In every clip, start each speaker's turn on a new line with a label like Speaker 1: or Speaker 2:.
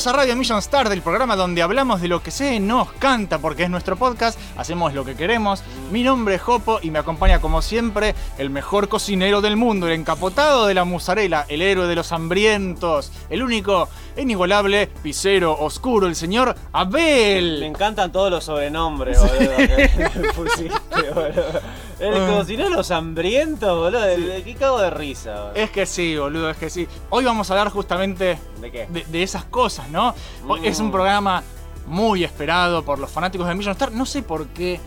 Speaker 1: Bienvenidos a Radio Mission Star, del programa donde hablamos de lo que se nos canta, porque es nuestro podcast, hacemos lo que queremos. Mi nombre es Jopo y me acompaña como siempre el mejor cocinero del mundo, el encapotado de la musarela, el héroe de los hambrientos, el único, inigualable, pisero, oscuro, el señor
Speaker 2: Me
Speaker 1: Abel.
Speaker 2: encantan todos los sobrenombres, boludo. que me pusiste, boludo. El
Speaker 1: Ah.
Speaker 2: cocinero hambrientos, boludo. de- ¿Qué cago de risa, boludo?
Speaker 1: Es que sí, boludo, es que sí. Hoy vamos a hablar justamente
Speaker 2: ¿De qué?
Speaker 1: de, de esas cosas, ¿no? Es un
Speaker 2: Mm.
Speaker 1: programa muy esperado por los fanáticos de Million Star. No sé por qué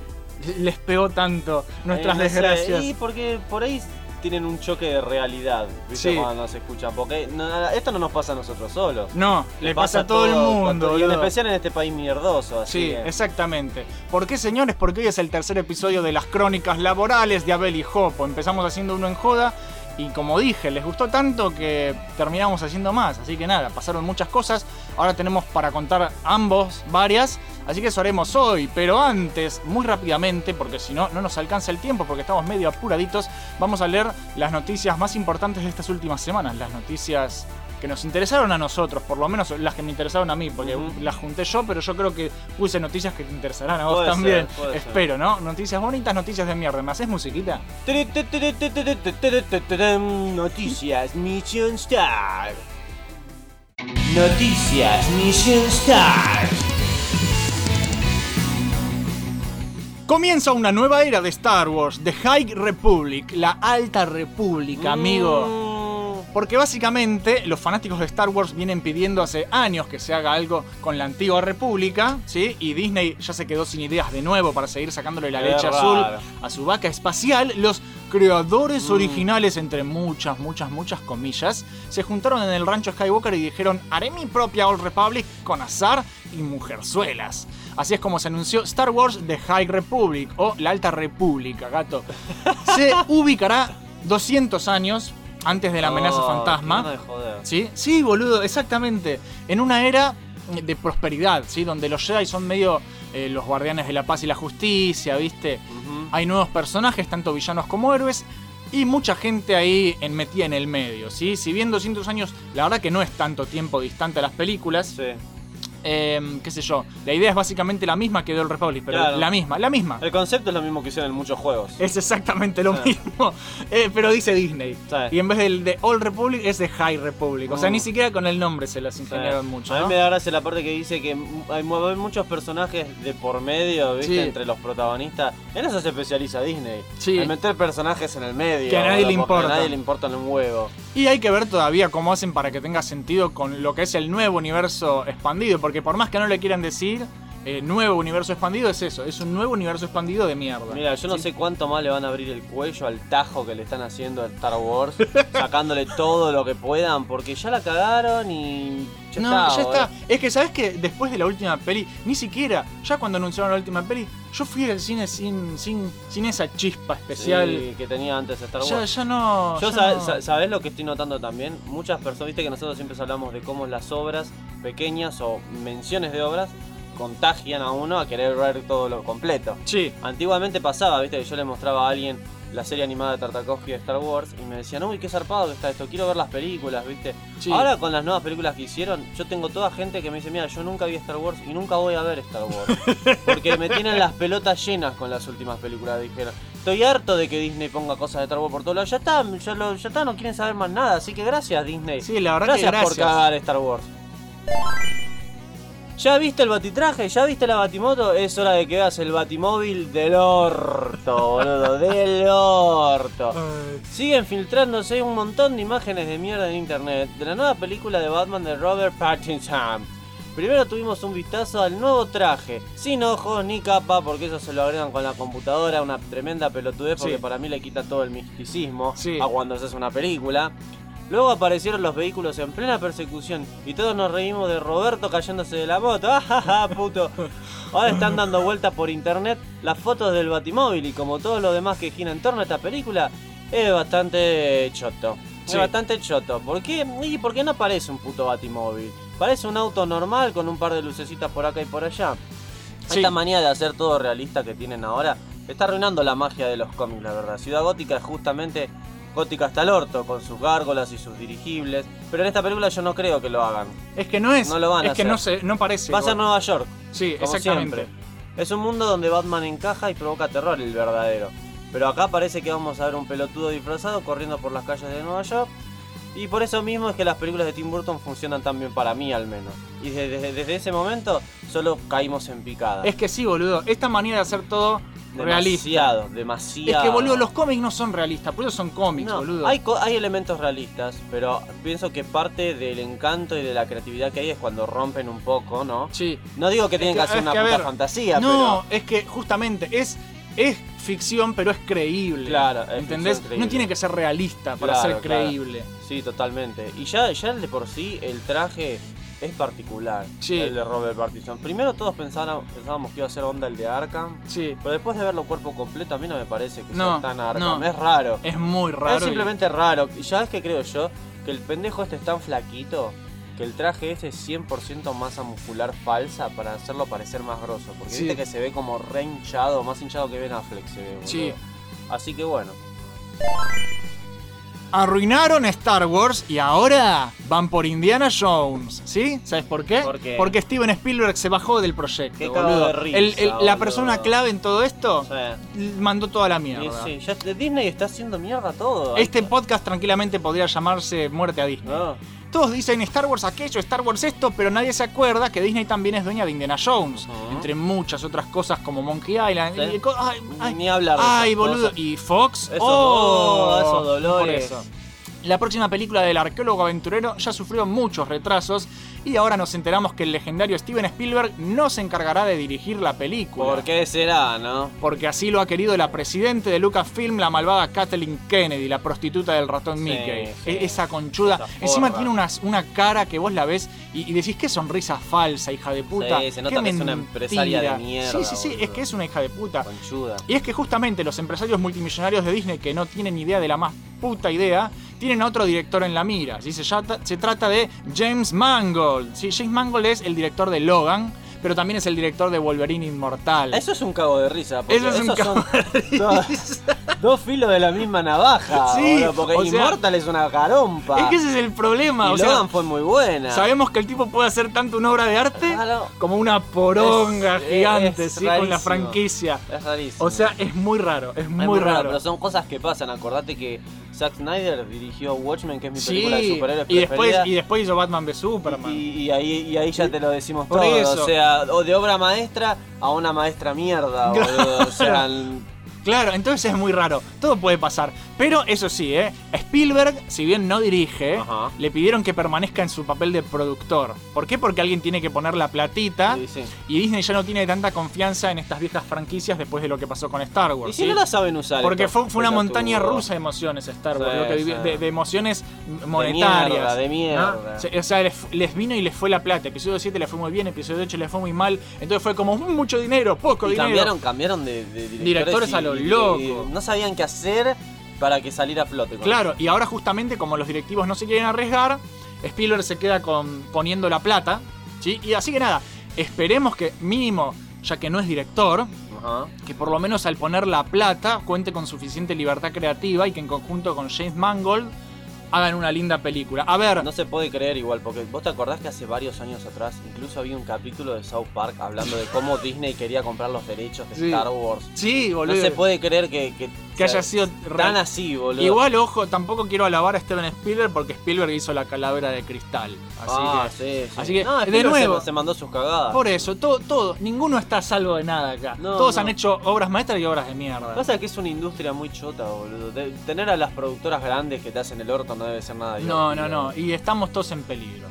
Speaker 1: les pegó tanto nuestras
Speaker 2: Eh, no
Speaker 1: desgracias.
Speaker 2: Y porque por ahí tienen un choque de realidad, ¿viste?
Speaker 1: Sí.
Speaker 2: Cuando nos escuchan. Porque no- esto no nos pasa a nosotros solos.
Speaker 1: No, le, pasa, a todo, el mundo.
Speaker 2: Y en especial en este país mierdoso, así
Speaker 1: Sí,
Speaker 2: que-
Speaker 1: exactamente. ¿Por qué, señores? Porque hoy es el tercer episodio de las crónicas laborales de Abel y Jopo. Empezamos haciendo uno en joda y como dije, les gustó tanto que terminamos haciendo más. Así que nada, pasaron muchas cosas. Ahora tenemos para contar ambos varias. Así que eso haremos hoy. Pero antes, muy rápidamente, porque si no, no nos alcanza el tiempo porque estamos medio apuraditos, vamos a leer las noticias más importantes de estas últimas semanas. Las noticias que nos interesaron a nosotros, por lo menos las que me interesaron a mí, porque las junté yo, pero yo creo que puse noticias que te interesarán a vos
Speaker 2: Puede
Speaker 1: también.
Speaker 2: ser, puede ser.
Speaker 1: Espero, ¿no? Noticias bonitas, noticias de mierda. ¿Me haces musiquita?
Speaker 2: Noticias Mission Star. Noticias Mission Star.
Speaker 1: Comienza una nueva era de Star Wars, The High Republic, la Alta República, amigo.
Speaker 2: Mm,
Speaker 1: Porque básicamente los fanáticos de Star Wars vienen pidiendo hace años que se haga algo con la antigua república, ¿sí? Y Disney ya se quedó sin ideas de nuevo para seguir sacándole la
Speaker 2: Qué
Speaker 1: leche
Speaker 2: raro.
Speaker 1: azul a su vaca espacial. Los creadores
Speaker 2: Mm.
Speaker 1: originales, entre muchas, muchas, muchas comillas, se juntaron en el rancho Skywalker y dijeron, haré mi propia Old Republic con azar y mujerzuelas. Así es como se anunció Star Wars The High Republic o la Alta República, gato. Se ubicará 200 años antes de la amenaza
Speaker 2: oh,
Speaker 1: fantasma.
Speaker 2: de joder.
Speaker 1: ¿Sí? Sí, boludo, exactamente. En una era de prosperidad, ¿sí? Donde los Jedi son medio eh, los guardianes de la paz y la justicia, ¿viste? Hay nuevos personajes, tanto villanos como héroes, y mucha gente ahí en, metida en el medio, ¿sí? Si bien 200 años, la verdad que no es tanto tiempo distante a las películas,
Speaker 2: Sí.
Speaker 1: Eh, qué sé yo, la idea es básicamente la misma que The Old Republic, pero
Speaker 2: Claro.
Speaker 1: la misma, la misma.
Speaker 2: El concepto es lo mismo que hicieron en muchos juegos.
Speaker 1: Es exactamente lo
Speaker 2: Sí.
Speaker 1: mismo, eh, pero dice Disney.
Speaker 2: Sí.
Speaker 1: Y en vez del de Old Republic es de High Republic. O sea,
Speaker 2: Mm.
Speaker 1: ni siquiera con el nombre se las ingeniaron
Speaker 2: Sí.
Speaker 1: mucho.
Speaker 2: A mí me da gracia la parte que dice que hay, mu- hay muchos personajes de por medio, ¿viste? Entre los protagonistas. En eso se especializa Disney.
Speaker 1: Sí.
Speaker 2: En meter personajes en el medio.
Speaker 1: Que a nadie le importa.
Speaker 2: A nadie le importan un huevo.
Speaker 1: Y hay que ver todavía cómo hacen para que tenga sentido con lo que es el nuevo universo expandido. Porque por más que no le quieran decir, eh, nuevo universo expandido es eso. Es un nuevo universo expandido de mierda.
Speaker 2: Mira, yo no
Speaker 1: ¿Sí?
Speaker 2: sé cuánto más le van a abrir el cuello al tajo que le están haciendo a Star Wars, sacándole todo lo que puedan, porque ya la cagaron y. Ya
Speaker 1: no,
Speaker 2: está,
Speaker 1: ya está. Es que, ¿sabes que Después de la última peli, ni siquiera, ya cuando anunciaron la última peli, yo fui al cine sin, sin, sin esa chispa especial.
Speaker 2: Sí, que tenía antes Star Wars.
Speaker 1: Ya, ya no.
Speaker 2: Yo,
Speaker 1: ya no.
Speaker 2: sa- ¿sabés lo que estoy notando también? Muchas personas, viste que nosotros siempre hablamos de cómo las obras pequeñas o menciones de obras contagian a uno a querer ver todo lo completo.
Speaker 1: Sí.
Speaker 2: Antiguamente pasaba, viste, que yo le mostraba a alguien la serie animada de Tartakovsky de Star Wars y me decían, uy, qué zarpado que está esto, quiero ver las películas, viste.
Speaker 1: Sí.
Speaker 2: Ahora con las nuevas películas que hicieron, yo tengo toda gente que me dice, mira, yo nunca vi Star Wars y nunca voy a ver Star Wars. Porque me tienen las pelotas llenas con las últimas películas, dijeron. Estoy harto de que Disney ponga cosas de Star Wars por todos lados. Ya está, ya, lo- ya está, no quieren saber más nada. Así que gracias, Disney.
Speaker 1: Sí, la verdad que
Speaker 2: gracias, por
Speaker 1: gracias.
Speaker 2: cagar Star Wars. ¿Ya viste el batitraje? ¿Ya viste la batimoto? Es hora de que veas el batimóvil del orto, boludo. Del orto. Siguen filtrándose un montón de imágenes de mierda en internet de la nueva película de Batman de Robert Pattinson. Primero tuvimos un vistazo al nuevo traje, sin ojos ni capa, porque eso se lo agregan con la computadora, una tremenda pelotudez, porque
Speaker 1: Sí.
Speaker 2: para mí le quita todo el misticismo
Speaker 1: Sí.
Speaker 2: a cuando se hace una película. Luego aparecieron los vehículos en plena persecución y todos nos reímos de Roberto cayéndose de la moto. ¡Ah, puto! Ahora están dando vueltas por internet las fotos del Batimóvil y como todo lo demás que gira en torno a esta película, es bastante choto.
Speaker 1: Sí.
Speaker 2: Es bastante choto. ¿Por qué? Y porque no parece un puto Batimóvil. Parece un auto normal con un par de lucecitas por acá y por allá.
Speaker 1: Sí.
Speaker 2: Esta manía de hacer todo realista que tienen ahora está arruinando la magia de los cómics, la verdad. Ciudad Gótica es justamente gótica hasta el orto, con sus gárgolas y sus dirigibles. Pero en esta película yo no creo que lo hagan.
Speaker 1: Es que no es.
Speaker 2: No lo van a
Speaker 1: es que
Speaker 2: hacer.
Speaker 1: no, se, no parece.
Speaker 2: Va a ser. Nueva York.
Speaker 1: Sí,
Speaker 2: como
Speaker 1: exactamente.
Speaker 2: siempre. Es un mundo donde Batman encaja y provoca terror, el verdadero. Pero acá parece que vamos a ver un pelotudo disfrazado corriendo por las calles de Nueva York. Y por eso mismo es que las películas de Tim Burton funcionan tan bien para mí al menos. Y desde, ese momento solo caímos en picada.
Speaker 1: Es que sí, boludo. Esta manera de hacer todo realista.
Speaker 2: demasiado, demasiado.
Speaker 1: Es que, boludo, los cómics no son realistas, por eso son cómics,
Speaker 2: No,
Speaker 1: boludo.
Speaker 2: hay, hay elementos realistas, pero pienso que parte del encanto y de la creatividad que hay es cuando rompen un poco, ¿no?
Speaker 1: Sí.
Speaker 2: No digo que tienen que,
Speaker 1: que-
Speaker 2: hacer una puta
Speaker 1: ver,
Speaker 2: fantasía,
Speaker 1: No, es que justamente es, es ficción, pero es creíble.
Speaker 2: Claro, es
Speaker 1: ¿Entendés?
Speaker 2: ficción creíble.
Speaker 1: No tiene que ser realista para
Speaker 2: Claro,
Speaker 1: ser creíble.
Speaker 2: sí, totalmente. Y ya, ya de por sí, el traje es particular,
Speaker 1: Sí.
Speaker 2: el de Robert Pattinson. Primero todos pensaron, pensábamos que iba a ser onda el de Arkham,
Speaker 1: Sí.
Speaker 2: pero después de verlo cuerpo completo a mí no me parece que
Speaker 1: No,
Speaker 2: sea tan Arkham.
Speaker 1: no.
Speaker 2: Es raro.
Speaker 1: Es muy raro.
Speaker 2: Es
Speaker 1: y-
Speaker 2: simplemente raro. Y ya es que creo yo que el pendejo este es tan flaquito que el traje este es 100% masa muscular falsa para hacerlo parecer más grosso. Porque
Speaker 1: Sí.
Speaker 2: viste que se ve como re hinchado, más hinchado que Ben Affleck se ve. boludo.
Speaker 1: Sí.
Speaker 2: Así que bueno.
Speaker 1: Arruinaron Star Wars y ahora van por Indiana Jones, ¿sí? ¿Sabes por qué?
Speaker 2: ¿Por qué?
Speaker 1: Porque Steven Spielberg se bajó del proyecto,
Speaker 2: Qué
Speaker 1: boludo.
Speaker 2: de risa,
Speaker 1: El- el- la persona clave en todo esto mandó toda la mierda.
Speaker 2: sí, ya Disney está haciendo mierda todo.
Speaker 1: Este podcast tranquilamente podría llamarse Muerte a Disney.
Speaker 2: No.
Speaker 1: Todos dicen Star Wars aquello, Star Wars esto, pero nadie se acuerda que Disney también es dueña de Indiana Jones. Entre muchas otras cosas como Monkey Island.
Speaker 2: Sí.
Speaker 1: y ay, ay,
Speaker 2: Ni hablar de
Speaker 1: ay, boludo.
Speaker 2: cosas.
Speaker 1: Y Fox. Oh,
Speaker 2: do- esos dolores.
Speaker 1: Por eso. La próxima película del arqueólogo aventurero ya sufrió muchos retrasos y ahora nos enteramos que el legendario Steven Spielberg no se encargará de dirigir la película.
Speaker 2: ¿Por qué será, no?
Speaker 1: Porque así lo ha querido la presidente de Lucasfilm, la malvada Kathleen Kennedy, la prostituta del ratón
Speaker 2: Sí,
Speaker 1: Mickey.
Speaker 2: sí.
Speaker 1: E- Esa conchuda.
Speaker 2: Esa
Speaker 1: Encima tiene una, una cara que vos la ves y, y decís qué sonrisa falsa, hija de puta.
Speaker 2: Sí, se nota que es una
Speaker 1: mentira".
Speaker 2: empresaria de mierda,
Speaker 1: Sí, sí, sí,
Speaker 2: boludo.
Speaker 1: es que es una hija de puta.
Speaker 2: Conchuda.
Speaker 1: Y es que justamente los empresarios multimillonarios de Disney que no tienen idea de la más puta idea, tienen a otro director en la mira. ¿sí? Se, trata- se trata de James Mangold. ¿sí? James Mangold es el director de Logan, pero también es el director de Wolverine Inmortal.
Speaker 2: Eso es un cago de risa.
Speaker 1: Eso es un cago
Speaker 2: son dos, dos filos de la misma navaja.
Speaker 1: Sí,
Speaker 2: boludo, porque
Speaker 1: o sea,
Speaker 2: Immortal es una garompa.
Speaker 1: Es que ese es el problema.
Speaker 2: y
Speaker 1: o sea,
Speaker 2: Logan fue muy buena.
Speaker 1: sabemos que el tipo puede hacer tanto una obra de arte
Speaker 2: Claro.
Speaker 1: como una poronga
Speaker 2: Es-
Speaker 1: gigante,
Speaker 2: es
Speaker 1: ¿sí? Con la franquicia.
Speaker 2: Es rarísimo.
Speaker 1: O sea, es muy raro, es
Speaker 2: Es
Speaker 1: muy, raro.
Speaker 2: Pero son cosas que pasan. Acordate que Zack Snyder dirigió Watchmen, que es mi
Speaker 1: Sí,
Speaker 2: película de superhéroes
Speaker 1: y después, y después hizo Batman v Superman.
Speaker 2: Y, y ahí, y ahí ya te lo decimos todo.
Speaker 1: eso.
Speaker 2: O sea, o de obra maestra a una maestra mierda, boludo. O sea,
Speaker 1: Claro, entonces es muy raro. Todo puede pasar. Pero eso sí, ¿eh? Spielberg, si bien no dirige,
Speaker 2: Ajá.
Speaker 1: le pidieron que permanezca en su papel de productor. ¿Por qué? Porque alguien tiene que poner la platita.
Speaker 2: sí, sí.
Speaker 1: Y Disney ya no tiene tanta confianza en estas viejas franquicias después de lo que pasó con Star
Speaker 2: Y
Speaker 1: Wars.
Speaker 2: si
Speaker 1: ¿sí?
Speaker 2: no la saben usar.
Speaker 1: Porque fue, fue una montaña rusa de emociones Star Wars, lo que de, de emociones monetarias.
Speaker 2: mierda, de
Speaker 1: ¿no?
Speaker 2: mierda.
Speaker 1: O sea, les, les vino y les fue la plata. Episodio 7 le fue muy bien, episodio 8 le fue muy mal. Entonces fue como "Mm, mucho dinero, poco
Speaker 2: Y
Speaker 1: dinero.
Speaker 2: cambiaron, cambiaron de, de directores,
Speaker 1: Directores a
Speaker 2: y- y-
Speaker 1: loco.
Speaker 2: no sabían qué hacer para que saliera a flote. con
Speaker 1: Claro, y ahora justamente como los directivos no se quieren arriesgar, Spielberg se queda con poniendo la plata. ¿sí? Y así que nada, esperemos que mínimo, ya que no es director, que por lo menos al poner la plata cuente con suficiente libertad creativa y que en conjunto con James Mangold hagan una linda película. A ver,
Speaker 2: No se puede creer igual, porque vos te acordás que hace varios años atrás incluso había un capítulo de South Park hablando de cómo Disney quería comprar los derechos de
Speaker 1: Sí.
Speaker 2: Star Wars.
Speaker 1: sí,
Speaker 2: No
Speaker 1: boludo.
Speaker 2: se puede creer que, que,
Speaker 1: que haya sido
Speaker 2: tan así, boludo.
Speaker 1: Igual, ojo, tampoco quiero alabar a Steven Spielberg porque Spielberg hizo la calavera de cristal. Así
Speaker 2: ah,
Speaker 1: que,
Speaker 2: sí, sí.
Speaker 1: así que,
Speaker 2: No,
Speaker 1: de
Speaker 2: Spielberg
Speaker 1: nuevo.
Speaker 2: se, se mandó sus cagadas.
Speaker 1: por eso, todo, todo, ninguno está a salvo de nada acá.
Speaker 2: No,
Speaker 1: Todos
Speaker 2: no.
Speaker 1: han hecho obras maestras y obras de mierda.
Speaker 2: Pasa que es una industria muy chota, boludo. De- tener a las productoras grandes que te hacen el orto no debe ser nada
Speaker 1: No, no, no. Y estamos todos en peligro.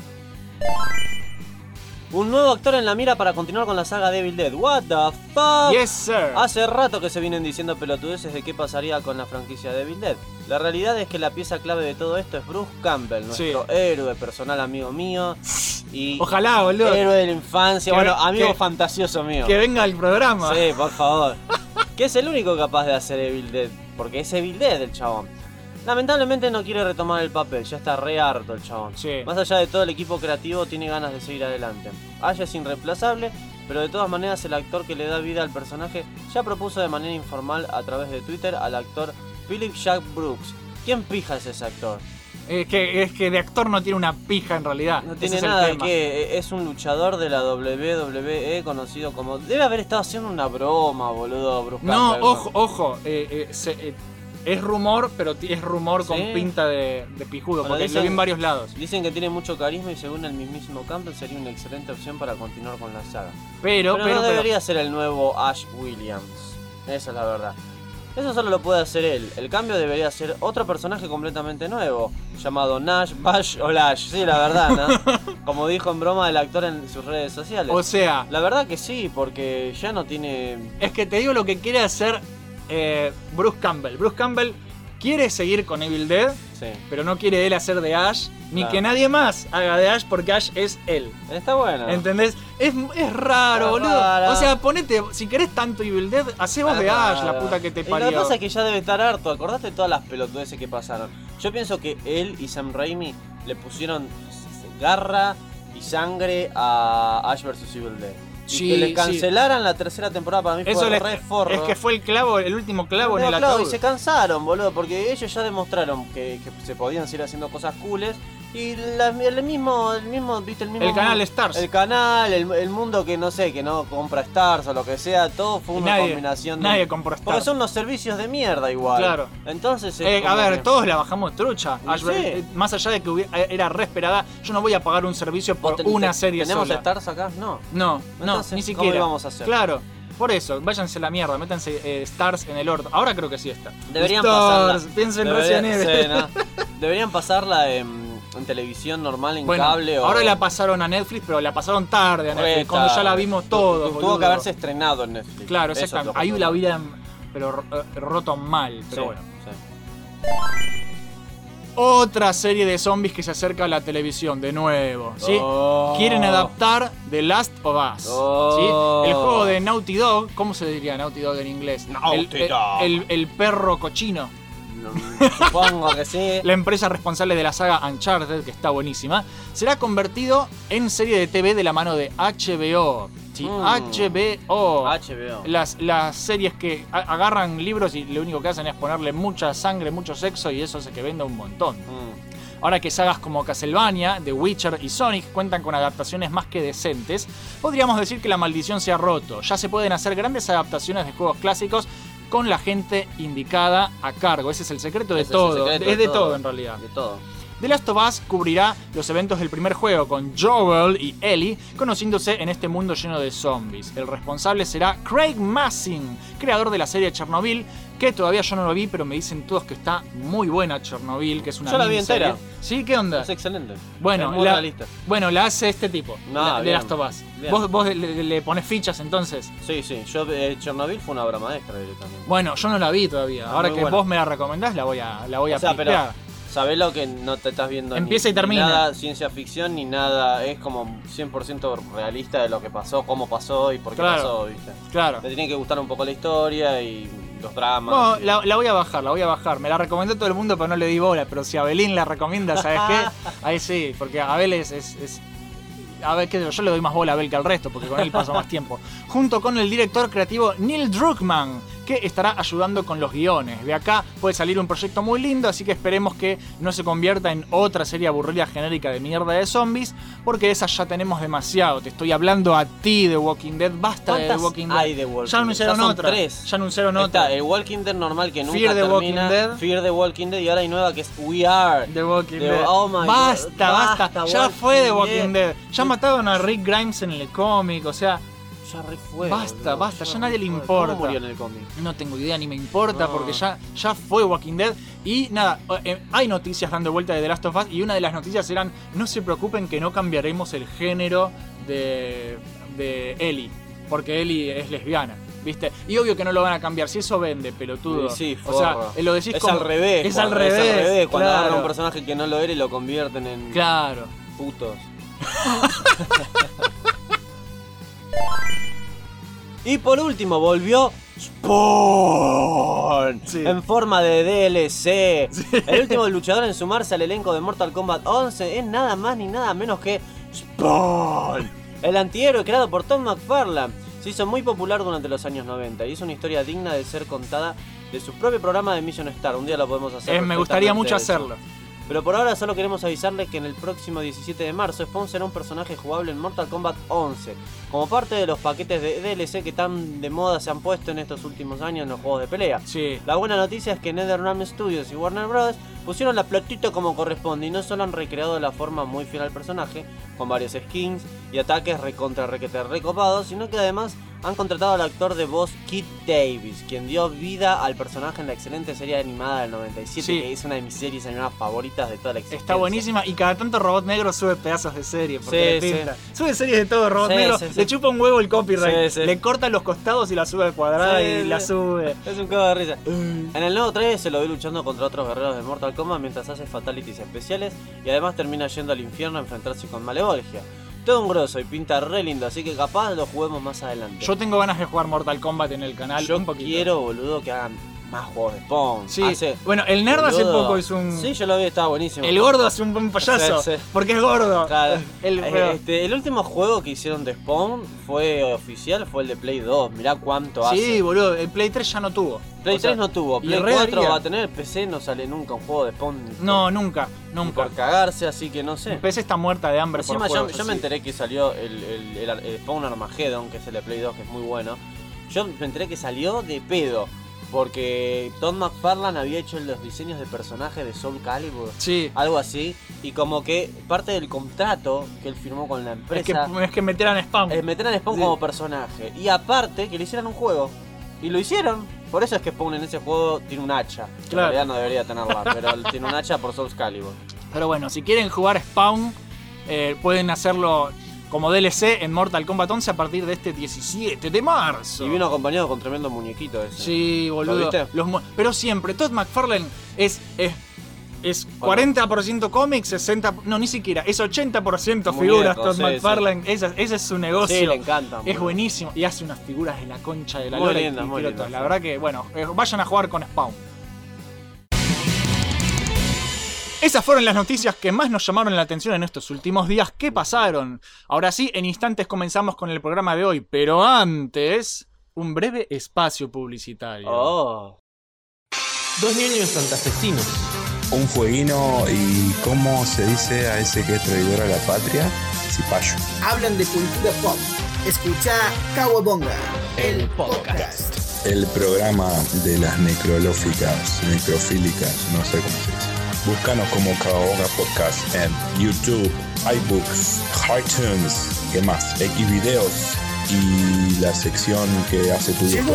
Speaker 2: Un nuevo actor en la mira para continuar con la saga Devil Dead. What the fuck?
Speaker 1: Yes, sir.
Speaker 2: Hace rato que se vienen diciendo pelotudeces de qué pasaría con la franquicia Devil Dead. La realidad es que la pieza clave de todo esto es Bruce Campbell, nuestro héroe personal amigo mío y
Speaker 1: Ojalá, boludo.
Speaker 2: héroe de la infancia,
Speaker 1: Que-
Speaker 2: bueno, amigo
Speaker 1: que-
Speaker 2: fantasioso mío.
Speaker 1: Que venga al programa.
Speaker 2: Sí, por favor. que es el único capaz de hacer Evil Dead, porque es Evil Dead el chabón. Lamentablemente no quiere retomar el papel, ya está re harto el chabón.
Speaker 1: Sí.
Speaker 2: Más allá de todo el equipo creativo, tiene ganas de seguir adelante. Aya es irreemplazable pero de todas maneras el actor que le da vida al personaje ya propuso de manera informal a través de Twitter al actor Philip Jack Brooks. ¿Quién pija es ese actor?
Speaker 1: Es que, es que de actor no tiene una pija en realidad.
Speaker 2: No
Speaker 1: Ese
Speaker 2: tiene
Speaker 1: es el
Speaker 2: nada de que es un luchador de la WWE conocido como... Debe haber estado haciendo una broma, boludo, Bruce
Speaker 1: No,
Speaker 2: Campbell.
Speaker 1: ojo, ojo. eh, eh, se- eh, es rumor, pero es rumor con
Speaker 2: Sí.
Speaker 1: pinta de, de pijudo,
Speaker 2: Bueno,
Speaker 1: porque
Speaker 2: dicen-
Speaker 1: lo vi en varios lados.
Speaker 2: Dicen que tiene mucho carisma y según el mismísimo Campbell sería una excelente opción para continuar con la saga.
Speaker 1: Pero,
Speaker 2: Pero,
Speaker 1: pero,
Speaker 2: no
Speaker 1: pero-
Speaker 2: debería ser el nuevo Ash Williams. Esa es la verdad. Eso solo lo puede hacer él. El cambio debería ser otro personaje completamente nuevo, llamado Nash, Bash o Lash. Sí, la verdad, ¿no? Como dijo en broma el actor en sus redes sociales.
Speaker 1: o sea,
Speaker 2: La verdad que sí, porque ya no tiene...
Speaker 1: es que te digo lo que quiere hacer eh, Bruce Campbell. Bruce Campbell quiere seguir con Evil Dead,
Speaker 2: Sí.
Speaker 1: pero no quiere él hacer de Ash, ni que nadie más haga de Ash porque Ash es él.
Speaker 2: Está bueno.
Speaker 1: ¿Entendés? Es, es raro, boludo. O sea, ponete, si querés tanto Evil Dead, hacé vos de Ash, la puta que te
Speaker 2: Y
Speaker 1: parió.
Speaker 2: Lo que pasa es que ya debe estar harto. Acordate de todas las pelotudeces que pasaron. Yo pienso que él y Sam Raimi le pusieron garra y sangre a Ash vs Evil Dead.
Speaker 1: Sí,
Speaker 2: que le
Speaker 1: sí.
Speaker 2: cancelaran la tercera temporada para mí
Speaker 1: Eso
Speaker 2: fue
Speaker 1: le-
Speaker 2: re forro.
Speaker 1: es que fue el clavo, el último clavo en
Speaker 2: No,
Speaker 1: el
Speaker 2: claro,
Speaker 1: ataúd.
Speaker 2: y se cansaron, boludo, porque ellos ya demostraron que, que se podían seguir haciendo cosas cooles. Y la- el mismo, el mismo, viste, el mismo.
Speaker 1: El canal Stars.
Speaker 2: El canal, el, el mundo que no sé, que no compra Stars o lo que sea, todo fue una
Speaker 1: nadie,
Speaker 2: combinación de.
Speaker 1: nadie compró
Speaker 2: Porque
Speaker 1: Stars.
Speaker 2: son unos servicios de mierda igual.
Speaker 1: Claro.
Speaker 2: Entonces. es
Speaker 1: Eh, a ver,
Speaker 2: que-
Speaker 1: todos la bajamos trucha.
Speaker 2: Sí.
Speaker 1: eh, Más allá de que hubiera- era re esperada, yo no voy a pagar un servicio
Speaker 2: ¿Vos
Speaker 1: por
Speaker 2: ten-
Speaker 1: una
Speaker 2: te-
Speaker 1: serie
Speaker 2: ¿Tenemos
Speaker 1: sola.
Speaker 2: Stars acá? No.
Speaker 1: No, no, ni
Speaker 2: ¿cómo
Speaker 1: siquiera.
Speaker 2: íbamos a hacer?
Speaker 1: Claro, por eso, váyanse a la mierda, métanse eh, Stars en el orto. Ahora creo que sí está.
Speaker 2: Deberían
Speaker 1: Stars,
Speaker 2: pasarla.
Speaker 1: Piensen en
Speaker 2: Debería-
Speaker 1: Resident Evil.
Speaker 2: sí, ¿no? Deberían pasarla en, en televisión normal, en
Speaker 1: Bueno,
Speaker 2: cable o.
Speaker 1: ahora la pasaron a Netflix, pero la pasaron tarde a Netflix, cuando ya la vimos todos.
Speaker 2: tu- Tuvo que haberse estrenado en Netflix.
Speaker 1: Claro, exactamente. Ahí la vida, pero eh, roto mal, pero
Speaker 2: Sí,
Speaker 1: bueno.
Speaker 2: sí.
Speaker 1: Otra serie de zombies que se acerca a la televisión, de nuevo. ¿sí?
Speaker 2: Oh.
Speaker 1: Quieren adaptar The Last of Us.
Speaker 2: Oh.
Speaker 1: ¿sí? El juego de Naughty Dog, ¿cómo se diría Naughty Dog en inglés?
Speaker 2: Naughty
Speaker 1: el,
Speaker 2: Dog.
Speaker 1: El, el perro cochino.
Speaker 2: Supongo que sí.
Speaker 1: La empresa responsable de la saga Uncharted, que está buenísima, será convertido en serie de TV de la mano de HBO. ¿sí?
Speaker 2: Mm.
Speaker 1: HBO.
Speaker 2: HBO.
Speaker 1: Las, las series que agarran libros y lo único que hacen es ponerle mucha sangre, mucho sexo y eso hace que venda un montón.
Speaker 2: Mm.
Speaker 1: Ahora que sagas como Castlevania, The Witcher y Sonic cuentan con adaptaciones más que decentes, podríamos decir que la maldición se ha roto. Ya se pueden hacer grandes adaptaciones de juegos clásicos con la gente indicada a cargo. Ese es el secreto de
Speaker 2: Ese es el
Speaker 1: todo.
Speaker 2: secreto
Speaker 1: es de todo en realidad.
Speaker 2: De todo.
Speaker 1: The Last of Us cubrirá los eventos del primer juego con Joel y Ellie conociéndose en este mundo lleno de zombies. El responsable será Craig Massin, creador de la serie Chernobyl, que todavía yo no lo vi, pero me dicen todos que está muy buena Chernobyl, que es una
Speaker 2: Yo la vi
Speaker 1: miniserie.
Speaker 2: entera.
Speaker 1: ¿Sí? ¿Qué onda?
Speaker 2: Es excelente.
Speaker 1: Bueno,
Speaker 2: es muy
Speaker 1: la,
Speaker 2: realista.
Speaker 1: bueno, la hace este tipo,
Speaker 2: No,
Speaker 1: la- de
Speaker 2: bien,
Speaker 1: Last of Us.
Speaker 2: bien.
Speaker 1: Vos, vos le, le pones fichas entonces.
Speaker 2: Sí, sí. Yo, eh, Chernobyl fue una obra maestra directamente.
Speaker 1: Bueno, yo no la vi todavía.
Speaker 2: Ah,
Speaker 1: Ahora
Speaker 2: muy
Speaker 1: que
Speaker 2: buena.
Speaker 1: vos me la recomendás, la voy a, la voy a
Speaker 2: O sea, pero sabés lo que no te estás viendo. ni-
Speaker 1: Empieza y
Speaker 2: ni
Speaker 1: termina.
Speaker 2: nada ciencia ficción ni nada. Es como 100% realista de lo que pasó, cómo pasó y por qué
Speaker 1: Claro.
Speaker 2: pasó, ¿viste?
Speaker 1: Claro.
Speaker 2: Te tiene que gustar un poco la historia y los dramas.
Speaker 1: Bueno,
Speaker 2: y-
Speaker 1: la, la voy a bajar, la voy a bajar. Me la recomendó todo el mundo, pero no le di bola. Pero si Abelín la recomienda, ¿sabes qué? Ahí sí, porque Abel es. es- es- a ver, qué yo le doy más bola a Abel que al resto, porque con él paso más tiempo. Junto con el director creativo Neil Druckmann, que estará ayudando con los guiones. De acá puede salir un proyecto muy lindo, así que esperemos que no se convierta en otra serie aburrida genérica de mierda de zombies, porque de esas ya tenemos demasiado. Te estoy hablando a ti de Walking Dead, basta de The
Speaker 2: ¿Cuántas
Speaker 1: Walking Dead.
Speaker 2: hay de Walking
Speaker 1: ya
Speaker 2: Dead?
Speaker 1: anunciaron
Speaker 2: son
Speaker 1: otra.
Speaker 2: tres.
Speaker 1: Ya anunciaron otra.
Speaker 2: Está, el Walking Dead normal que nunca
Speaker 1: Fear the
Speaker 2: termina.
Speaker 1: Walking Dead.
Speaker 2: Fear the Walking Dead y ahora hay nueva que es We Are.
Speaker 1: The Walking
Speaker 2: The-
Speaker 1: Dead.
Speaker 2: oh my God.
Speaker 1: basta, basta,
Speaker 2: Basta,
Speaker 1: Ya fue The Walking
Speaker 2: Dead.
Speaker 1: Dead. Ya mataron a Rick Grimes en el cómic, o sea,
Speaker 2: Ya re fue,
Speaker 1: Basta,
Speaker 2: boludo,
Speaker 1: basta, ya nadie le importa.
Speaker 2: ¿Cómo murió en el cómic?
Speaker 1: no tengo idea ni me importa
Speaker 2: No.
Speaker 1: porque ya, ya fue Walking Dead. Y nada, eh, hay noticias dando vuelta de The Last of Us y una de las noticias eran, no se preocupen que no cambiaremos el género de, de Ellie, porque Ellie es lesbiana. ¿Viste? Y obvio que no lo van a cambiar, si eso vende, pelotudo.
Speaker 2: Sí, sí,
Speaker 1: o sea, eh, lo decís
Speaker 2: es
Speaker 1: como-
Speaker 2: al revés.
Speaker 1: Es
Speaker 2: cuando-
Speaker 1: al revés.
Speaker 2: Es al revés. Cuando
Speaker 1: claro.
Speaker 2: agarran un personaje que no lo era y lo convierten en
Speaker 1: Claro.
Speaker 2: putos. y por último volvió Spawn
Speaker 1: Sí.
Speaker 2: en forma de DLC. El último luchador en sumarse al elenco de Mortal Kombat 11 es nada más ni nada menos que Spawn. El antihéroe creado por Tom McFarlane se hizo muy popular durante los años 90 y es una historia digna de ser contada de su propio programa de Mission Star. Un día lo podemos hacer.
Speaker 1: Eh, me gustaría mucho
Speaker 2: eso. Pero por ahora solo queremos avisarles que en el próximo 17 de marzo Spawn será un personaje jugable en Mortal Kombat 11, como parte de los paquetes de DLC que tan de moda se han puesto en estos últimos años en los juegos de pelea.
Speaker 1: Sí.
Speaker 2: La buena noticia es que NetherRealm Studios y Warner Bros. pusieron la platita como corresponde y no solo han recreado la forma muy fiel al personaje, con varios skins y ataques recontra requete recopados, sino que además han contratado al actor de voz Kit Davis, quien dio vida al personaje en la excelente serie animada del 97,
Speaker 1: Sí.
Speaker 2: que es una de mis series animadas favoritas de toda la existencia.
Speaker 1: Está buenísima y cada tanto Robot Negro sube pedazos de serie. Porque
Speaker 2: Sí.
Speaker 1: Sube series de todo Robot Negro. Le chupa un huevo el copyright. Le corta los costados y la sube cuadrada
Speaker 2: Sí,
Speaker 1: y la sube.
Speaker 2: Es un cago de risa. En el nuevo 3 se lo ve luchando contra otros guerreros de Mortal Kombat mientras hace fatalities especiales y además termina yendo al infierno a enfrentarse con Malevolgia. Todo un grosso y pinta re lindo, así que capaz lo juguemos más adelante.
Speaker 1: Yo tengo ganas de jugar Mortal Kombat en el canal.
Speaker 2: Yo
Speaker 1: un poquito.
Speaker 2: quiero, boludo, que hagan más juegos de Spawn.
Speaker 1: Sí,
Speaker 2: Hace-
Speaker 1: bueno, el nerd hace
Speaker 2: boludo.
Speaker 1: poco hizo un.
Speaker 2: Sí, yo lo vi, estaba buenísimo.
Speaker 1: El gordo hace un buen payaso.
Speaker 2: Sí, sí.
Speaker 1: Porque es gordo.
Speaker 2: Claro.
Speaker 1: El,
Speaker 2: Eh,
Speaker 1: pero-
Speaker 2: este, el último juego que hicieron de Spawn fue oficial, fue el de Play 2. Mirá cuánto hace.
Speaker 1: sí, boludo. El Play 3 ya no tuvo.
Speaker 2: Play
Speaker 1: O sea,
Speaker 2: 3 no tuvo,
Speaker 1: y
Speaker 2: Play
Speaker 1: re
Speaker 2: 4
Speaker 1: haría.
Speaker 2: va a tener, PC no sale nunca un juego de Spawn. ni
Speaker 1: No,
Speaker 2: por-
Speaker 1: nunca.
Speaker 2: ni
Speaker 1: Nunca.
Speaker 2: por cagarse, así que no sé.
Speaker 1: El PC está muerta de hambre por
Speaker 2: Encima yo,
Speaker 1: juegos
Speaker 2: yo me
Speaker 1: así.
Speaker 2: enteré que salió el, el- el Ar- el Spawn Armageddon, que es el de Play 2, que es muy bueno. Yo me enteré que salió de pedo. Porque Todd McFarlane había hecho los diseños de personajes de Soul Calibur.
Speaker 1: Sí.
Speaker 2: Algo así. Y como que parte del contrato que él firmó con la
Speaker 1: Es que,
Speaker 2: empresa
Speaker 1: es que metieran spam.
Speaker 2: es meter a Spawn
Speaker 1: Sí.
Speaker 2: como personaje. Y aparte que le hicieran un juego. Y lo hicieron. Por eso es que Spawn en ese juego tiene un hacha. Que
Speaker 1: Claro.
Speaker 2: En realidad no debería tenerla, pero tiene un hacha por Soul Calibur.
Speaker 1: Pero bueno, si quieren jugar Spawn, eh, pueden hacerlo como DLC en Mortal Kombat 11 a partir de este 17 de marzo.
Speaker 2: Y vino acompañado con tremendo muñequito ese.
Speaker 1: Sí, boludo. Los pero siempre, Todd McFarlane es, es, es 40% cómics, 60%. No, ni siquiera. Es 80% figuras, Todd
Speaker 2: sí,
Speaker 1: McFarlane. Ese, ese es su negocio.
Speaker 2: Sí, le encanta.
Speaker 1: Es buenísimo. Y hace unas figuras de la concha de la
Speaker 2: Muy
Speaker 1: lora
Speaker 2: lindas,
Speaker 1: y
Speaker 2: muy
Speaker 1: todas. La
Speaker 2: sí.
Speaker 1: verdad que, bueno, eh, vayan a jugar con Spawn. Esas fueron las noticias que más nos llamaron la atención en estos últimos días. ¿Qué pasaron? Ahora sí, en instantes comenzamos con el programa de hoy, pero antes, un breve espacio publicitario.
Speaker 2: Oh.
Speaker 3: Dos niños santafesinos.
Speaker 4: Un fueguino y cómo se dice a ese que es traidor a la patria, cipayo.
Speaker 5: hablan de cultura pop. Escucha Kawabonga, el podcast.
Speaker 4: El programa de las necrolóficas, necrofílicas, no sé cómo se dice. Búscanos como Caoga Podcast en YouTube, iBooks, iTunes, ¿qué más? Xvideos y la sección que hace tu viejo.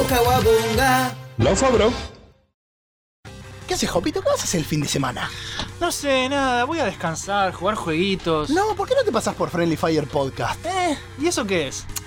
Speaker 4: Laufa, bro.
Speaker 6: ¿Qué haces, Jopito? ¿Qué vas a hacer el fin de semana?
Speaker 1: No sé, nada, voy a descansar, jugar jueguitos.
Speaker 6: No, ¿por qué no te pasas por Friendly Fire Podcast?
Speaker 1: Eh, ¿y eso qué es?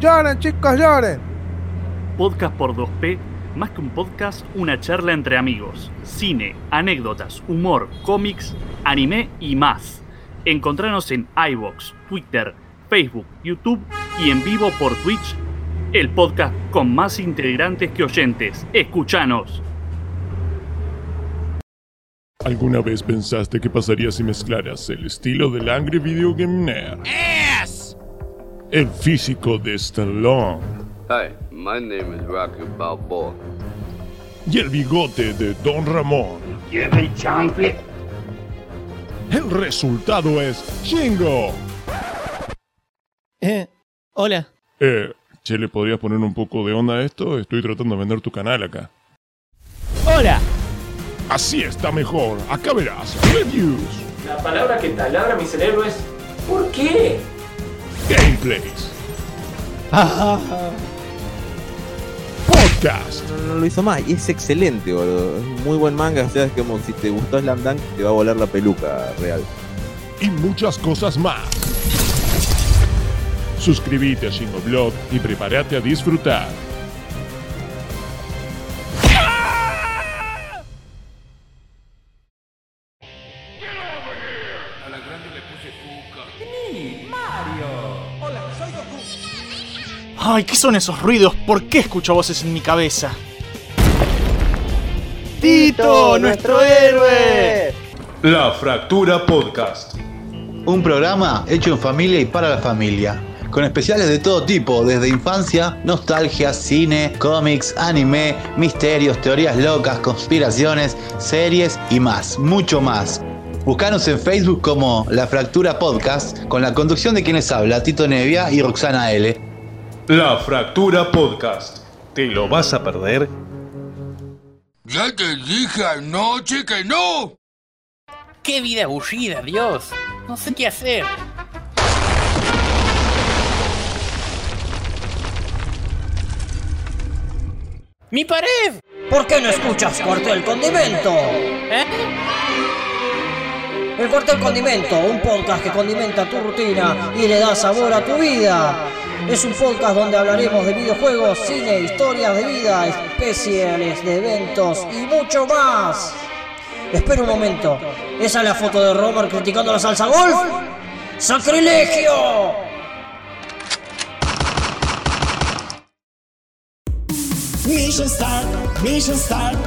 Speaker 7: Lloren, chicos, lloren.
Speaker 8: Podcast por 2P, más que un podcast, una charla entre amigos. Cine, anécdotas, humor, cómics, anime y más. Encontranos en iVoox, Twitter, Facebook, YouTube y en vivo por Twitch. El podcast con más integrantes que oyentes. Escuchanos.
Speaker 9: ¿Alguna vez pensaste qué pasaría si mezclaras el estilo del Angry Video Game Nerd? El físico de Stallone
Speaker 10: Hi, my name is Rocky Balboa.
Speaker 9: y el bigote de Don Ramón. El resultado es Chingo.
Speaker 3: Eh, hola.
Speaker 9: Eh, Che, ¿le podrías poner un poco de onda a esto? Estoy tratando de vender tu canal acá.
Speaker 3: Hola.
Speaker 9: Así está mejor. Acá verás. Reviews,
Speaker 3: La palabra que taladra mi cerebro es ¿Por qué?
Speaker 9: Gameplays, podcast.
Speaker 11: No, no lo hizo más y es excelente, boludo. Es muy buen manga. O sea, es como si te gustó Slam Dunk, te va a volar la peluca real.
Speaker 9: y muchas cosas más. Suscríbete a Shingoblog y prepárate a disfrutar.
Speaker 1: Ay, ¿qué son esos ruidos? ¿Por qué escucho voces en mi cabeza? ¡Tito, nuestro héroe!
Speaker 12: La Fractura Podcast.
Speaker 13: Un programa hecho en familia y para la familia. Con especiales de todo tipo, desde infancia, nostalgia, cine, cómics, anime, misterios, teorías locas, conspiraciones, series y más, mucho más. Buscanos en Facebook como La Fractura Podcast, con la conducción de quienes habla Tito Nevia y Roxana L.
Speaker 12: La Fractura Podcast. ¿Te lo vas a perder?
Speaker 14: Ya te dije anoche que no.
Speaker 15: ¡Qué vida aburrida, Dios! No sé qué hacer. ¡Mi pared!
Speaker 16: ¿Por qué no escuchas Cuartel Condimento?
Speaker 15: ¿Eh?
Speaker 16: El Cuartel Condimento, un podcast que condimenta tu rutina y le da sabor a tu vida. Es un podcast donde hablaremos de videojuegos, cine, historias de vida, especiales de eventos y mucho más. Espera un momento, ¿esa es la foto de Romer criticando la salsa golf? ¡Sacrilegio!
Speaker 17: Mission Start, Mission Start.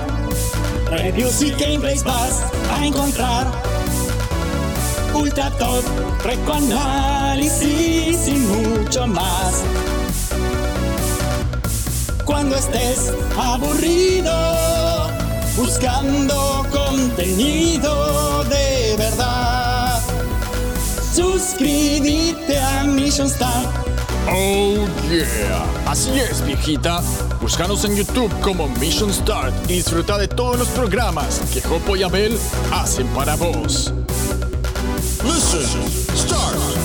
Speaker 17: Reviews y gameplays vas a encontrar. Ultra top, recoanálisis y mucho más. Cuando estés aburrido, buscando contenido de verdad, suscríbete a Mission Start.
Speaker 18: Oh yeah, así es viejita. Búscanos en YouTube como Mission Start y disfruta de todos los programas que Jopo y Abel hacen para vos. Listen, start.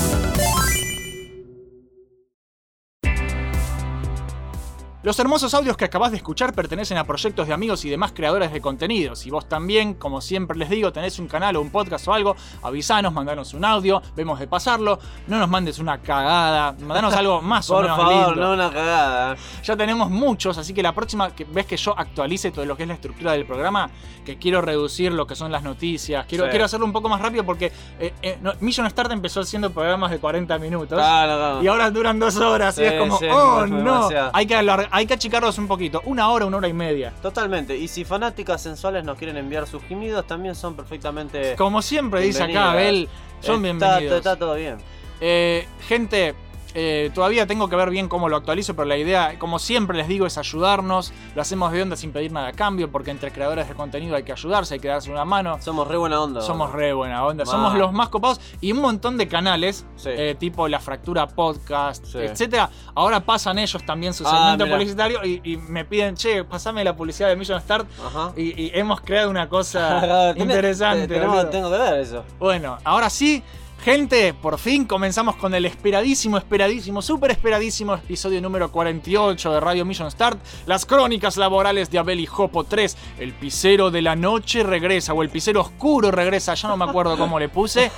Speaker 1: Los hermosos audios que acabas de escuchar pertenecen a proyectos de amigos y demás creadores de contenido. Si vos también, como siempre les digo, tenés un canal o un podcast o algo, avisanos, mandanos un audio, vemos de pasarlo. No nos mandes una cagada, mandanos algo más o
Speaker 2: Por
Speaker 1: menos
Speaker 2: favor,
Speaker 1: lindo.
Speaker 2: no una cagada.
Speaker 1: Ya tenemos muchos, así que la próxima que ves que yo actualice todo lo que es la estructura del programa, que quiero reducir lo que son las noticias, quiero,
Speaker 2: Sí.
Speaker 1: quiero hacerlo un poco más rápido porque eh, eh, no, Mission Start empezó haciendo programas de 40 minutos
Speaker 2: Claro, claro.
Speaker 1: y ahora duran dos horas
Speaker 2: Sí,
Speaker 1: y es como,
Speaker 2: sí,
Speaker 1: oh no,
Speaker 2: demasiado.
Speaker 1: hay que, alar- hay que achicarlos un poquito, una hora, una hora y media.
Speaker 2: Totalmente. Y si fanáticas sensuales nos quieren enviar sus gemidos, también son perfectamente.
Speaker 1: Como siempre dice acá Abel, son
Speaker 2: Está-
Speaker 1: bienvenidos.
Speaker 2: Está todo bien.
Speaker 1: Eh, gente, eh, todavía tengo que ver bien cómo lo actualizo, pero la idea, como siempre les digo, es ayudarnos. Lo hacemos de onda sin pedir nada a cambio, porque entre creadores de contenido hay que ayudarse, hay que darse una mano.
Speaker 2: Somos re buena onda.
Speaker 1: Somos re buena onda. Somos los más copados y un montón de canales,
Speaker 2: Sí.
Speaker 1: eh, tipo La Fractura Podcast,
Speaker 2: Sí.
Speaker 1: etcétera. Ahora pasan ellos también su
Speaker 2: Ah,
Speaker 1: segmento publicitario y, y me piden, che, pasame la publicidad de Mission Start. Y, y hemos creado una cosa interesante.
Speaker 2: tenemos- tengo que ver eso.
Speaker 1: Bueno, ahora sí, gente, por fin comenzamos con el esperadísimo, esperadísimo, súper esperadísimo episodio número 48 de Radio Mission Start, las crónicas laborales de Abel y Jopo 3, el pisero de la noche regresa, o el pisero oscuro regresa, ya no me acuerdo cómo le puse,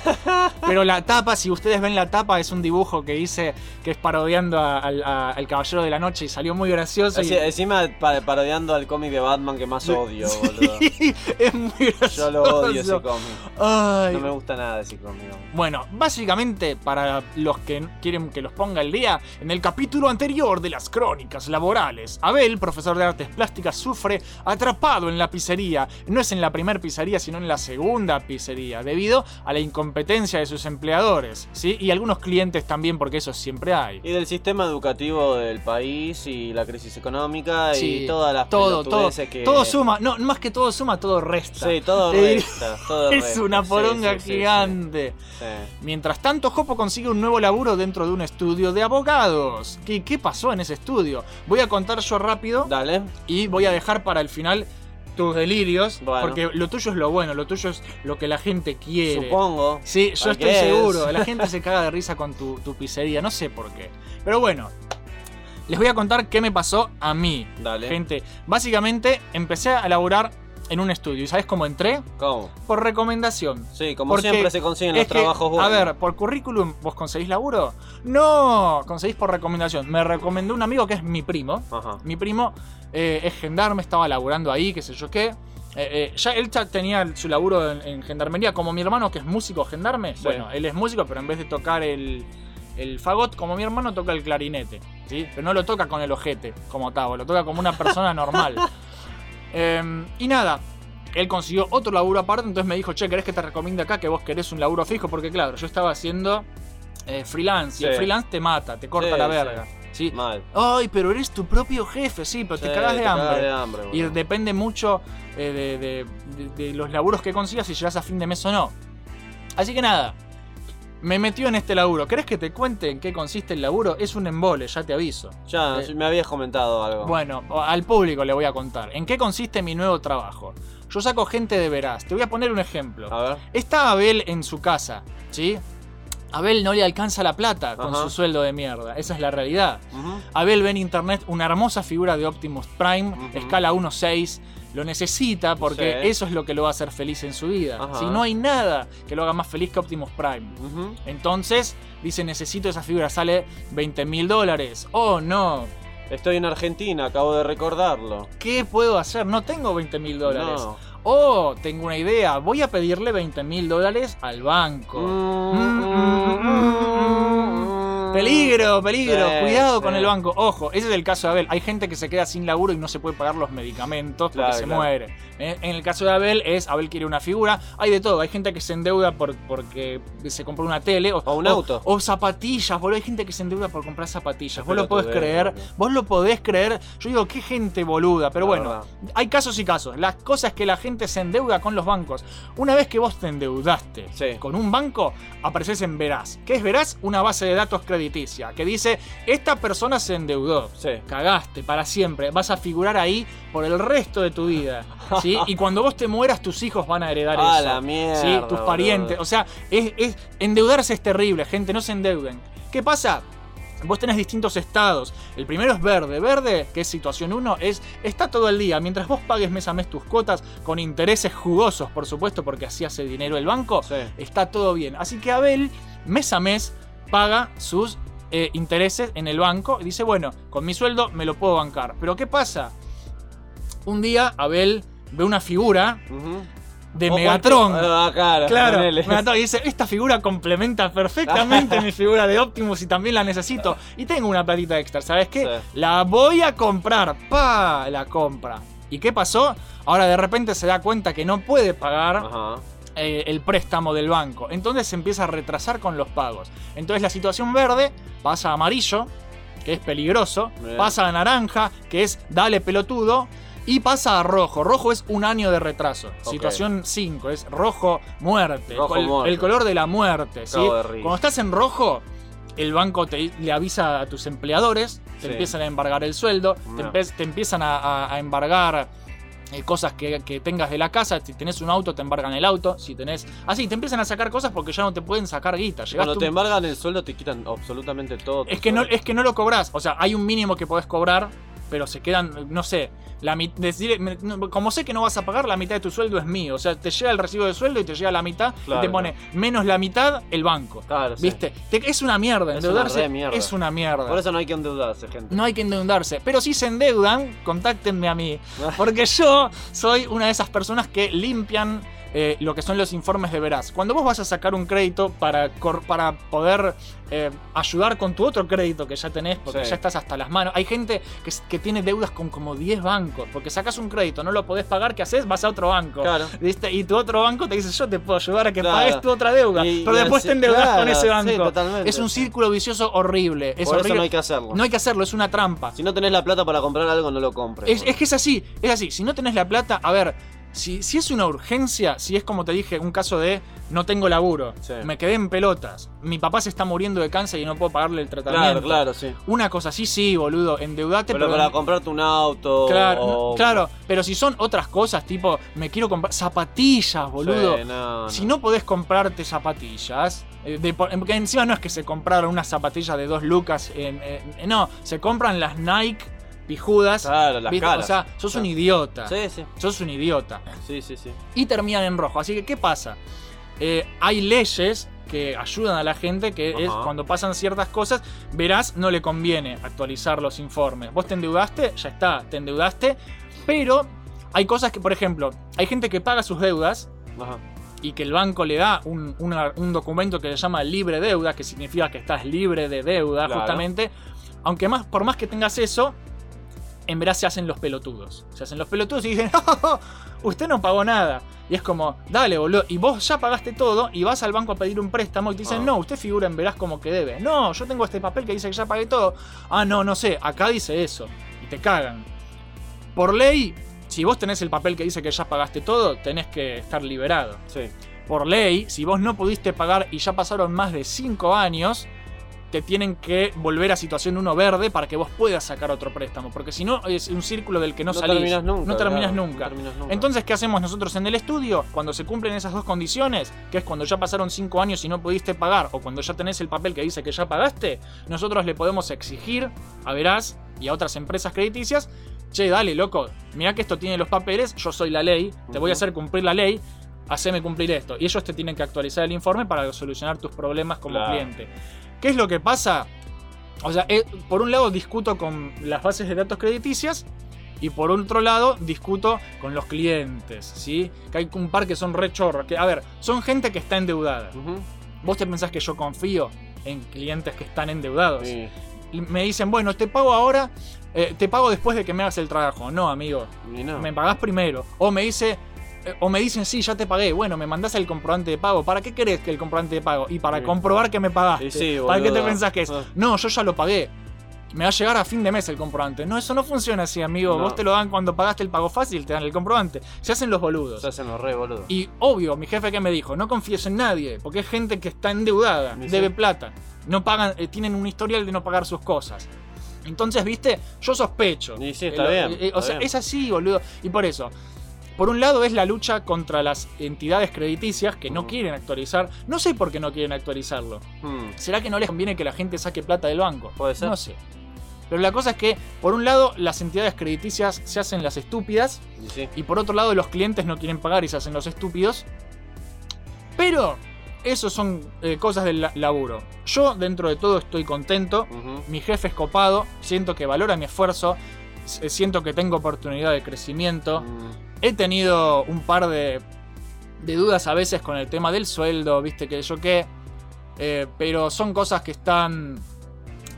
Speaker 1: pero la tapa, si ustedes ven la tapa, es un dibujo que hice que es parodiando a- al, a- al Caballero de la Noche y salió muy gracioso. Y-
Speaker 2: encima pa- parodiando al cómic de Batman que más odio, boludo.
Speaker 1: es muy gracioso.
Speaker 2: Yo lo odio ese cómic.
Speaker 1: Ay.
Speaker 2: No me gusta nada ese cómic.
Speaker 1: Bueno, básicamente para los que quieren que los ponga el día, en el capítulo anterior de las crónicas laborales, Abel, profesor de artes plásticas, sufre atrapado en la pizzería. No es en la primera pizzería, sino en la segunda pizzería, debido a la incompetencia de sus empleadores, ¿sí? Y algunos clientes también, porque eso siempre hay.
Speaker 2: Y del sistema educativo del país y la crisis económica
Speaker 1: Sí,
Speaker 2: y todas las
Speaker 1: todo, todo,
Speaker 2: que...
Speaker 1: todo suma, no, más que todo suma, todo resta.
Speaker 2: Sí, todo resta, todo
Speaker 1: es
Speaker 2: resta.
Speaker 1: una
Speaker 2: Sí,
Speaker 1: poronga
Speaker 2: sí.
Speaker 1: gigante. Mientras tanto, Jopo consigue un nuevo laburo dentro de un estudio de abogados. ¿Qué, qué pasó en ese estudio? Voy a contar yo rápido.
Speaker 2: Dale.
Speaker 1: Y voy a dejar para el final tus delirios.
Speaker 2: Bueno.
Speaker 1: Porque lo tuyo es lo bueno, lo tuyo es lo que la gente quiere.
Speaker 2: Supongo.
Speaker 1: Sí, yo estoy seguro. La gente se caga de risa con tu, tu pizzería, no sé por qué. Pero bueno, les voy a contar qué me pasó a mí.
Speaker 2: Dale.
Speaker 1: Gente, básicamente empecé a laburar en un estudio. ¿Y sabes cómo entré?
Speaker 2: ¿Cómo?
Speaker 1: Por recomendación.
Speaker 2: Sí, como
Speaker 1: Porque
Speaker 2: siempre se consiguen los
Speaker 1: que,
Speaker 2: trabajos buenos.
Speaker 1: A ver, por currículum, ¿vos conseguís laburo? No, conseguís por recomendación. Me recomendó un amigo que es mi primo.
Speaker 2: Ajá.
Speaker 1: Mi primo eh, es gendarme, estaba laburando ahí, qué sé yo qué. Eh, eh, ya él ya tenía su laburo en, en gendarmería, como mi hermano que es músico gendarme.
Speaker 2: Sí.
Speaker 1: Bueno, él es músico, pero en vez de tocar el, el fagot, como mi hermano toca el clarinete. ¿sí? Pero no lo toca con el ojete, como Tavo, lo toca como una persona normal. Eh, y nada, él consiguió otro laburo aparte, entonces me dijo, che, ¿querés que te recomiende acá que vos querés un laburo fijo? Porque claro, yo estaba haciendo eh, freelance y el freelance te mata, te corta
Speaker 2: Sí,
Speaker 1: la verga. ¿sí?
Speaker 2: Mal.
Speaker 1: Ay, pero eres tu propio jefe, sí, pero te
Speaker 2: Sí,
Speaker 1: cagás de
Speaker 2: te
Speaker 1: hambre.
Speaker 2: de hambre,
Speaker 1: y depende mucho eh, de, de- de- de los laburos que consigas si llegas a fin de mes o no. Así que nada, me metió en este laburo. ¿Querés que te cuente en qué consiste el laburo? Es un embole, ya te aviso.
Speaker 2: Ya,
Speaker 1: Eh,
Speaker 2: me habías comentado algo.
Speaker 1: bueno, al público le voy a contar. ¿En qué consiste mi nuevo trabajo? Yo saco gente de veraz. Te voy a poner un ejemplo.
Speaker 2: A ver.
Speaker 1: Está Abel en su casa, ¿sí? Abel no le alcanza la plata con
Speaker 2: Ajá.
Speaker 1: su sueldo de mierda. Esa es la realidad. Abel ve en internet una hermosa figura de Optimus Prime, escala 1.6. Lo necesita porque
Speaker 2: Sí.
Speaker 1: eso es lo que lo va a hacer feliz en su vida.
Speaker 2: Ajá.
Speaker 1: Si no hay nada que lo haga más feliz que Optimus Prime. Entonces, dice, necesito esa figura, sale 20 mil dólares. Oh, no.
Speaker 2: Estoy en Argentina, acabo de recordarlo.
Speaker 1: ¿Qué puedo hacer? No tengo 20 mil dólares.
Speaker 2: No.
Speaker 1: Oh, tengo una idea. Voy a pedirle 20 mil dólares al banco. Peligro, peligro,
Speaker 2: Sí,
Speaker 1: cuidado
Speaker 2: sí.
Speaker 1: con el banco. Ojo, ese es el caso de Abel. Hay gente que se queda sin laburo y no se puede pagar los medicamentos porque
Speaker 2: Claro,
Speaker 1: se
Speaker 2: claro.
Speaker 1: muere. Eh, En el caso de Abel es Abel quiere una figura. Hay de todo. Hay gente que se endeuda por, porque se compró una tele o,
Speaker 2: un auto.
Speaker 1: O zapatillas, boludo. Hay gente que se endeuda por comprar zapatillas. Vos lo podés
Speaker 2: ves,
Speaker 1: creer. Vos lo podés creer. Yo digo, qué gente boluda. Pero
Speaker 2: La
Speaker 1: bueno,
Speaker 2: verdad.
Speaker 1: hay casos y casos. Las cosas que la gente se endeuda con los bancos. Una vez que vos te endeudaste con un banco, apareces en Veraz. ¿Qué es Veraz? Una base de datos crediticia que dice, esta persona se endeudó. Cagaste para siempre. Vas a figurar ahí por el resto de tu vida. ¿sí? Y cuando vos te mueras, tus hijos van a heredar
Speaker 2: A
Speaker 1: eso.
Speaker 2: la mierda,
Speaker 1: ¿sí? Tus parientes. O sea, es, es- endeudarse es terrible, gente. No se endeuden. ¿Qué pasa? Vos tenés distintos estados. El primero es verde. Verde, que es situación 1, es está todo el día. Mientras vos pagues mes a mes tus cuotas con intereses jugosos, por supuesto, porque así hace dinero el banco, está todo bien. Así que Abel, mes a mes, paga sus eh, intereses en el banco y dice, bueno, con mi sueldo me lo puedo bancar. Pero ¿qué pasa? Un día Abel ve una figura de Megatron.
Speaker 2: Ah, claro.
Speaker 1: Megatron. Y dice, esta figura complementa perfectamente mi figura de Optimus y también la necesito. Y tengo una platita extra, ¿sabes qué? La voy a comprar. Pa, la compra. ¿Y qué pasó? Ahora de repente se da cuenta que no puede pagar eh, el préstamo del banco. Entonces se empieza a retrasar con los pagos. Entonces la situación verde pasa a amarillo, que es peligroso.
Speaker 2: Bien.
Speaker 1: Pasa a naranja, que es dale pelotudo. Y pasa a rojo. Rojo es un año de retraso. Situación 5, es rojo muerte.
Speaker 2: Rojo
Speaker 1: el,
Speaker 2: muerte.
Speaker 1: el color de la muerte. Cuando estás en rojo, el banco te, le avisa a tus empleadores, te
Speaker 2: Sí.
Speaker 1: empiezan a embargar el sueldo, te,
Speaker 2: No.
Speaker 1: empe- te empiezan a, a- a embargar eh, cosas que, que tengas de la casa. Si tenés un auto, te embargan el auto. Si tenés. Así, te empiezan a sacar cosas porque ya no te pueden sacar guita. Llegaste
Speaker 2: Cuando te
Speaker 1: un-
Speaker 2: embargan el sueldo te quitan absolutamente todo.
Speaker 1: es que, no, es que no lo cobras. O sea, hay un mínimo que podés cobrar, pero se quedan, no sé. La, decir- como sé que no vas a pagar, la mitad de tu sueldo es mío. O sea, te llega el recibo de sueldo y te llega la mitad
Speaker 2: Claro,
Speaker 1: y te pone menos la mitad el banco.
Speaker 2: Claro, sí.
Speaker 1: ¿Viste? Te- es una mierda.
Speaker 2: Es
Speaker 1: Endeudarse
Speaker 2: mierda.
Speaker 1: es una mierda.
Speaker 2: Por eso no hay que endeudarse, gente.
Speaker 1: No hay que endeudarse. Pero si se endeudan, contáctenme a mí. Porque yo soy una de esas personas que limpian eh, lo que son los informes de veraz. Cuando vos vas a sacar un crédito para, para poder eh, ayudar con tu otro crédito que ya tenés, porque
Speaker 2: Sí.
Speaker 1: ya estás hasta las manos. Hay gente que, tiene deudas con como 10 bancos. Porque sacas un crédito, no lo podés pagar, ¿qué haces? Vas a otro banco.
Speaker 2: Claro.
Speaker 1: ¿Viste? Y tu otro banco te dice, yo te puedo ayudar a que
Speaker 2: Claro.
Speaker 1: pagues tu otra deuda.
Speaker 2: Y-
Speaker 1: pero
Speaker 2: y
Speaker 1: después te endeudas
Speaker 2: claro,
Speaker 1: con ese banco. es un círculo vicioso horrible. Es
Speaker 2: Por eso no hay que hacerlo.
Speaker 1: No hay que hacerlo, es una trampa.
Speaker 2: Si no tenés la plata para comprar algo, no lo compres.
Speaker 1: Es, es que es así, es así. Si no tenés la plata, a ver, Si, si es una urgencia, si es como te dije, un caso de no tengo laburo,
Speaker 2: Sí.
Speaker 1: me quedé en pelotas, mi papá se está muriendo de cáncer y no puedo pagarle el tratamiento.
Speaker 2: Claro, claro, sí.
Speaker 1: Una cosa así, sí, boludo, endeudate,
Speaker 2: Pero
Speaker 1: pero
Speaker 2: para comprarte un auto.
Speaker 1: Claro,
Speaker 2: o-
Speaker 1: claro, pero si son otras cosas, tipo, me quiero comprar zapatillas, boludo.
Speaker 2: Sí, no, no.
Speaker 1: Si no podés comprarte zapatillas, eh, de porque encima no es que se compraron unas zapatillas de dos lucas, en- en- no, se compran las Nike pijudas.
Speaker 2: Claro, las
Speaker 1: ¿viste?
Speaker 2: caras.
Speaker 1: O sea, sos
Speaker 2: Claro.
Speaker 1: un idiota.
Speaker 2: Sí, sí.
Speaker 1: Sos un idiota.
Speaker 2: Sí, sí, sí.
Speaker 1: Y terminan en rojo. Así que, ¿qué pasa? Eh, hay leyes que ayudan a la gente, que es cuando pasan ciertas cosas, verás, no le conviene actualizar los informes. Vos te endeudaste, ya está, te endeudaste, pero hay cosas que, por ejemplo, hay gente que paga sus deudas
Speaker 2: Ajá.
Speaker 1: y que el banco le da un, una- un documento que se llama libre deuda, que significa que estás libre de deuda,
Speaker 2: Claro.
Speaker 1: justamente. Aunque más, por más que tengas eso, en verdad se hacen los pelotudos. Se hacen los pelotudos y dicen, "Oh, usted no pagó nada. Y es como, dale, boludo. Y vos ya pagaste todo y vas al banco a pedir un préstamo y te dicen,
Speaker 2: Ah.
Speaker 1: no, usted figura en verás como que debe. No, yo tengo este papel que dice que ya pagué todo. Ah, no, no sé, acá dice eso. Y te cagan. Por ley, si vos tenés el papel que dice que ya pagaste todo, tenés que estar liberado.
Speaker 2: Sí.
Speaker 1: Por ley, si vos no pudiste pagar y ya pasaron más de 5 años, te tienen que volver a situación 1 verde para que vos puedas sacar otro préstamo. Porque si no, es un círculo del que no,
Speaker 2: No
Speaker 1: salís.
Speaker 2: terminás nunca,
Speaker 1: No terminás
Speaker 2: claro,
Speaker 1: nunca.
Speaker 2: no terminás nunca.
Speaker 1: Entonces, ¿qué hacemos nosotros en el estudio? Cuando se cumplen esas dos condiciones, que es cuando ya pasaron 5 años y no pudiste pagar, o cuando ya tenés el papel que dice que ya pagaste, nosotros le podemos exigir a Verás y a otras empresas crediticias, che, dale, loco, mirá que esto tiene los papeles, yo soy la ley, te voy a hacer cumplir la ley, haceme cumplir esto. Y ellos te tienen que actualizar el informe para solucionar tus problemas como
Speaker 2: Claro.
Speaker 1: cliente. ¿Qué es lo que pasa? O sea, eh, por un lado discuto con las bases de datos crediticias y por otro lado discuto con los clientes, ¿sí? Que hay un par que son re chorros, que a ver, son gente que está endeudada. ¿Vos te pensás que yo confío en clientes que están endeudados? Y me dicen, bueno, te pago ahora, eh, te pago después de que me hagas el trabajo. No, amigo.
Speaker 2: No.
Speaker 1: Me pagás primero. O me dice. Eh, O me dicen, sí, ya te pagué. Bueno, me mandás el comprobante de pago. ¿Para qué querés que el comprobante de pago? Y para
Speaker 2: Sí.
Speaker 1: comprobar que me pagaste.
Speaker 2: Y sí,
Speaker 1: ¿Para qué te pensás que es?
Speaker 2: Ah.
Speaker 1: No, yo ya lo pagué. Me va a llegar a fin de mes el comprobante. No, eso no funciona así, amigo.
Speaker 2: No.
Speaker 1: Vos te lo dan cuando pagaste el pago fácil, te dan el comprobante. Se hacen los boludos.
Speaker 2: Se hacen los re, boludo.
Speaker 1: Y obvio, mi jefe que me dijo, no confíes en nadie, porque es gente que está endeudada,
Speaker 2: sí.
Speaker 1: debe plata, no pagan, eh, tienen un historial de no pagar sus cosas. Entonces, viste, yo sospecho.
Speaker 2: Y sí, está
Speaker 1: Eh,
Speaker 2: bien,
Speaker 1: eh, o
Speaker 2: está
Speaker 1: sea,
Speaker 2: bien.
Speaker 1: es así, boludo. Y por eso, por un lado es la lucha contra las entidades crediticias que no quieren actualizar. No sé por qué no quieren actualizarlo.
Speaker 2: Hmm.
Speaker 1: ¿Será que no les conviene que la gente saque plata del banco?
Speaker 2: Puede ser.
Speaker 1: No sé. Pero la cosa es que, por un lado, las entidades crediticias se hacen las estúpidas
Speaker 2: Y sí.
Speaker 1: y por otro lado, los clientes no quieren pagar y se hacen los estúpidos. Pero eso son eh, cosas del la- laburo. Yo, dentro de todo, estoy contento. Mi jefe es copado. Siento que valora mi esfuerzo. Siento que tengo oportunidad de crecimiento.
Speaker 2: Mm.
Speaker 1: He tenido un par de, de dudas a veces con el tema del sueldo, viste que yo qué. Eh, pero son cosas que están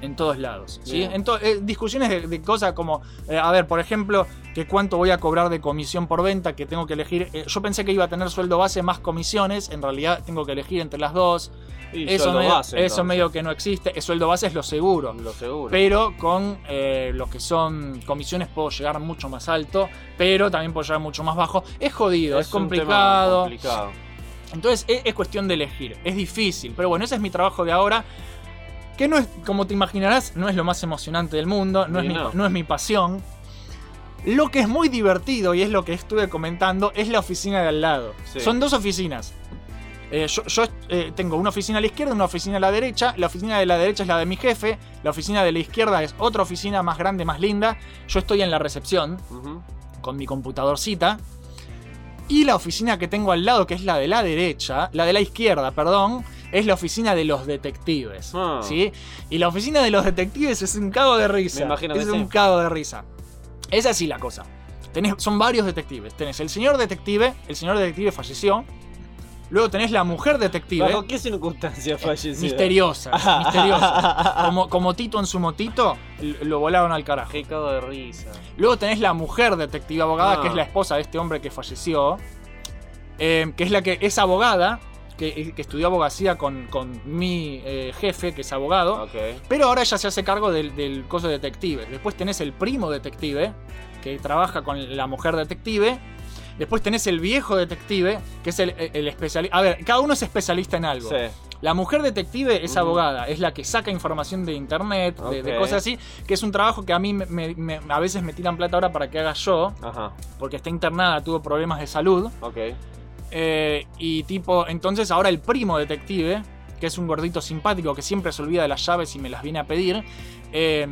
Speaker 1: en todos lados. ¿sí? En to- eh, discusiones de, de cosas como, eh, a ver, por ejemplo, que cuánto voy a cobrar de comisión por venta, que tengo que elegir. yo pensé que iba a tener sueldo base más comisiones, en realidad tengo que elegir entre las dos.
Speaker 2: Y
Speaker 1: eso medio,
Speaker 2: base,
Speaker 1: eso
Speaker 2: entonces.
Speaker 1: medio que no existe. El sueldo base es lo seguro.
Speaker 2: Lo seguro.
Speaker 1: Pero con eh, lo que son comisiones puedo llegar mucho más alto, pero también puedo llegar mucho más bajo. Es jodido, es, complicado.
Speaker 2: complicado.
Speaker 1: Entonces es, es cuestión de elegir, es difícil, pero bueno, ese es mi trabajo de ahora. Que no es, como te imaginarás, no es lo más emocionante del mundo, no, es mi,
Speaker 2: no.
Speaker 1: no es mi pasión. Lo que es muy divertido y es lo que estuve comentando es la oficina de al lado.
Speaker 2: Sí.
Speaker 1: Son dos oficinas. Eh, yo yo, eh, tengo una oficina a la izquierda y una oficina a la derecha. La oficina de la derecha es la de mi jefe. La oficina de la izquierda es otra oficina más grande, más linda. Yo estoy en la recepción con mi computadorcita. Y la oficina que tengo al lado, que es la de la derecha, la de la izquierda, perdón, es la oficina de los detectives.
Speaker 2: Ah.
Speaker 1: ¿sí? Y la oficina de los detectives es un cago de risa.
Speaker 2: Me imagino que
Speaker 1: es
Speaker 2: sí.
Speaker 1: un cago de risa. Es así la cosa. Tenés, son varios detectives. Tenés el señor detective, el señor detective falleció. Luego tenés la mujer detective.
Speaker 2: ¿Bajo qué circunstancias falleció?
Speaker 1: Misteriosa, misteriosa. Como, como Tito en su motito, lo volaron al carajo.
Speaker 2: Qué cago de risa.
Speaker 1: Luego tenés la mujer detective abogada,
Speaker 2: Ah.
Speaker 1: que es la esposa de este hombre que falleció. eh, que es la que es abogada, que, que estudió abogacía con, con mi eh, jefe, que es abogado. Pero ahora ella se hace cargo del, del coso detective. Después tenés el primo detective, que trabaja con la mujer detective. Después tenés el viejo detective, que es el, el especialista. A ver, cada uno es especialista en algo.
Speaker 2: Sí.
Speaker 1: La mujer detective es abogada, es la que saca información de internet, de, cosas así, que es un trabajo que a mí me- me- me- a veces me tiran plata ahora para que haga yo,
Speaker 2: Ajá.
Speaker 1: porque está internada, tuvo problemas de salud.
Speaker 2: Ok.
Speaker 1: Eh, y tipo, entonces ahora el primo detective, que es un gordito simpático que siempre se olvida de las llaves y me las viene a pedir. eh,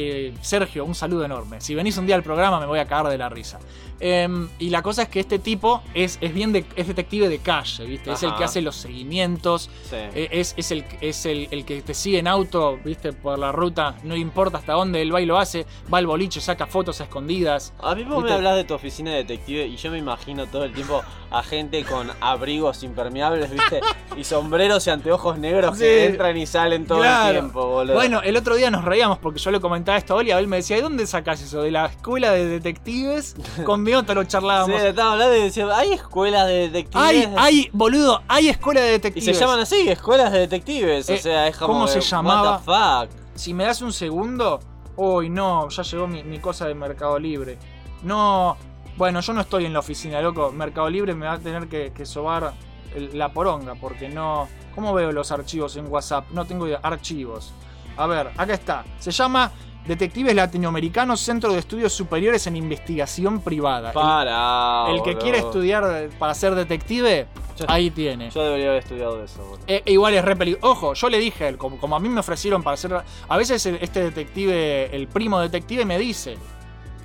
Speaker 1: eh, Sergio, un saludo enorme. Si venís un día al programa me voy a cagar de la risa. Eh, y la cosa es que este tipo es, es bien de, es detective de calle, ¿viste? Es el que hace los seguimientos.
Speaker 2: Sí.
Speaker 1: eh, Es, es el, es el, el que te sigue en auto, ¿viste? Por la ruta. No importa hasta dónde él va y lo hace. Va al boliche, saca fotos a escondidas.
Speaker 2: A mí vos me hablas de tu oficina de detective y yo me imagino todo el tiempo a gente con abrigos impermeables, ¿viste? Y sombreros y anteojos negros
Speaker 1: Sí.
Speaker 2: que entran y salen todo
Speaker 1: Claro.
Speaker 2: el tiempo, boludo.
Speaker 1: Bueno, el otro día nos reíamos porque yo le esto a Oli y él me decía, ¿de dónde sacás eso? ¿De la escuela de detectives? Con Biota lo
Speaker 2: Sí,
Speaker 1: charlábamos.
Speaker 2: estaba hablando y decía, hay escuelas de detectives.
Speaker 1: hay, hay, boludo, hay escuela de
Speaker 2: Y
Speaker 1: detectives.
Speaker 2: se llaman así, escuelas de detectives.
Speaker 1: Eh,
Speaker 2: o sea, es como.
Speaker 1: ¿Cómo se llamaba?
Speaker 2: What the fuck.
Speaker 1: Si me das un segundo. Uy, no, ya llegó mi, mi cosa de Mercado Libre. No. Bueno, yo no estoy en la oficina, loco. Mercado Libre me va a tener que, que sobar el- la poronga porque no. ¿Cómo veo los archivos en WhatsApp? No tengo idea. Archivos. A ver, acá está. Se llama Detectives Latinoamericanos Centro de Estudios Superiores en Investigación Privada.
Speaker 2: Para.
Speaker 1: El, que
Speaker 2: boludo.
Speaker 1: quiere estudiar para ser detective, ahí tiene.
Speaker 2: Yo debería haber estudiado eso, boludo.
Speaker 1: Eh, igual es re peligroso. Ojo, yo le dije como, como a mí me ofrecieron para hacer. A veces el- este detective, el primo detective, me dice: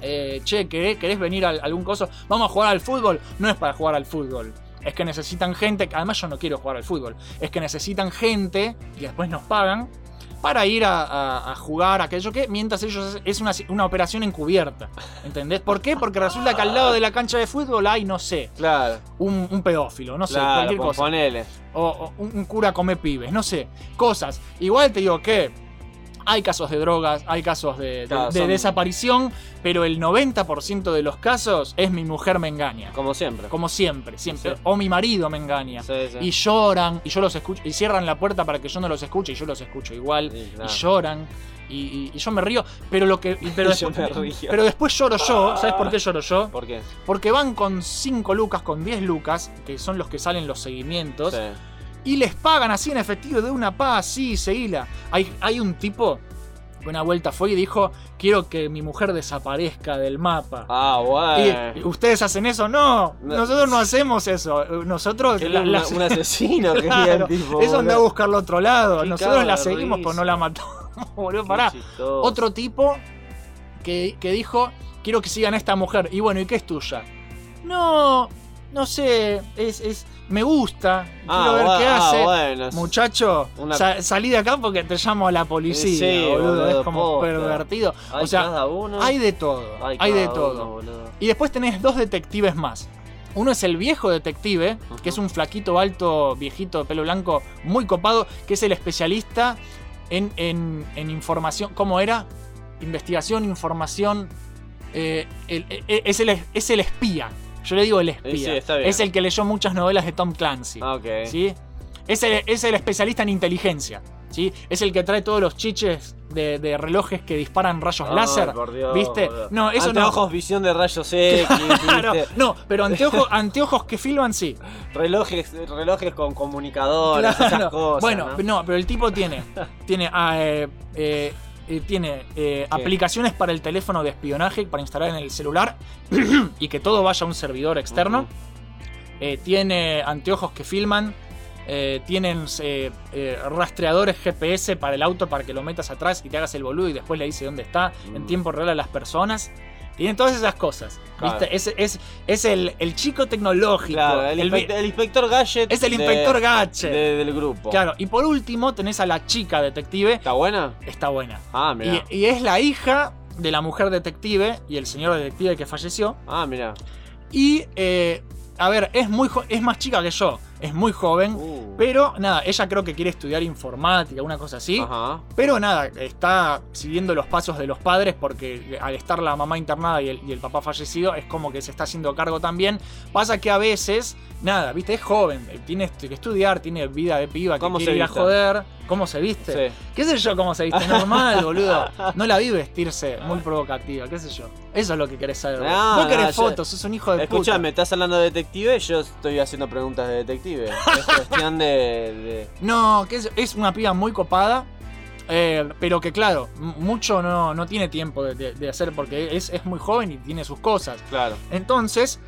Speaker 1: eh, Che, ¿querés, querés venir a algún coso? Vamos a jugar al fútbol. No es para jugar al fútbol. Es que necesitan gente. Además, yo no quiero jugar al fútbol. Es que necesitan gente y después nos pagan para ir a, a- a jugar aquello que, mientras ellos es una, una operación encubierta. ¿Entendés? ¿Por qué? Porque resulta que al lado de la cancha de fútbol hay, no sé,
Speaker 2: Claro.
Speaker 1: un, un pedófilo, no sé,
Speaker 2: claro,
Speaker 1: cualquier
Speaker 2: pues
Speaker 1: cosa
Speaker 2: ponele.
Speaker 1: o, o un un cura come pibes, no sé, cosas. Igual te digo que hay casos de drogas, hay casos de, de-
Speaker 2: Claro,
Speaker 1: de
Speaker 2: son-
Speaker 1: desaparición, pero el 90% de los casos es mi mujer me engaña.
Speaker 2: Como siempre.
Speaker 1: Como siempre, siempre.
Speaker 2: Sí.
Speaker 1: O mi marido me engaña.
Speaker 2: Sí, sí.
Speaker 1: Y lloran, y yo los escucho, y cierran la puerta para que yo no los escuche, y yo los escucho igual. Y lloran. Y, y- y yo me río, pero lo que. después, pero después lloro yo. ¿Sabes por qué lloro yo?
Speaker 2: ¿Por qué?
Speaker 1: Porque van con 5 lucas, con 10 lucas, que son los que salen los seguimientos
Speaker 2: Sí.
Speaker 1: Y les pagan así en efectivo de una paz, sí, seguila. Hay, hay un tipo que una vuelta fue y dijo, quiero que mi mujer desaparezca del mapa.
Speaker 2: Ah, bueno.
Speaker 1: Y, ¿Ustedes hacen eso? No,
Speaker 2: No.
Speaker 1: nosotros no hacemos eso. Nosotros... La-
Speaker 2: una-
Speaker 1: la-
Speaker 2: un asesino
Speaker 1: Claro,
Speaker 2: tipo,
Speaker 1: Eso anda a buscarlo a otro lado. Nosotros la seguimos, pero no la matamos. Boludo, pará.
Speaker 2: Chistoso.
Speaker 1: Otro tipo que, que dijo, quiero que sigan a esta mujer. Y bueno, ¿y qué es tuya? No, no sé, es, es, me gusta.
Speaker 2: Ah,
Speaker 1: quiero ver qué
Speaker 2: ah,
Speaker 1: hace.
Speaker 2: bueno,
Speaker 1: Muchacho,
Speaker 2: una-
Speaker 1: sa- salí de acá porque te llamo a la policía,
Speaker 2: Sí,
Speaker 1: boludo.
Speaker 2: boludo,
Speaker 1: Es como
Speaker 2: posta.
Speaker 1: pervertido.
Speaker 2: Hay
Speaker 1: o sea, hay de todo.
Speaker 2: Hay
Speaker 1: Hay, de todo.
Speaker 2: uno,
Speaker 1: y después tenés dos detectives más. Uno es el viejo detective, que es un flaquito alto, viejito de pelo blanco, muy copado, que es el especialista en, en- en información. ¿Cómo era? Investigación, información. eh, el- eh, es, el, es el espía. Yo le digo el espía.
Speaker 2: Sí, está bien.
Speaker 1: Es el que leyó muchas novelas de Tom Clancy.
Speaker 2: Ah, ok.
Speaker 1: ¿sí? Es, el, es el especialista en inteligencia. ¿sí? Es el que trae todos los chiches de, de relojes que disparan rayos
Speaker 2: Ay,
Speaker 1: láser.
Speaker 2: por Dios,
Speaker 1: ¿Viste? No, eso
Speaker 2: Anteojos,
Speaker 1: no.
Speaker 2: visión de rayos X, ¿viste?
Speaker 1: no, pero anteojos, anteojos que filman sí.
Speaker 2: Relojes, relojes con comunicadores,
Speaker 1: Claro.
Speaker 2: esas cosas.
Speaker 1: bueno,
Speaker 2: ¿no?
Speaker 1: ¿no? pero el tipo tiene. tiene. ah, eh, eh, eh, tiene eh, aplicaciones para el teléfono de espionaje para instalar en el celular y que todo vaya a un servidor externo. Eh, tiene anteojos que filman. tienen rastreadores GPS para el auto para que lo metas atrás y te hagas el boludo y después le dice dónde está en tiempo real a las personas. Tienen todas esas cosas.
Speaker 2: Claro.
Speaker 1: ¿viste? Es, es, es el, el chico tecnológico.
Speaker 2: Claro, el, inspector, el inspector Gadget.
Speaker 1: es el
Speaker 2: de-
Speaker 1: inspector Gadget.
Speaker 2: de- del grupo.
Speaker 1: Claro, y por último tenés a la chica detective.
Speaker 2: ¿Está buena?
Speaker 1: Está buena.
Speaker 2: Ah, mira.
Speaker 1: Y, y es la hija de la mujer detective y el señor detective que falleció.
Speaker 2: Ah, mira.
Speaker 1: Y, eh, a ver, es, muy es más chica que yo. Es muy joven.
Speaker 2: Uh.
Speaker 1: Pero nada, ella creo que quiere estudiar informática, una cosa así.
Speaker 2: Ajá.
Speaker 1: Pero nada, está siguiendo los pasos de los padres porque al estar la mamá internada y el, y el papá fallecido es como que se está haciendo cargo también. Pasa que a veces, nada, viste, es joven, eh, tiene que estudiar, tiene vida de piba, que
Speaker 2: ¿Cómo
Speaker 1: quiere
Speaker 2: se
Speaker 1: ir a joder. ¿Cómo se viste?
Speaker 2: Sí.
Speaker 1: ¿Qué sé yo cómo se viste? Normal, boludo. No la vi vestirse muy provocativa, qué sé yo. Eso es lo que querés saber.
Speaker 2: No,
Speaker 1: querés
Speaker 2: no, yo-
Speaker 1: fotos, sos un hijo de
Speaker 2: Escúchame, estás hablando de detective, yo estoy haciendo preguntas de detective. Es cuestión de.
Speaker 1: No, que es, es una piba muy copada. eh, pero que claro, mucho no, no tiene tiempo de, de- de hacer porque es, es muy joven y tiene sus cosas.
Speaker 2: Claro.
Speaker 1: Entonces,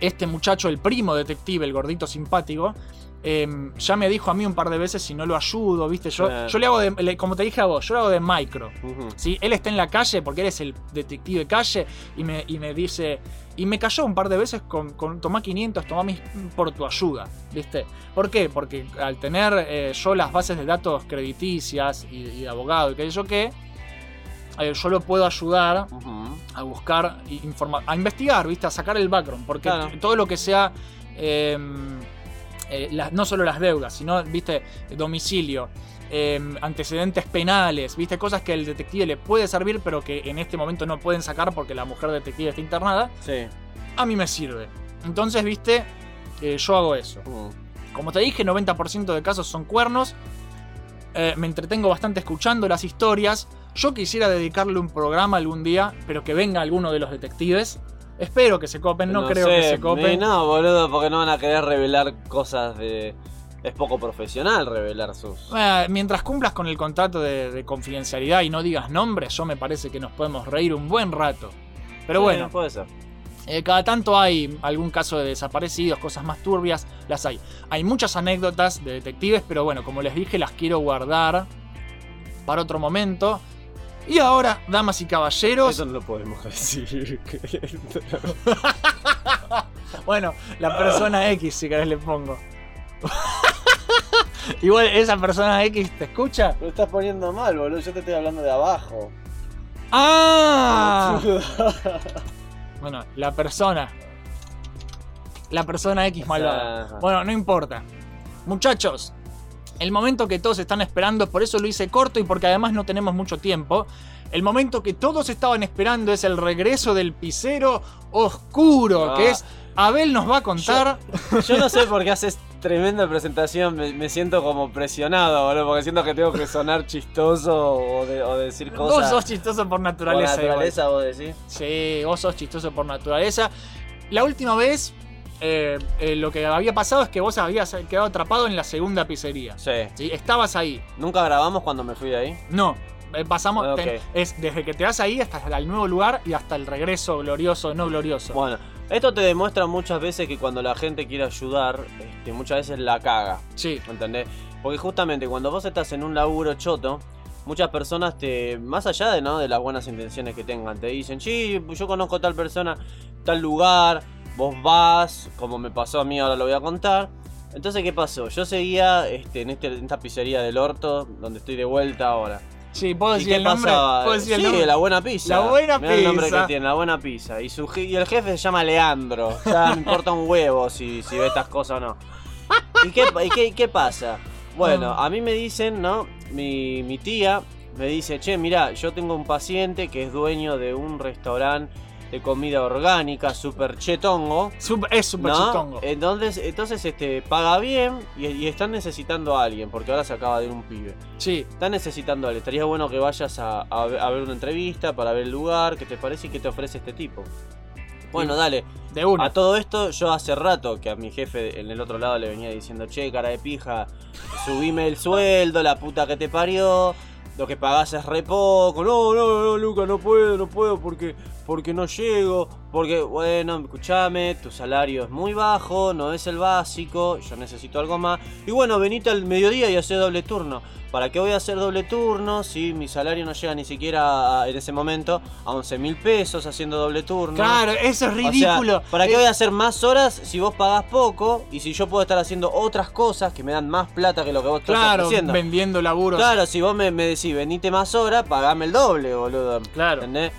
Speaker 1: este muchacho, el primo detective, el gordito simpático, em, ya me dijo a mí un par de veces si no lo ayudo, ¿viste? Yo, yo le hago de, le- como te dije a vos, yo lo hago de micro. ¿sí? Él está en la calle porque él es el detective calle y me, y me dice. Y me cayó un par de veces con, con tomá 500, tomá mis, por tu ayuda, ¿viste? ¿Por qué? Porque al tener eh, yo las bases de datos crediticias y, y de abogado y qué sé yo qué, eh, yo lo puedo ayudar a buscar informa a investigar, ¿viste? A sacar el background, porque
Speaker 2: Claro.
Speaker 1: todo lo que sea eh, eh, las- no solo las deudas, sino, ¿viste? Domicilio, eh, antecedentes penales, ¿viste? Cosas que el detective le puede servir, pero que en este momento no pueden sacar porque la mujer detective está internada.
Speaker 2: Sí.
Speaker 1: A mí me sirve. Entonces, ¿viste? Eh, yo hago eso. Como te dije, 90% de casos son cuernos. Eh, me entretengo bastante escuchando las historias. Yo quisiera dedicarle un programa algún día, pero que venga alguno de los detectives. Espero que se copen, no, creo que se copen.
Speaker 2: No, boludo, porque no van a querer revelar cosas de. Es poco profesional revelar sus.
Speaker 1: Eh, mientras cumplas con el contrato de, de confidencialidad y no digas nombres, yo me parece que nos podemos reír un buen rato. Pero
Speaker 2: Sí,
Speaker 1: bueno,
Speaker 2: Puede ser.
Speaker 1: eh, cada tanto hay algún caso de desaparecidos, cosas más turbias, las hay. Hay muchas anécdotas de detectives, pero bueno, como les dije, las quiero guardar para otro momento. Y ahora, damas y caballeros.
Speaker 2: Eso no lo podemos decir.
Speaker 1: Bueno, la persona X, si querés le pongo. Igual esa persona X te escucha.
Speaker 2: Lo estás poniendo mal, boludo. Yo te estoy hablando de abajo.
Speaker 1: ¡Ah! Bueno, la persona. La persona X malvada.
Speaker 2: Ajá.
Speaker 1: Bueno, no importa. Muchachos, el momento que todos están esperando, por eso lo hice corto y porque además no tenemos mucho tiempo. El momento que todos estaban esperando es el regreso del pisero oscuro,
Speaker 2: Ah.
Speaker 1: que es Abel nos va a contar.
Speaker 2: Yo no sé por qué haces tremenda presentación. Me, me siento como presionado, boludo. Porque siento que tengo que sonar chistoso o, de- o decir
Speaker 1: Vos
Speaker 2: cosas.
Speaker 1: sos chistoso por
Speaker 2: Por
Speaker 1: naturaleza. igual.
Speaker 2: naturaleza, vos decís.
Speaker 1: Sí, vos sos chistoso por naturaleza. La última vez, eh, eh, lo que había pasado es que vos habías quedado atrapado en la segunda pizzería.
Speaker 2: Sí.
Speaker 1: Estabas ahí.
Speaker 2: ¿Nunca grabamos cuando me fui de ahí?
Speaker 1: No. eh, pasamos.
Speaker 2: Ah,
Speaker 1: es desde que te vas ahí hasta el nuevo lugar y hasta el regreso glorioso, no glorioso.
Speaker 2: Bueno, esto te demuestra muchas veces que cuando la gente quiere ayudar, este, muchas veces la caga.
Speaker 1: Sí.
Speaker 2: ¿Entendés? Porque justamente cuando vos estás en un laburo choto, muchas personas te, más allá de, ¿no? de las buenas intenciones que tengan, te dicen, sí, yo conozco tal persona, tal lugar, vos vas, como me pasó a mí, ahora lo voy a contar. Entonces, ¿qué pasó? Yo seguía este, en, este, en esta pizzería del orto, donde estoy de vuelta ahora.
Speaker 1: Sí, ¿puedo
Speaker 2: ¿Y
Speaker 1: decir
Speaker 2: qué
Speaker 1: el nombre?
Speaker 2: pasaba?
Speaker 1: ¿Puedo decir el
Speaker 2: sí,
Speaker 1: nombre?
Speaker 2: la buena pizza.
Speaker 1: La buena
Speaker 2: Mirá el nombre
Speaker 1: pizza.
Speaker 2: que tiene, la buena pizza. Y, su, y el jefe se llama Leandro. Ya me importa un huevo si, si ve estas cosas o no. ¿Y qué, y qué, qué pasa? Bueno, a mí me dicen, ¿no? Mi, mi tía me dice, che, mira, yo tengo un paciente que es dueño de un restaurante de comida orgánica, super chetongo.
Speaker 1: es super
Speaker 2: ¿no?
Speaker 1: chetongo.
Speaker 2: Entonces, entonces este, paga bien y, y están necesitando a alguien, porque ahora se acaba de ir un pibe.
Speaker 1: Sí.
Speaker 2: Están necesitando a alguien. Estaría bueno que vayas a, a ver a ver una entrevista para ver el lugar, qué te parece y qué te ofrece este tipo. Bueno, dale.
Speaker 1: De una.
Speaker 2: A todo esto, yo hace rato que a mi jefe en el otro lado le venía diciendo, che, cara de pija, subime el sueldo, la puta que te parió, lo que pagás es re poco, no, no, no, Luca, no puedo, no puedo porque, porque no llego, porque, bueno, escúchame, tu salario es muy bajo, no es el básico, yo necesito algo más, y bueno, venite al mediodía y hacé doble turno. ¿Para qué voy a hacer doble turno si mi salario no llega ni siquiera a- en ese momento a 11 mil pesos haciendo doble turno?
Speaker 1: Claro, eso es
Speaker 2: O sea,
Speaker 1: ridículo.
Speaker 2: ¿Para qué
Speaker 1: Eh,
Speaker 2: voy a hacer más horas si vos pagás poco y si yo puedo estar haciendo otras cosas que me dan más plata que lo que vos estás
Speaker 1: Claro,
Speaker 2: ofreciendo?
Speaker 1: vendiendo laburos.
Speaker 2: Claro, si vos me, me decís venite más horas, pagame el doble, boludo.
Speaker 1: Claro.
Speaker 2: ¿Entendés?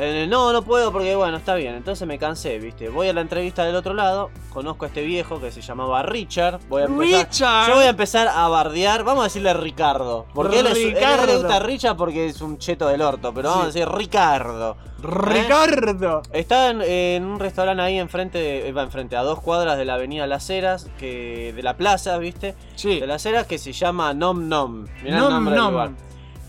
Speaker 2: Eh, no, no puedo porque bueno, está bien. Entonces me cansé, ¿viste? Voy a la entrevista del otro lado, conozco a este viejo que se llamaba Richard. Voy a empezar,
Speaker 1: Richard.
Speaker 2: Yo voy a empezar a bardear, vamos a decirle Ricardo. Porque él, es, él
Speaker 1: Ricardo.
Speaker 2: le gusta Richard porque es un cheto del orto, pero vamos
Speaker 1: Sí.
Speaker 2: a decir Ricardo.
Speaker 1: Ricardo.
Speaker 2: Estaba en, en un restaurante ahí enfrente, de- va enfrente, a dos cuadras de la avenida Las Heras, que, de la plaza, ¿viste?
Speaker 1: Sí.
Speaker 2: De Las Heras que se llama Nom Nom. Mirá el
Speaker 1: Nom
Speaker 2: nombre del
Speaker 1: Nom.
Speaker 2: lugar.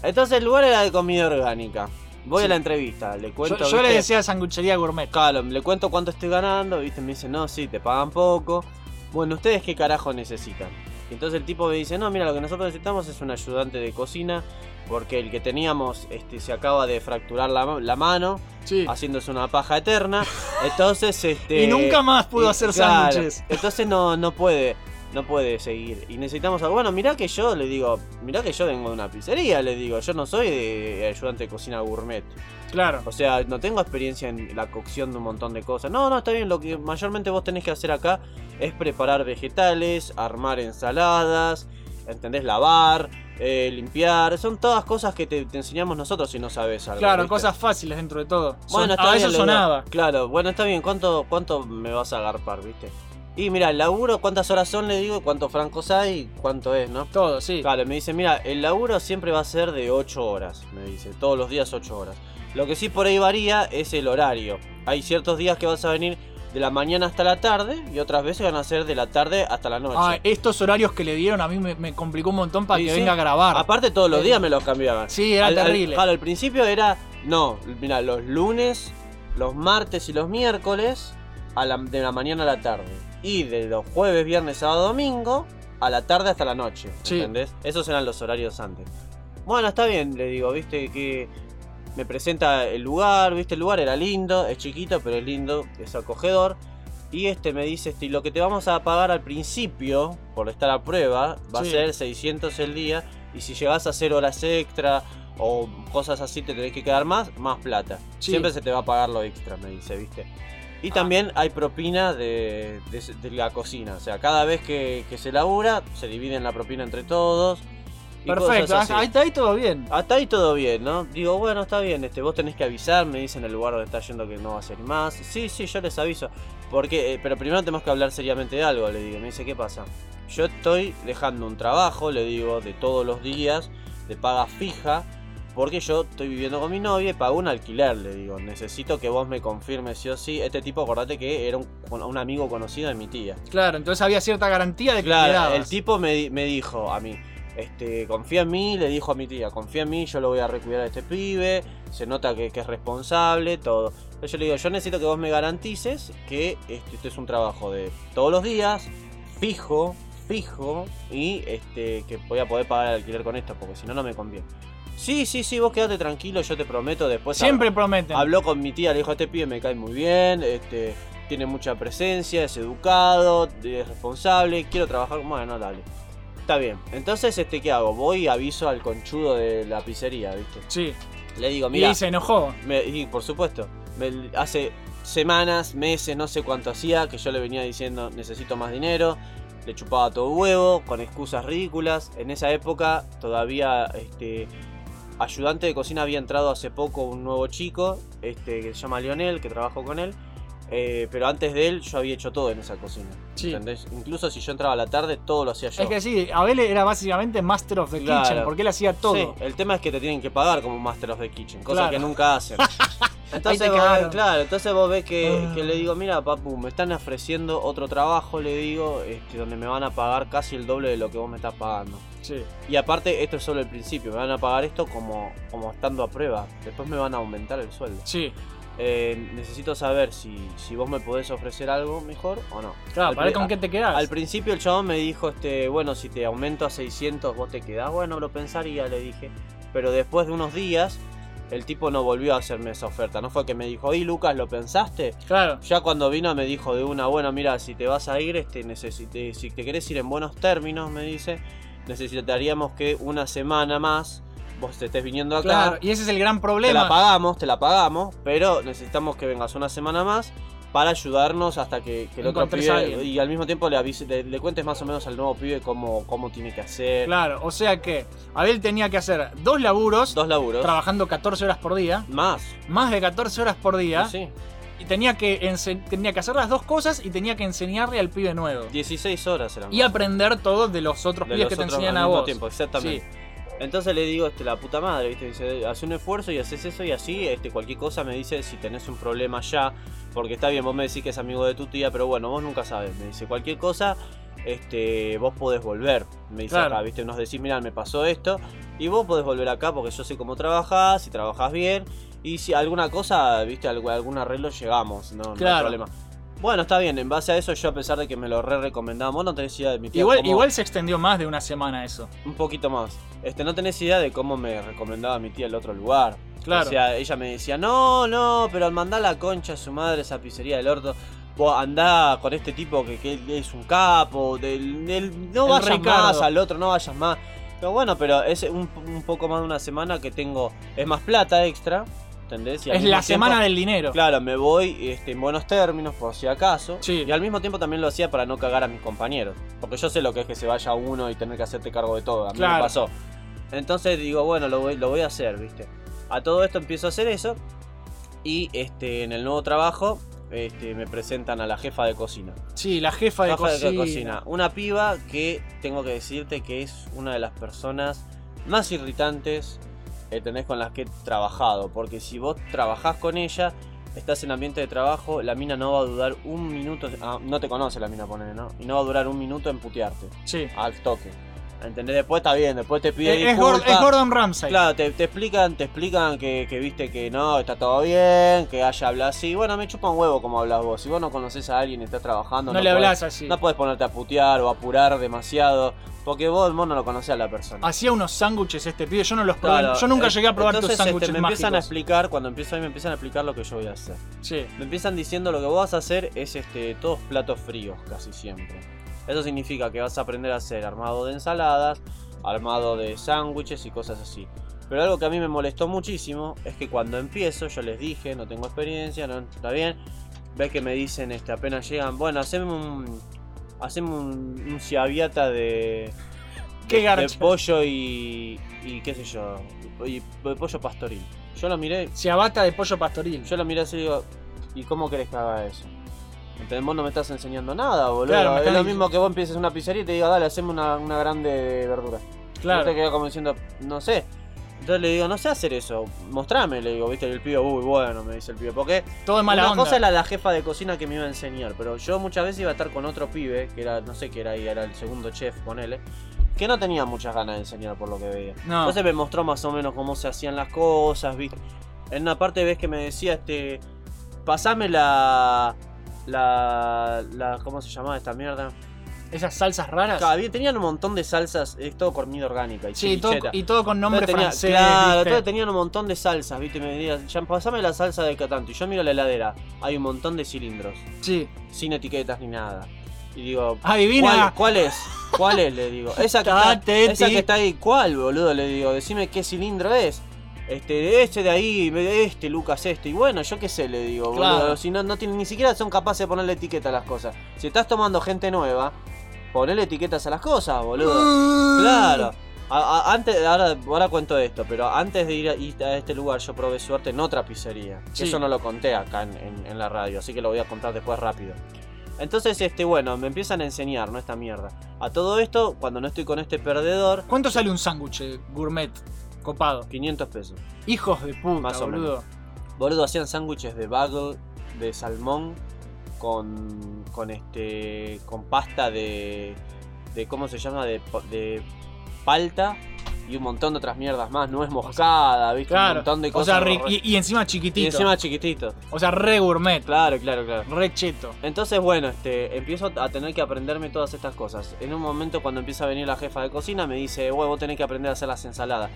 Speaker 2: Entonces el lugar era de comida orgánica. Voy
Speaker 1: Sí.
Speaker 2: a la entrevista, le cuento.
Speaker 1: yo le decía sanguchería gourmet.
Speaker 2: Claro, le cuento cuánto estoy ganando, ¿viste? Me dice, no, sí, te pagan poco. Bueno, ¿ustedes qué carajo necesitan? Y entonces el tipo me dice, no, mira, lo que nosotros necesitamos es un ayudante de cocina, porque el que teníamos este, se acaba de fracturar la, ma- la mano, haciéndose una paja eterna. Entonces, este.
Speaker 1: Y nunca más pudo
Speaker 2: y-
Speaker 1: hacer
Speaker 2: claro,
Speaker 1: sándwiches.
Speaker 2: Entonces no, no puede. No puede seguir. Y necesitamos algo. Bueno, mirá que yo le digo. Mirá que yo vengo de una pizzería, le digo. Yo no soy de ayudante de cocina gourmet.
Speaker 1: Claro.
Speaker 2: O sea, no tengo experiencia en la cocción de un montón de cosas. No, no, está bien. Lo que mayormente vos tenés que hacer acá es preparar vegetales, armar ensaladas, ¿entendés? Lavar, eh, limpiar. Son todas cosas que te, te enseñamos nosotros si no sabes algo.
Speaker 1: Claro,
Speaker 2: ¿viste?
Speaker 1: cosas fáciles dentro de todo. Son-
Speaker 2: Bueno, está
Speaker 1: a
Speaker 2: bien.
Speaker 1: eso sonaba.
Speaker 2: Claro, bueno, está bien. ¿Cuánto, ¿Cuánto me vas a agarpar, viste? Y mira, el laburo, ¿cuántas horas son? Le digo, cuántos francos hay, cuánto es, ¿no?
Speaker 1: Todo, sí.
Speaker 2: Claro, me dice, mira, el laburo siempre va a ser de 8 horas, me dice, todos los días 8 horas. Lo que sí por ahí varía es el horario. Hay ciertos días que vas a venir de la mañana hasta la tarde y otras veces van a ser de la tarde hasta la noche.
Speaker 1: Ah, estos horarios que le dieron a mí me, me complicó un montón para
Speaker 2: Sí,
Speaker 1: que
Speaker 2: sí.
Speaker 1: venga a grabar.
Speaker 2: Aparte todos los
Speaker 1: Eh,
Speaker 2: días me los cambiaban.
Speaker 1: Sí, era
Speaker 2: Al- al-
Speaker 1: terrible.
Speaker 2: claro, al principio era, no, mira, los lunes, los martes y los miércoles a la- de la mañana a la tarde. Y de los jueves, viernes, sábado, domingo a la tarde hasta la noche.
Speaker 1: Sí.
Speaker 2: ¿Entendés? Esos eran los horarios antes. Bueno, está bien, le digo, viste que me presenta el lugar, viste, el lugar era lindo, es chiquito, pero es lindo, es acogedor. Y este me dice, este, lo que te vamos a pagar al principio, por estar a prueba, va
Speaker 1: Sí.
Speaker 2: a ser 600 el día. Y si llegas a hacer horas extra o cosas así, te tenés que quedar más, más plata.
Speaker 1: Sí.
Speaker 2: Siempre se te va a pagar lo extra, me dice, viste. Y también hay propina de, de- de la cocina. O sea, cada vez que, que se labura, se dividen la propina entre todos.
Speaker 1: Perfecto,
Speaker 2: así.
Speaker 1: ahí está ahí todo bien.
Speaker 2: Hasta ahí todo bien, ¿no? Digo, bueno, está bien, este, vos tenés que avisar, me dicen el lugar donde está yendo que no va a ser más. Sí, sí, yo les aviso. Porque, eh, pero primero tenemos que hablar seriamente de algo, le digo. Me dice, ¿qué pasa? Yo estoy dejando un trabajo, le digo, de todos los días, de paga fija, porque yo estoy viviendo con mi novia y pago un alquiler, le digo. Necesito que vos me confirmes sí o sí. Este tipo, acordate que era un, un amigo conocido de mi tía.
Speaker 1: Claro, entonces había cierta garantía de que
Speaker 2: Claro, el tipo me, di- me dijo a mí, este, confía en mí, le dijo a mi tía, confía en mí, yo lo voy a recuidar a este pibe, se nota que, que es responsable, todo. Entonces yo le digo, yo necesito que vos me garantices que este, este es un trabajo de todos los días, fijo, fijo, y este, que voy a poder pagar el alquiler con esto, porque si no, no me conviene. Sí, sí, sí, vos quedate tranquilo, yo te prometo después.
Speaker 1: Siempre prometen.
Speaker 2: Habló con mi tía, le dijo, este pibe me cae muy bien, este, tiene mucha presencia, es educado, es responsable, quiero trabajar. Bueno, dale. Está bien. Entonces, este, ¿qué hago? Voy y aviso al conchudo de la pizzería, ¿viste?
Speaker 1: Sí.
Speaker 2: Le digo, mira.
Speaker 1: Y se enojó.
Speaker 2: me- y por supuesto. me- hace semanas, meses, no sé cuánto hacía, que yo le venía diciendo necesito más dinero. Le chupaba todo huevo, con excusas ridículas. En esa época todavía este ayudante de cocina había entrado hace poco un nuevo chico, este, que se llama Lionel, que trabajó con él. Eh, pero antes de él yo había hecho todo en esa cocina.
Speaker 1: Sí.
Speaker 2: ¿entendés? Incluso si yo entraba a la tarde, todo lo hacía yo.
Speaker 1: Es que sí, Abel era básicamente Master of the
Speaker 2: Claro.
Speaker 1: Kitchen, porque él hacía todo.
Speaker 2: Sí, el tema es que te tienen que pagar como Master of the Kitchen, cosa
Speaker 1: Claro.
Speaker 2: que nunca hacen. Entonces vos, ves- claro, entonces vos ves que,
Speaker 1: Ah.
Speaker 2: que le digo, mira papu, me están ofreciendo otro trabajo, le digo, este, donde me van a pagar casi el doble de lo que vos me estás pagando.
Speaker 1: Sí.
Speaker 2: Y aparte, esto es solo el principio, me van a pagar esto como, como estando a prueba. Después me van a aumentar el sueldo.
Speaker 1: Sí.
Speaker 2: Eh, necesito saber si, si vos me podés ofrecer algo mejor o no.
Speaker 1: Claro,
Speaker 2: Al
Speaker 1: para ver con qué te quedás.
Speaker 2: Al principio el chabón me dijo, este, bueno, si te aumento a 600 vos te quedás. Bueno, lo pensaría, le dije. Pero después de unos días, el tipo no volvió a hacerme esa oferta. No fue que me dijo, y Lucas, ¿lo pensaste?
Speaker 1: Claro.
Speaker 2: Ya cuando vino me dijo de una, bueno, mira, si te vas a ir, este, necesite, si te querés ir en buenos términos, me dice, necesitaríamos que una semana más vos te estés viniendo acá.
Speaker 1: Claro, y ese es el gran
Speaker 2: Te
Speaker 1: problema.
Speaker 2: la pagamos, te la pagamos, pero necesitamos que vengas una semana más para ayudarnos hasta que, que el otro pibe y al mismo tiempo le, avise- le, le cuentes más o menos al nuevo pibe cómo, cómo tiene que hacer.
Speaker 1: Claro, o sea que Abel tenía que hacer dos laburos,
Speaker 2: Dos laburos.
Speaker 1: trabajando 14 horas por día,
Speaker 2: Más.
Speaker 1: más de 14 horas por día,
Speaker 2: Sí.
Speaker 1: y tenía que, tenía que hacer las dos cosas y tenía que enseñarle al pibe nuevo.
Speaker 2: 16 horas eran.
Speaker 1: Y aprender todo de los otros
Speaker 2: de
Speaker 1: pibes
Speaker 2: los
Speaker 1: que te enseñan
Speaker 2: al
Speaker 1: a
Speaker 2: mismo
Speaker 1: vos.
Speaker 2: tiempo, exactamente. Entonces le digo, este, la puta madre, ¿viste? Dice, hace un esfuerzo y haces eso y así, este, cualquier cosa me dice si tenés un problema ya, porque está bien, vos me decís que es amigo de tu tía, pero bueno, vos nunca sabes. Me dice, cualquier cosa, este, vos podés volver. Me dice
Speaker 1: Claro.
Speaker 2: acá, ¿viste? Nos decís, mira, me pasó esto, y vos podés volver acá porque yo sé cómo trabajás, si trabajás bien, y si alguna cosa, ¿viste? Algún, algún arreglo llegamos, no, no hay
Speaker 1: Claro.
Speaker 2: problema. Bueno, está bien, en base a eso yo a pesar de que me lo re recomendaba, vos no tenés idea de mi tía
Speaker 1: Igual,
Speaker 2: cómo-
Speaker 1: igual se extendió más de una semana eso.
Speaker 2: un poquito más. Este, no tenés idea de cómo me recomendaba mi tía el otro lugar.
Speaker 1: Claro.
Speaker 2: O sea, ella me decía, no, no, pero al mandar la concha a su madre esa pizzería del orto, vos andá con este tipo que, que es un capo, del, del- no
Speaker 1: El
Speaker 2: vayas
Speaker 1: Ricardo.
Speaker 2: más al otro, no vayas más. Pero bueno, pero es un, un poco más de una semana que tengo, es más plata extra, ¿entendés? Y al
Speaker 1: Es
Speaker 2: mismo
Speaker 1: la semana del dinero.
Speaker 2: Claro, me voy este, en buenos términos, por si acaso. Y al mismo tiempo también lo hacía para no cagar a mis compañeros. Porque yo sé lo que es que se vaya uno y tener que hacerte cargo de todo. A mí
Speaker 1: Claro.
Speaker 2: me pasó. Entonces digo, bueno, lo voy, lo voy a hacer, ¿viste? A todo esto empiezo a hacer eso. Y este, en el nuevo trabajo este, me presentan a la jefa de cocina.
Speaker 1: Sí, la jefa de cocina.
Speaker 2: Una piba que tengo que decirte que es una de las personas más irritantes que tenés con las que he trabajado. Porque si vos trabajás con ella, estás en ambiente de trabajo, la mina no va a durar un minuto. ah, no te conoce la mina, ponele, ¿no? Y no va a durar un minuto en putearte.
Speaker 1: Sí.
Speaker 2: Al toque. ¿Entendés? Después está bien, después te pide
Speaker 1: Es- es Gor-
Speaker 2: disculpas.
Speaker 1: es Gordon Ramsay.
Speaker 2: Claro, te, te explican, te explican que, que viste que no, está todo bien, que haya hablado así. Bueno, me chupa un huevo como hablas vos. Si vos no conoces a alguien y estás trabajando,
Speaker 1: No le
Speaker 2: podés-
Speaker 1: hablás así.
Speaker 2: No puedes ponerte a putear o apurar demasiado. Porque vos, vos no lo conocés a la persona.
Speaker 1: Hacía unos sándwiches este pibe, yo no los probé.
Speaker 2: Claro,
Speaker 1: yo nunca
Speaker 2: eh,
Speaker 1: llegué a probar tus
Speaker 2: entonces, este,
Speaker 1: sándwiches
Speaker 2: me empiezan a explicar, cuando empiezo ahí me empiezan a explicar lo que yo voy a hacer.
Speaker 1: Sí.
Speaker 2: Me empiezan diciendo lo que vos vas a hacer es este todos platos fríos casi siempre. Eso significa que vas a aprender a hacer armado de ensaladas, armado de sándwiches y cosas así. Pero algo que a mí me molestó muchísimo es que cuando empiezo, yo les dije, no tengo experiencia, no está bien. Ves que me dicen, este, apenas llegan, bueno, haceme un. Haceme un, un ciaviata de.
Speaker 1: Qué
Speaker 2: de- de pollo y. y qué sé yo. Y de pollo pastoril. Yo lo miré.
Speaker 1: Ciabatta de pollo pastoril.
Speaker 2: Yo lo miré así y digo, ¿y cómo querés que haga eso? ¿Entendés? Vos no me estás enseñando nada, boludo.
Speaker 1: Claro,
Speaker 2: es lo mismo que vos empieces una pizzería y te diga, dale, haceme una, una grande de verdura.
Speaker 1: Claro.
Speaker 2: Y te queda como diciendo, no sé. Entonces le digo, no sé hacer eso, mostrame, le digo, viste, y el pibe, uy, bueno, me dice el pibe, porque
Speaker 1: Todo es mala
Speaker 2: una
Speaker 1: onda.
Speaker 2: cosa era la jefa de cocina que me iba a enseñar, pero yo muchas veces iba a estar con otro pibe, que era, no sé qué era, y era el segundo chef, ponele, que no tenía muchas ganas de enseñar por lo que veía.
Speaker 1: No.
Speaker 2: Entonces me mostró más o menos cómo se hacían las cosas, viste. En una parte ves que me decía, este, pasame la, la, la, ¿cómo se llamaba esta mierda?
Speaker 1: Esas salsas raras.
Speaker 2: Claro, tenían un montón de salsas, es todo comida orgánica y
Speaker 1: Sí, todo- y todo con nombre
Speaker 2: tenía-
Speaker 1: francés,
Speaker 2: Claro, tenían un montón de salsas, viste, me decían, ya pasame la salsa de Catanto. Y yo miro la heladera, hay un montón de cilindros.
Speaker 1: Sí.
Speaker 2: Sin etiquetas ni nada. Y digo,
Speaker 1: Adivina.
Speaker 2: ¿cuál, cuál es? ¿Cuál es? Le digo. Esa que, está, esa que está ahí, ¿cuál, boludo? Le digo, decime qué cilindro es. Este, este de ahí, este, Lucas, este. Y bueno, yo qué sé, le digo,
Speaker 1: Claro.
Speaker 2: boludo. Si no, no tienen, ni siquiera son capaces de ponerle etiqueta a las cosas. Si estás tomando gente nueva, ponele etiquetas a las cosas, boludo. Claro. A- a- antes, ahora, ahora cuento esto, pero antes de ir a, este lugar yo probé suerte en otra pizzería.
Speaker 1: Sí.
Speaker 2: Eso no lo conté acá en, en- en la radio, así que lo voy a contar después rápido. Entonces, este, bueno, me empiezan a enseñar, ¿no? Esta mierda. A todo esto, cuando no estoy con este perdedor,
Speaker 1: ¿Cuánto sale un sándwich eh, gourmet copado?
Speaker 2: 500 pesos.
Speaker 1: Hijos de puta,
Speaker 2: Más o
Speaker 1: boludo.
Speaker 2: Boludo, hacían sándwiches de bagel, de salmón, con, con este, con pasta de, de ¿cómo se llama? De, de palta y un montón de otras mierdas más. No es moscada, ¿viste? Un montón de
Speaker 1: O
Speaker 2: cosas.
Speaker 1: sea, ri-
Speaker 2: re-
Speaker 1: y, y encima chiquitito.
Speaker 2: y encima chiquitito.
Speaker 1: O sea, re gourmet.
Speaker 2: Claro, claro, claro.
Speaker 1: Re cheto.
Speaker 2: Entonces, bueno, este, empiezo a tener que aprenderme todas estas cosas. En un momento, cuando empieza a venir la jefa de cocina, me dice, "Güey, vos tenés que aprender a hacer las ensaladas.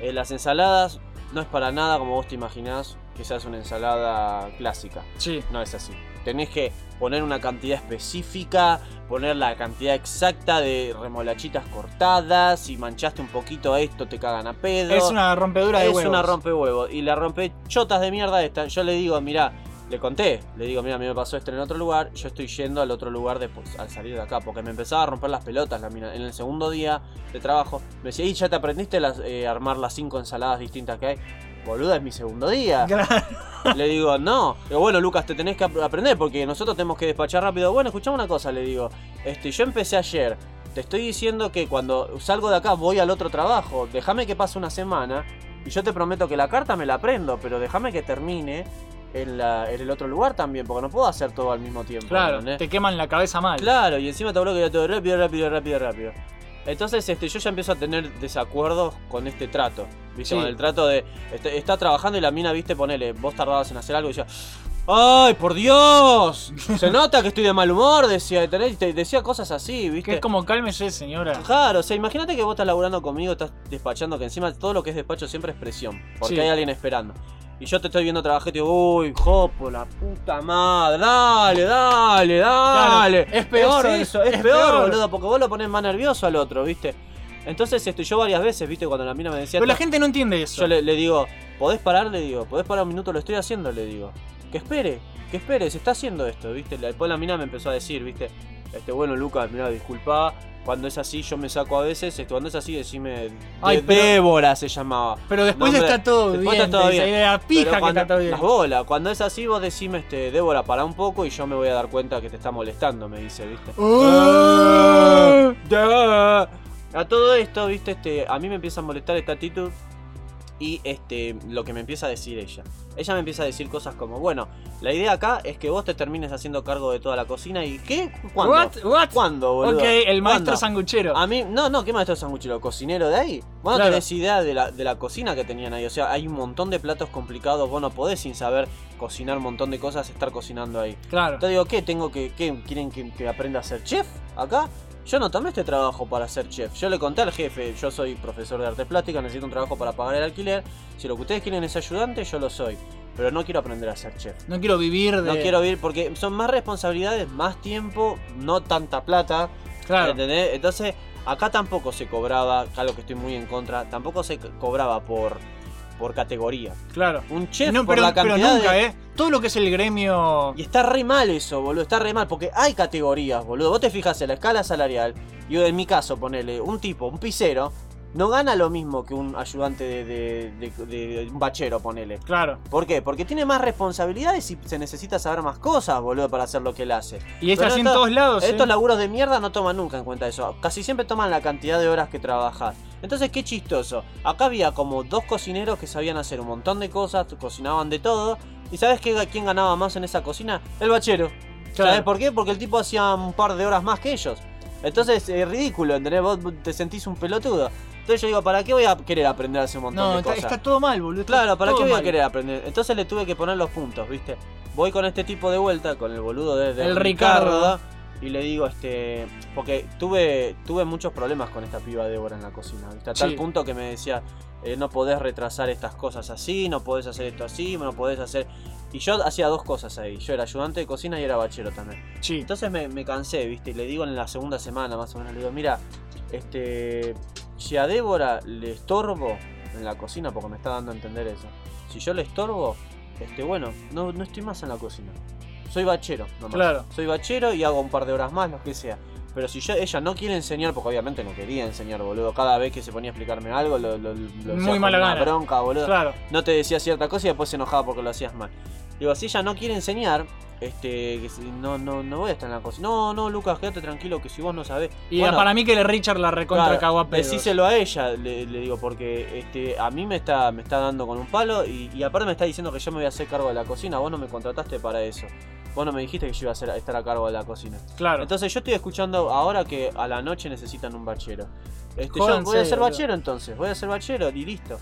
Speaker 2: Eh, las ensaladas no es para nada como vos te imaginás que seas una ensalada clásica.
Speaker 1: Sí.
Speaker 2: No es así. Tenés que poner una cantidad específica, poner la cantidad exacta de remolachitas cortadas. Si manchaste un poquito esto, te cagan a pedo.
Speaker 1: Es una rompedura de
Speaker 2: Es
Speaker 1: huevos.
Speaker 2: una rompehuevos. Y la rompe chotas de mierda esta. Yo le digo, mirá, le conté, le digo, mira, a mí me pasó esto en otro lugar, yo estoy yendo al otro lugar después, al salir de acá, porque me empezaba a romper las pelotas la mina. En el segundo día de trabajo, me decía, y ya te aprendiste las, eh, armar las cinco ensaladas distintas que hay. Boluda, es mi segundo día. Le digo, no. Digo, bueno, Lucas, te tenés que ap- aprender porque nosotros tenemos que despachar rápido. Bueno, escuchame una cosa, le digo. Este, yo empecé ayer. Te estoy diciendo que cuando salgo de acá voy al otro trabajo. Déjame que pase una semana. Y yo te prometo que la carta me la aprendo, pero déjame que termine en, la- en el otro lugar también, porque no puedo hacer todo al mismo tiempo.
Speaker 1: Claro,
Speaker 2: ¿entendés?
Speaker 1: te queman la cabeza mal.
Speaker 2: Claro, y encima te hablo que todo rápido, rápido, rápido, rápido. Entonces, este, yo ya empiezo a tener desacuerdos con este trato. ¿Viste?
Speaker 1: Sí.
Speaker 2: Con el trato de. este, está trabajando y la mina, viste, ponele, vos tardabas en hacer algo y decía. ¡Ay, por Dios! Se nota que estoy de mal humor, decía, te- decía cosas así, ¿viste?
Speaker 1: Que es como cálmese, señora.
Speaker 2: Claro, o sea, imagínate que vos estás laburando conmigo, estás despachando, que encima todo lo que es despacho siempre es presión, porque
Speaker 1: Sí.
Speaker 2: hay alguien esperando. Y yo te estoy viendo trabajar y te digo, uy, jopo, la puta madre, dale, dale, dale.
Speaker 1: Claro, es peor,
Speaker 2: Es eso, es,
Speaker 1: es
Speaker 2: peor,
Speaker 1: peor.
Speaker 2: boludo, porque vos lo pones más nervioso al otro, ¿viste? Entonces, este, yo varias veces, ¿viste? Cuando la mina me decía...
Speaker 1: Pero la
Speaker 2: "Ta-
Speaker 1: gente no entiende eso.
Speaker 2: Yo le, le digo, ¿podés parar? Le digo, ¿podés parar un minuto? Lo estoy haciendo, le digo. Que espere, que espere, se está haciendo esto, ¿viste? Después la mina me empezó a decir, ¿viste? Este, bueno, Lucas, mira, disculpa. Cuando es así, yo me saco a veces. Cuando es así, decime.
Speaker 1: Ay,
Speaker 2: de-
Speaker 1: pero-
Speaker 2: Débora se llamaba.
Speaker 1: Pero después está todo
Speaker 2: después
Speaker 1: bien.
Speaker 2: está todo bien.
Speaker 1: La pija
Speaker 2: Pero
Speaker 1: que está todo bien.
Speaker 2: Las bolas. Cuando es así, vos decime, este, Débora, para un poco y yo me voy a dar cuenta que te está molestando, me dice, ¿viste?
Speaker 1: Ah.
Speaker 2: Da. A todo esto, viste, este, a mí me empieza a molestar esta actitud y este, lo que me empieza a decir ella. Ella me empieza a decir cosas como, bueno, la idea acá es que vos te termines haciendo cargo de toda la cocina y ¿qué? ¿Cuándo?
Speaker 1: What? What?
Speaker 2: ¿Cuándo, boludo?
Speaker 1: Ok, el maestro sanguchero.
Speaker 2: A mí, no, no, ¿qué maestro sanguchero? ¿Cocinero de ahí? Vos no
Speaker 1: Claro.
Speaker 2: tenés idea de la, de la cocina que tenían ahí. O sea, hay un montón de platos complicados. Vos no podés sin saber cocinar un montón de cosas, estar cocinando ahí.
Speaker 1: Claro.
Speaker 2: Entonces digo, ¿qué? ¿Tengo que, qué? ¿Quieren que, que aprenda a ser chef acá? Yo no tomé este trabajo para ser chef. Yo le conté al jefe, yo soy profesor de artes plásticas, necesito un trabajo para pagar el alquiler. Si lo que ustedes quieren es ayudante, yo lo soy. Pero no quiero aprender a ser chef.
Speaker 1: No quiero vivir de.
Speaker 2: No quiero vivir porque son más responsabilidades, más tiempo, no tanta plata.
Speaker 1: Claro.
Speaker 2: ¿entendés? Entonces, acá tampoco se cobraba, acá lo que estoy muy en contra, tampoco se cobraba por, por categoría.
Speaker 1: Claro.
Speaker 2: Un chef
Speaker 1: No,
Speaker 2: por
Speaker 1: pero,
Speaker 2: la
Speaker 1: pero
Speaker 2: cantidad
Speaker 1: nunca,
Speaker 2: de-
Speaker 1: ¿eh? Todo lo que es el gremio.
Speaker 2: Y está re mal eso, boludo, está re mal, porque hay categorías, boludo. Vos te fijas en la escala salarial, y en mi caso, ponele, un tipo, un pisero, no gana lo mismo que un ayudante de, de- de- de un bachero, ponele.
Speaker 1: Claro.
Speaker 2: ¿Por qué? Porque tiene más responsabilidades y se necesita saber más cosas, boludo, para hacer lo que él hace.
Speaker 1: Y es
Speaker 2: Pero
Speaker 1: así en
Speaker 2: esto-
Speaker 1: todos lados,
Speaker 2: Estos
Speaker 1: ¿eh?
Speaker 2: laburos de mierda no toman nunca en cuenta eso. Casi siempre toman la cantidad de horas que trabajas. Entonces, qué chistoso. Acá había como dos cocineros que sabían hacer un montón de cosas, cocinaban de todo. ¿Y sabes qué, quién ganaba más en esa cocina? El bachero.
Speaker 1: Claro.
Speaker 2: ¿Sabes por qué? Porque el tipo hacía un par de horas más que ellos. Entonces, es ridículo, ¿entendés? Vos te sentís un pelotudo. Entonces yo digo, ¿para qué voy a querer aprender a hacer un montón
Speaker 1: No,
Speaker 2: de
Speaker 1: está,
Speaker 2: cosas?
Speaker 1: está todo mal, boludo.
Speaker 2: Claro, ¿para qué voy a querer aprender? Entonces le tuve que poner los puntos, ¿viste? Voy con este tipo de vuelta, con el boludo de, de
Speaker 1: El Ricardo.
Speaker 2: y le digo, este. Porque tuve, tuve muchos problemas con esta piba Débora en la cocina, ¿viste? A tal
Speaker 1: Sí.
Speaker 2: punto que me decía, eh, no podés retrasar estas cosas así, no podés hacer esto así, no podés hacer. Y yo hacía dos cosas ahí. Yo era ayudante de cocina y era bachero también.
Speaker 1: Sí.
Speaker 2: Entonces me, me cansé, ¿viste? Y le digo en la segunda semana más o menos, le digo, mira, este. Si a Débora le estorbo en la cocina, porque me está dando a entender eso. Si yo le estorbo, este, bueno, no, no estoy más en la cocina. Soy bachero, nomás.
Speaker 1: Claro.
Speaker 2: Soy bachero y hago un par de horas más, lo que sea. Pero si yo, ella no quiere enseñar, porque obviamente no quería enseñar, boludo. Cada vez que se ponía a explicarme algo, lo, lo, lo
Speaker 1: Muy mala
Speaker 2: una
Speaker 1: gana.
Speaker 2: bronca, boludo.
Speaker 1: Claro.
Speaker 2: No te decía cierta cosa y después se enojaba porque lo hacías mal. Digo, si ella no quiere enseñar, este, que si- no, no, no voy a estar en la cocina. No, no, Lucas, quédate tranquilo que si vos no sabés.
Speaker 1: Y
Speaker 2: Bueno,
Speaker 1: para mí que el Richard la recontra
Speaker 2: Claro. Decíselo a ella, le, le digo, porque este, a mí me está, me está dando con un palo y, y aparte me está diciendo que yo me voy a hacer cargo de la cocina. Vos no me contrataste para eso. Vos no me dijiste que yo iba a, a estar a cargo de la cocina.
Speaker 1: Claro.
Speaker 2: Entonces yo estoy escuchando ahora que a la noche necesitan un bachero. Este, yo voy a ser bachero entonces, voy a ser bachero y listo.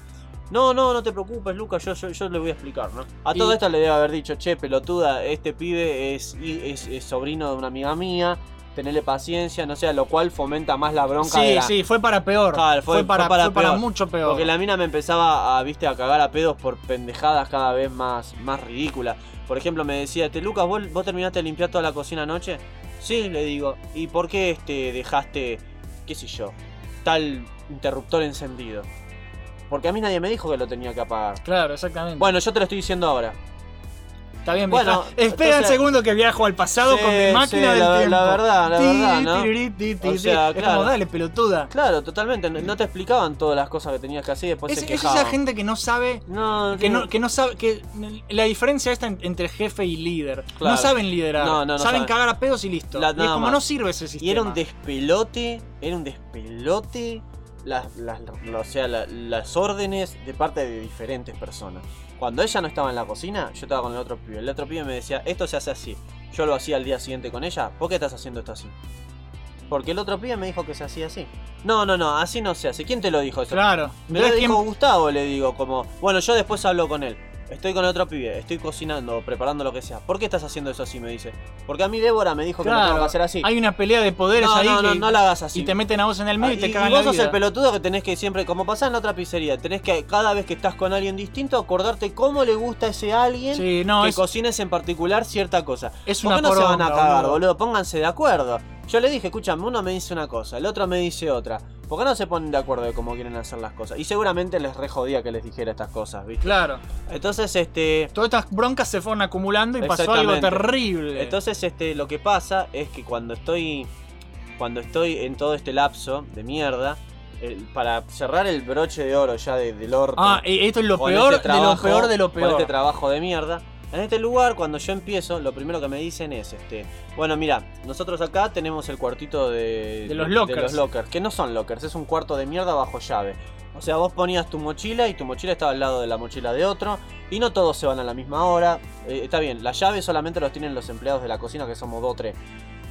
Speaker 2: No, no, no te preocupes, Lucas, yo, yo, yo le voy a explicar, ¿no? A todo esto le debe haber dicho, che, pelotuda, este pibe es, es, es sobrino de una amiga mía, tenerle paciencia, no sé, lo cual fomenta más la bronca de
Speaker 1: Sí,
Speaker 2: la-
Speaker 1: sí, fue para peor.
Speaker 2: Claro,
Speaker 1: fue, para, fue para
Speaker 2: peor.
Speaker 1: mucho peor.
Speaker 2: Porque la mina me empezaba a, viste, a cagar a pedos por pendejadas cada vez más, más ridículas. Por ejemplo, me decía, este Lucas, ¿vos, vos terminaste de limpiar toda la cocina anoche? Sí, le digo. ¿Y por qué este dejaste, qué sé yo, tal interruptor encendido? Porque a mí nadie me dijo que lo tenía que apagar.
Speaker 1: Claro, exactamente.
Speaker 2: Bueno, yo te lo estoy diciendo ahora.
Speaker 1: Está bien,
Speaker 2: Bueno,
Speaker 1: bueno, espera un segundo que viajo al pasado
Speaker 2: Sí,
Speaker 1: con mi máquina
Speaker 2: sí,
Speaker 1: del
Speaker 2: la-
Speaker 1: tiempo.
Speaker 2: la verdad, la verdad, ¿no? O sea,
Speaker 1: es
Speaker 2: claro.
Speaker 1: como, dale, pelotuda.
Speaker 2: Claro, totalmente. No, no te explicaban todas las cosas que tenías que hacer y después
Speaker 1: Es,
Speaker 2: se
Speaker 1: es
Speaker 2: quejaban.
Speaker 1: esa gente que no sabe.
Speaker 2: No,
Speaker 1: que, no, que no sabe. que La diferencia está en- entre jefe y líder.
Speaker 2: Claro.
Speaker 1: No saben liderar.
Speaker 2: No, no, no
Speaker 1: saben
Speaker 2: saben.
Speaker 1: cagar a pedos y listo.
Speaker 2: La-
Speaker 1: y es como
Speaker 2: más.
Speaker 1: no sirve ese sistema.
Speaker 2: Y era un despelote, era un despelote las, las, o sea, la- las órdenes de parte de diferentes personas. Cuando ella no estaba en la cocina, yo estaba con el otro pibe. El otro pibe me decía, esto se hace así. Yo lo hacía al día siguiente con ella. ¿Por qué estás haciendo esto así? Porque el otro pibe me dijo que se hacía así. No, no, no, así no se hace. ¿Quién te lo dijo eso?
Speaker 1: Claro.
Speaker 2: Me lo
Speaker 1: Entonces,
Speaker 2: dijo
Speaker 1: ¿quién-
Speaker 2: Gustavo, le digo, como, bueno, yo después hablo con él. Estoy con el otro pibe, estoy cocinando, preparando lo que sea. ¿Por qué estás haciendo eso así? Me dice. Porque a mí Débora me dijo que no tengo que hacer así.
Speaker 1: Hay una pelea de poderes
Speaker 2: No,
Speaker 1: ahí.
Speaker 2: no, no,
Speaker 1: que-
Speaker 2: no la hagas así.
Speaker 1: Y te meten a vos en el medio y te cagan
Speaker 2: y vos
Speaker 1: la
Speaker 2: sos
Speaker 1: vida.
Speaker 2: el pelotudo que tenés que siempre, como pasa en la otra pizzería, tenés que cada vez que estás con alguien distinto acordarte cómo le gusta a ese alguien
Speaker 1: Sí, no,
Speaker 2: que
Speaker 1: es-
Speaker 2: cocines en particular cierta cosa.
Speaker 1: Es
Speaker 2: ¿Por
Speaker 1: una
Speaker 2: qué no se van a cagar,
Speaker 1: boludo?
Speaker 2: Pónganse de acuerdo. Yo le dije, escúchame, uno me dice una cosa, el otro me dice otra. ¿Por qué no se ponen de acuerdo de cómo quieren hacer las cosas? Y seguramente les re jodía que les dijera estas cosas, ¿viste?
Speaker 1: Claro.
Speaker 2: Entonces, este.
Speaker 1: Todas estas broncas se fueron acumulando y pasó algo terrible.
Speaker 2: Entonces, este, lo que pasa es que cuando estoy. Cuando estoy en todo este lapso de mierda. el- para cerrar el broche de oro ya de- del orto.
Speaker 1: Ah, y esto es lo
Speaker 2: con
Speaker 1: peor
Speaker 2: este
Speaker 1: de lo peor de lo
Speaker 2: Con
Speaker 1: peor.
Speaker 2: este trabajo de mierda. En este lugar, cuando yo empiezo, lo primero que me dicen es este. Bueno, mira, nosotros acá tenemos el cuartito de,
Speaker 1: De los lockers.
Speaker 2: los lockers, que no son lockers, es un cuarto de mierda bajo llave. O sea, vos ponías tu mochila y tu mochila estaba al lado de la mochila de otro. Y no todos se van a la misma hora. Eh, está bien, la llave solamente los tienen los empleados de la cocina, que somos dos o tres.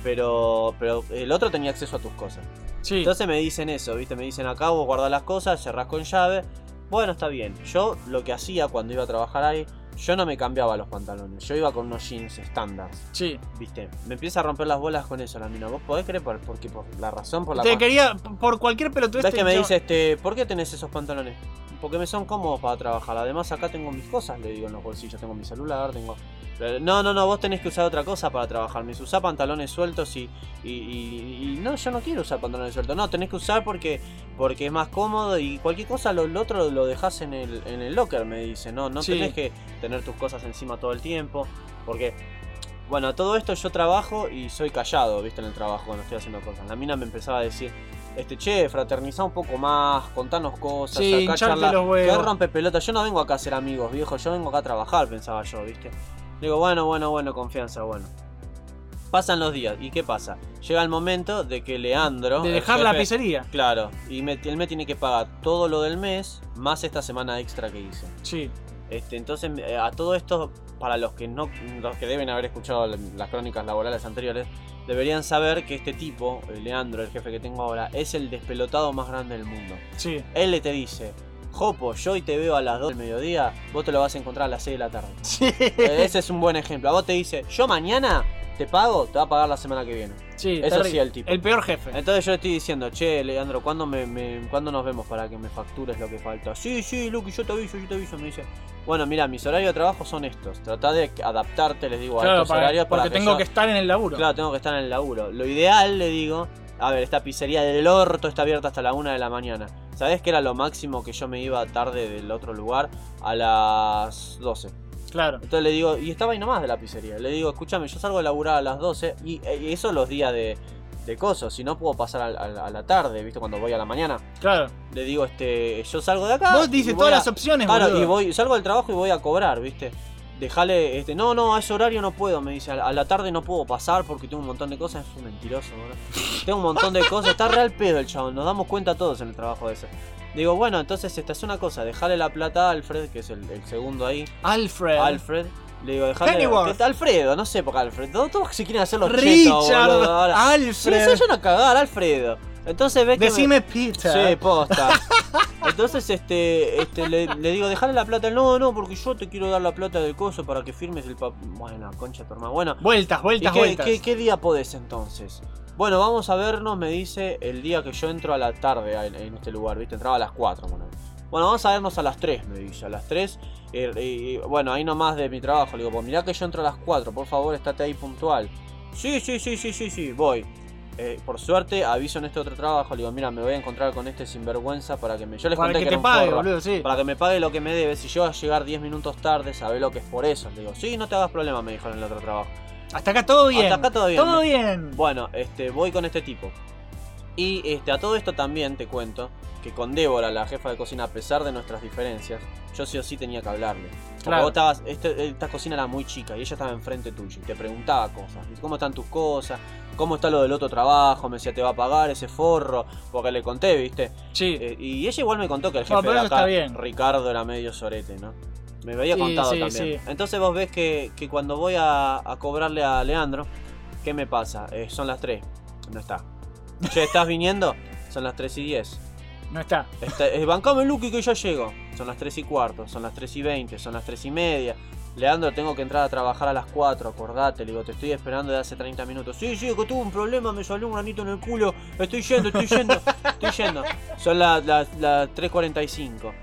Speaker 2: Pero, pero el otro tenía acceso a tus cosas.
Speaker 1: Sí.
Speaker 2: Entonces me dicen eso, ¿viste? Me dicen acá vos guardás las cosas, cerrás con llave. Bueno, está bien. Yo lo que hacía cuando iba a trabajar ahí, yo no me cambiaba los pantalones. Yo iba con unos jeans estándar.
Speaker 1: Sí.
Speaker 2: ¿Viste? Me empieza a romper las bolas con eso la mina. ¿Vos podés creer por, porque por la razón por la
Speaker 1: Te quería, por cualquier pelotudez.
Speaker 2: ¿Ves
Speaker 1: te-
Speaker 2: que me
Speaker 1: yo-
Speaker 2: dice este, ¿por qué tenés esos pantalones? Porque me son cómodos para trabajar. Además acá tengo mis cosas, le digo en los bolsillos, tengo mi celular, tengo. No, no, no, vos tenés que usar otra cosa para trabajar. Me dice, usá pantalones sueltos y, y, y- y no, yo no quiero usar pantalones sueltos. No, tenés que usar porque, porque es más cómodo y cualquier cosa lo, lo otro lo dejás en el, en el locker, me dice. No, no
Speaker 1: Sí.
Speaker 2: tenés que tener tus cosas encima todo el tiempo. Porque bueno, todo esto yo trabajo y soy callado, viste, en el trabajo cuando estoy haciendo cosas. La mina me empezaba a decir, este, che, fraternizá un poco más, contanos cosas,
Speaker 1: Sí,
Speaker 2: acá charla,
Speaker 1: los huevos.
Speaker 2: que rompe pelota. Yo no vengo acá a ser amigos, viejo, yo vengo acá a trabajar, pensaba yo, viste. Digo, bueno, bueno, bueno, confianza, bueno. Pasan los días, ¿y qué pasa? Llega el momento de que Leandro...
Speaker 1: De dejar la pizzería.
Speaker 2: Claro, y me- él me tiene que pagar todo lo del mes, más esta semana extra que hice.
Speaker 1: Sí.
Speaker 2: Este, entonces, eh, a todo esto, para los que no, los que deben haber escuchado la- las crónicas laborales anteriores, deberían saber que este tipo, eh, Leandro, el jefe que tengo ahora, es el despelotado más grande del mundo.
Speaker 1: Sí.
Speaker 2: Él le te dice, Jopo, yo hoy te veo a las 2 del mediodía, vos te lo vas a encontrar a las 6 de la tarde. Eh, Ese es un buen ejemplo. A vos te dice, yo mañana te pago, te va a pagar la semana que viene.
Speaker 1: Sí,
Speaker 2: Eso sí, el tipo.
Speaker 1: El peor jefe.
Speaker 2: Entonces yo le estoy diciendo, che, Leandro, ¿cuándo, me, me- ¿cuándo nos vemos para que me factures lo que falta? Sí, sí, Lucky, yo te aviso, yo te aviso. Me dice, bueno, mira, mis horarios de trabajo son estos. Trata de adaptarte, les digo, a
Speaker 1: Claro,
Speaker 2: estos
Speaker 1: para-
Speaker 2: horarios para
Speaker 1: porque tengo
Speaker 2: yo-
Speaker 1: que estar en el laburo.
Speaker 2: Claro, tengo que estar en el laburo. Lo ideal, le digo, a ver, esta pizzería del orto está abierta hasta la 1 de la mañana. ¿Sabés que era lo máximo que yo me iba tarde del otro lugar? A las 12.
Speaker 1: Claro.
Speaker 2: Entonces le digo, y estaba ahí nomás de la pizzería. Le digo, escúchame, yo salgo de laburar a las 12 y, y eso los días de, de coso. Si no puedo pasar a, a- a la tarde, ¿viste? Cuando voy a la mañana.
Speaker 1: Claro.
Speaker 2: Le digo, este, yo salgo de acá.
Speaker 1: Vos dices todas
Speaker 2: a-
Speaker 1: las opciones,
Speaker 2: Claro,
Speaker 1: boludo.
Speaker 2: y voy, salgo del trabajo y voy a cobrar, ¿viste? Dejale, este, no, no, a ese horario no puedo, me dice, a la- tarde no puedo pasar porque tengo un montón de cosas, es un mentiroso, boludo. Tengo un montón de cosas, está real pedo el chabón, nos damos cuenta todos en el trabajo de ese. Digo, bueno, entonces esta es una cosa, dejale la plata a Alfred, que es el, el segundo ahí.
Speaker 1: Alfred.
Speaker 2: Alfred. Le digo, dejale.
Speaker 1: Pennyworth.
Speaker 2: ¿qué- Alfredo, no sé por qué Alfred. Todos, se quieren hacer los
Speaker 1: Richard,
Speaker 2: chetos, boludo, ahora.
Speaker 1: Alfred.
Speaker 2: Sí, se vayan a cagar, Alfredo. Entonces ves que. me-
Speaker 1: Decime Peter.
Speaker 2: Sí, posta. Entonces, este, este le, le digo, dejale la plata. No, no, porque yo te quiero dar la plata del coso para que firmes el papel. Bueno, concha tu hermano. Bueno.
Speaker 1: Vueltas, vueltas,
Speaker 2: ¿y qué,
Speaker 1: vueltas.
Speaker 2: qué- qué día podés entonces? Bueno, vamos a vernos, me dice, el día que yo entro a la tarde en, en este lugar, ¿viste? Entraba a las 4, bueno. Bueno, vamos a vernos a las 3, me dice, a las 3. eh, y, bueno, ahí nomás de mi trabajo. Le digo, pues mirá que yo entro a las 4, por favor, estate ahí puntual. Sí, sí, sí, sí, sí, sí, voy. Eh, por suerte, aviso en este otro trabajo, le digo, mira, me voy a encontrar con este sinvergüenza para que me... Yo les
Speaker 1: Para
Speaker 2: conté
Speaker 1: que
Speaker 2: que,
Speaker 1: te pague,
Speaker 2: forro.
Speaker 1: boludo, sí.
Speaker 2: Para que me pague lo que me debe. Si yo voy a llegar 10 minutos tarde, sabe lo que es por eso. Le digo, sí, no te hagas problema, me dijo en el otro trabajo.
Speaker 1: Hasta acá todo bien.
Speaker 2: Hasta acá todo bien.
Speaker 1: Todo bien.
Speaker 2: Bueno, este, voy con este tipo. Y este, a todo esto también te cuento que con Débora, la jefa de cocina, a pesar de nuestras diferencias, yo sí o sí tenía que hablarle. Porque
Speaker 1: Claro.
Speaker 2: vos estabas, este- esta cocina era muy chica y ella estaba enfrente tuyo y te preguntaba cosas. ¿Cómo están tus cosas? ¿Cómo está lo del otro trabajo? Me decía, ¿te va a pagar ese forro? Porque le conté, ¿viste?
Speaker 1: Sí.
Speaker 2: Eh, y ella igual me contó que el jefe de acá,
Speaker 1: bien.
Speaker 2: Ricardo, era medio sorete, ¿no? Me había
Speaker 1: Sí,
Speaker 2: contado
Speaker 1: sí,
Speaker 2: también.
Speaker 1: sí.
Speaker 2: Entonces vos ves que, que cuando voy a, a cobrarle a Leandro, ¿qué me pasa? Eh, son las 3. No está. Che, ¿estás viniendo? Son las 3 y 10.
Speaker 1: No está.
Speaker 2: Está, eh, bancame Lucky que ya llego. Son las 3 y cuarto, son las 3 y 20, son las 3 y media. Leandro, tengo que entrar a trabajar a las 4, acordate. Le digo, te estoy esperando de hace 30 minutos. Sí, sí, que tuve un problema, me salió un granito en el culo. Estoy yendo, estoy yendo, estoy yendo. Son las las- las 3.45.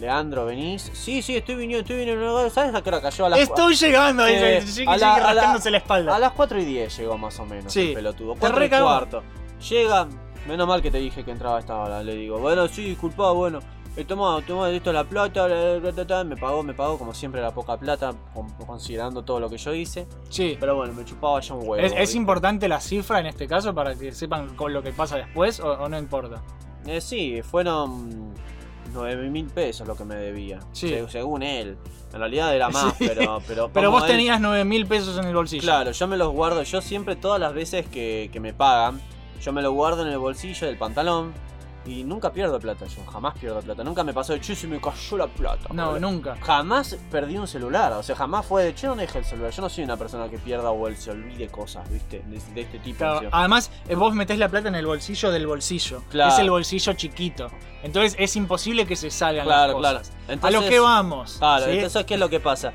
Speaker 2: Leandro, ¿venís? Sí, sí, estoy viniendo, estoy viniendo. ¿Sabes a qué hora cayó? A las
Speaker 1: Estoy llegando, dice, sigue- sigue rascándose la espalda.
Speaker 2: A las 4 y 10 llegó más o menos
Speaker 1: Sí.
Speaker 2: el pelotudo.
Speaker 1: Te
Speaker 2: 4 y cuarto. Llega, menos mal que te dije que entraba a esta hora. Le digo, bueno, sí, disculpa, bueno. Tomado, tomado esto la plata, la, la, la, la, me pagó, me pagó, como siempre era poca plata, con- considerando todo lo que yo hice.
Speaker 1: Sí.
Speaker 2: Pero bueno, me chupaba ya un huevo.
Speaker 1: ¿Es, importante la cifra en este caso para que sepan con lo que pasa después o, o no importa?
Speaker 2: Eh, sí, fueron 9 mil pesos lo que me debía.
Speaker 1: Sí.
Speaker 2: Se- según él. En realidad era más,
Speaker 1: Sí.
Speaker 2: pero, pero.
Speaker 1: Pero vos
Speaker 2: él-
Speaker 1: tenías 9 mil pesos en el bolsillo.
Speaker 2: Claro, yo me los guardo. Yo siempre, todas las veces que, que me pagan, yo me lo guardo en el bolsillo del pantalón. Y nunca pierdo plata, yo jamás pierdo plata. Nunca me pasó de che, se me cayó la plata.
Speaker 1: No,
Speaker 2: boludo".
Speaker 1: nunca.
Speaker 2: Jamás perdí un celular, o sea, jamás fue de che, ¿dónde dejé el celular? Yo no soy una persona que pierda o se olvide cosas, ¿viste? De, de este tipo.
Speaker 1: Claro,
Speaker 2: ¿sí?
Speaker 1: además, eh, vos metés la plata en el bolsillo del bolsillo.
Speaker 2: Claro.
Speaker 1: es el bolsillo chiquito. Entonces es imposible que se salgan
Speaker 2: Claro,
Speaker 1: las
Speaker 2: claro.
Speaker 1: cosas.
Speaker 2: Entonces-
Speaker 1: a lo que vamos.
Speaker 2: Claro,
Speaker 1: ¿sí?
Speaker 2: entonces, ¿qué es lo que pasa?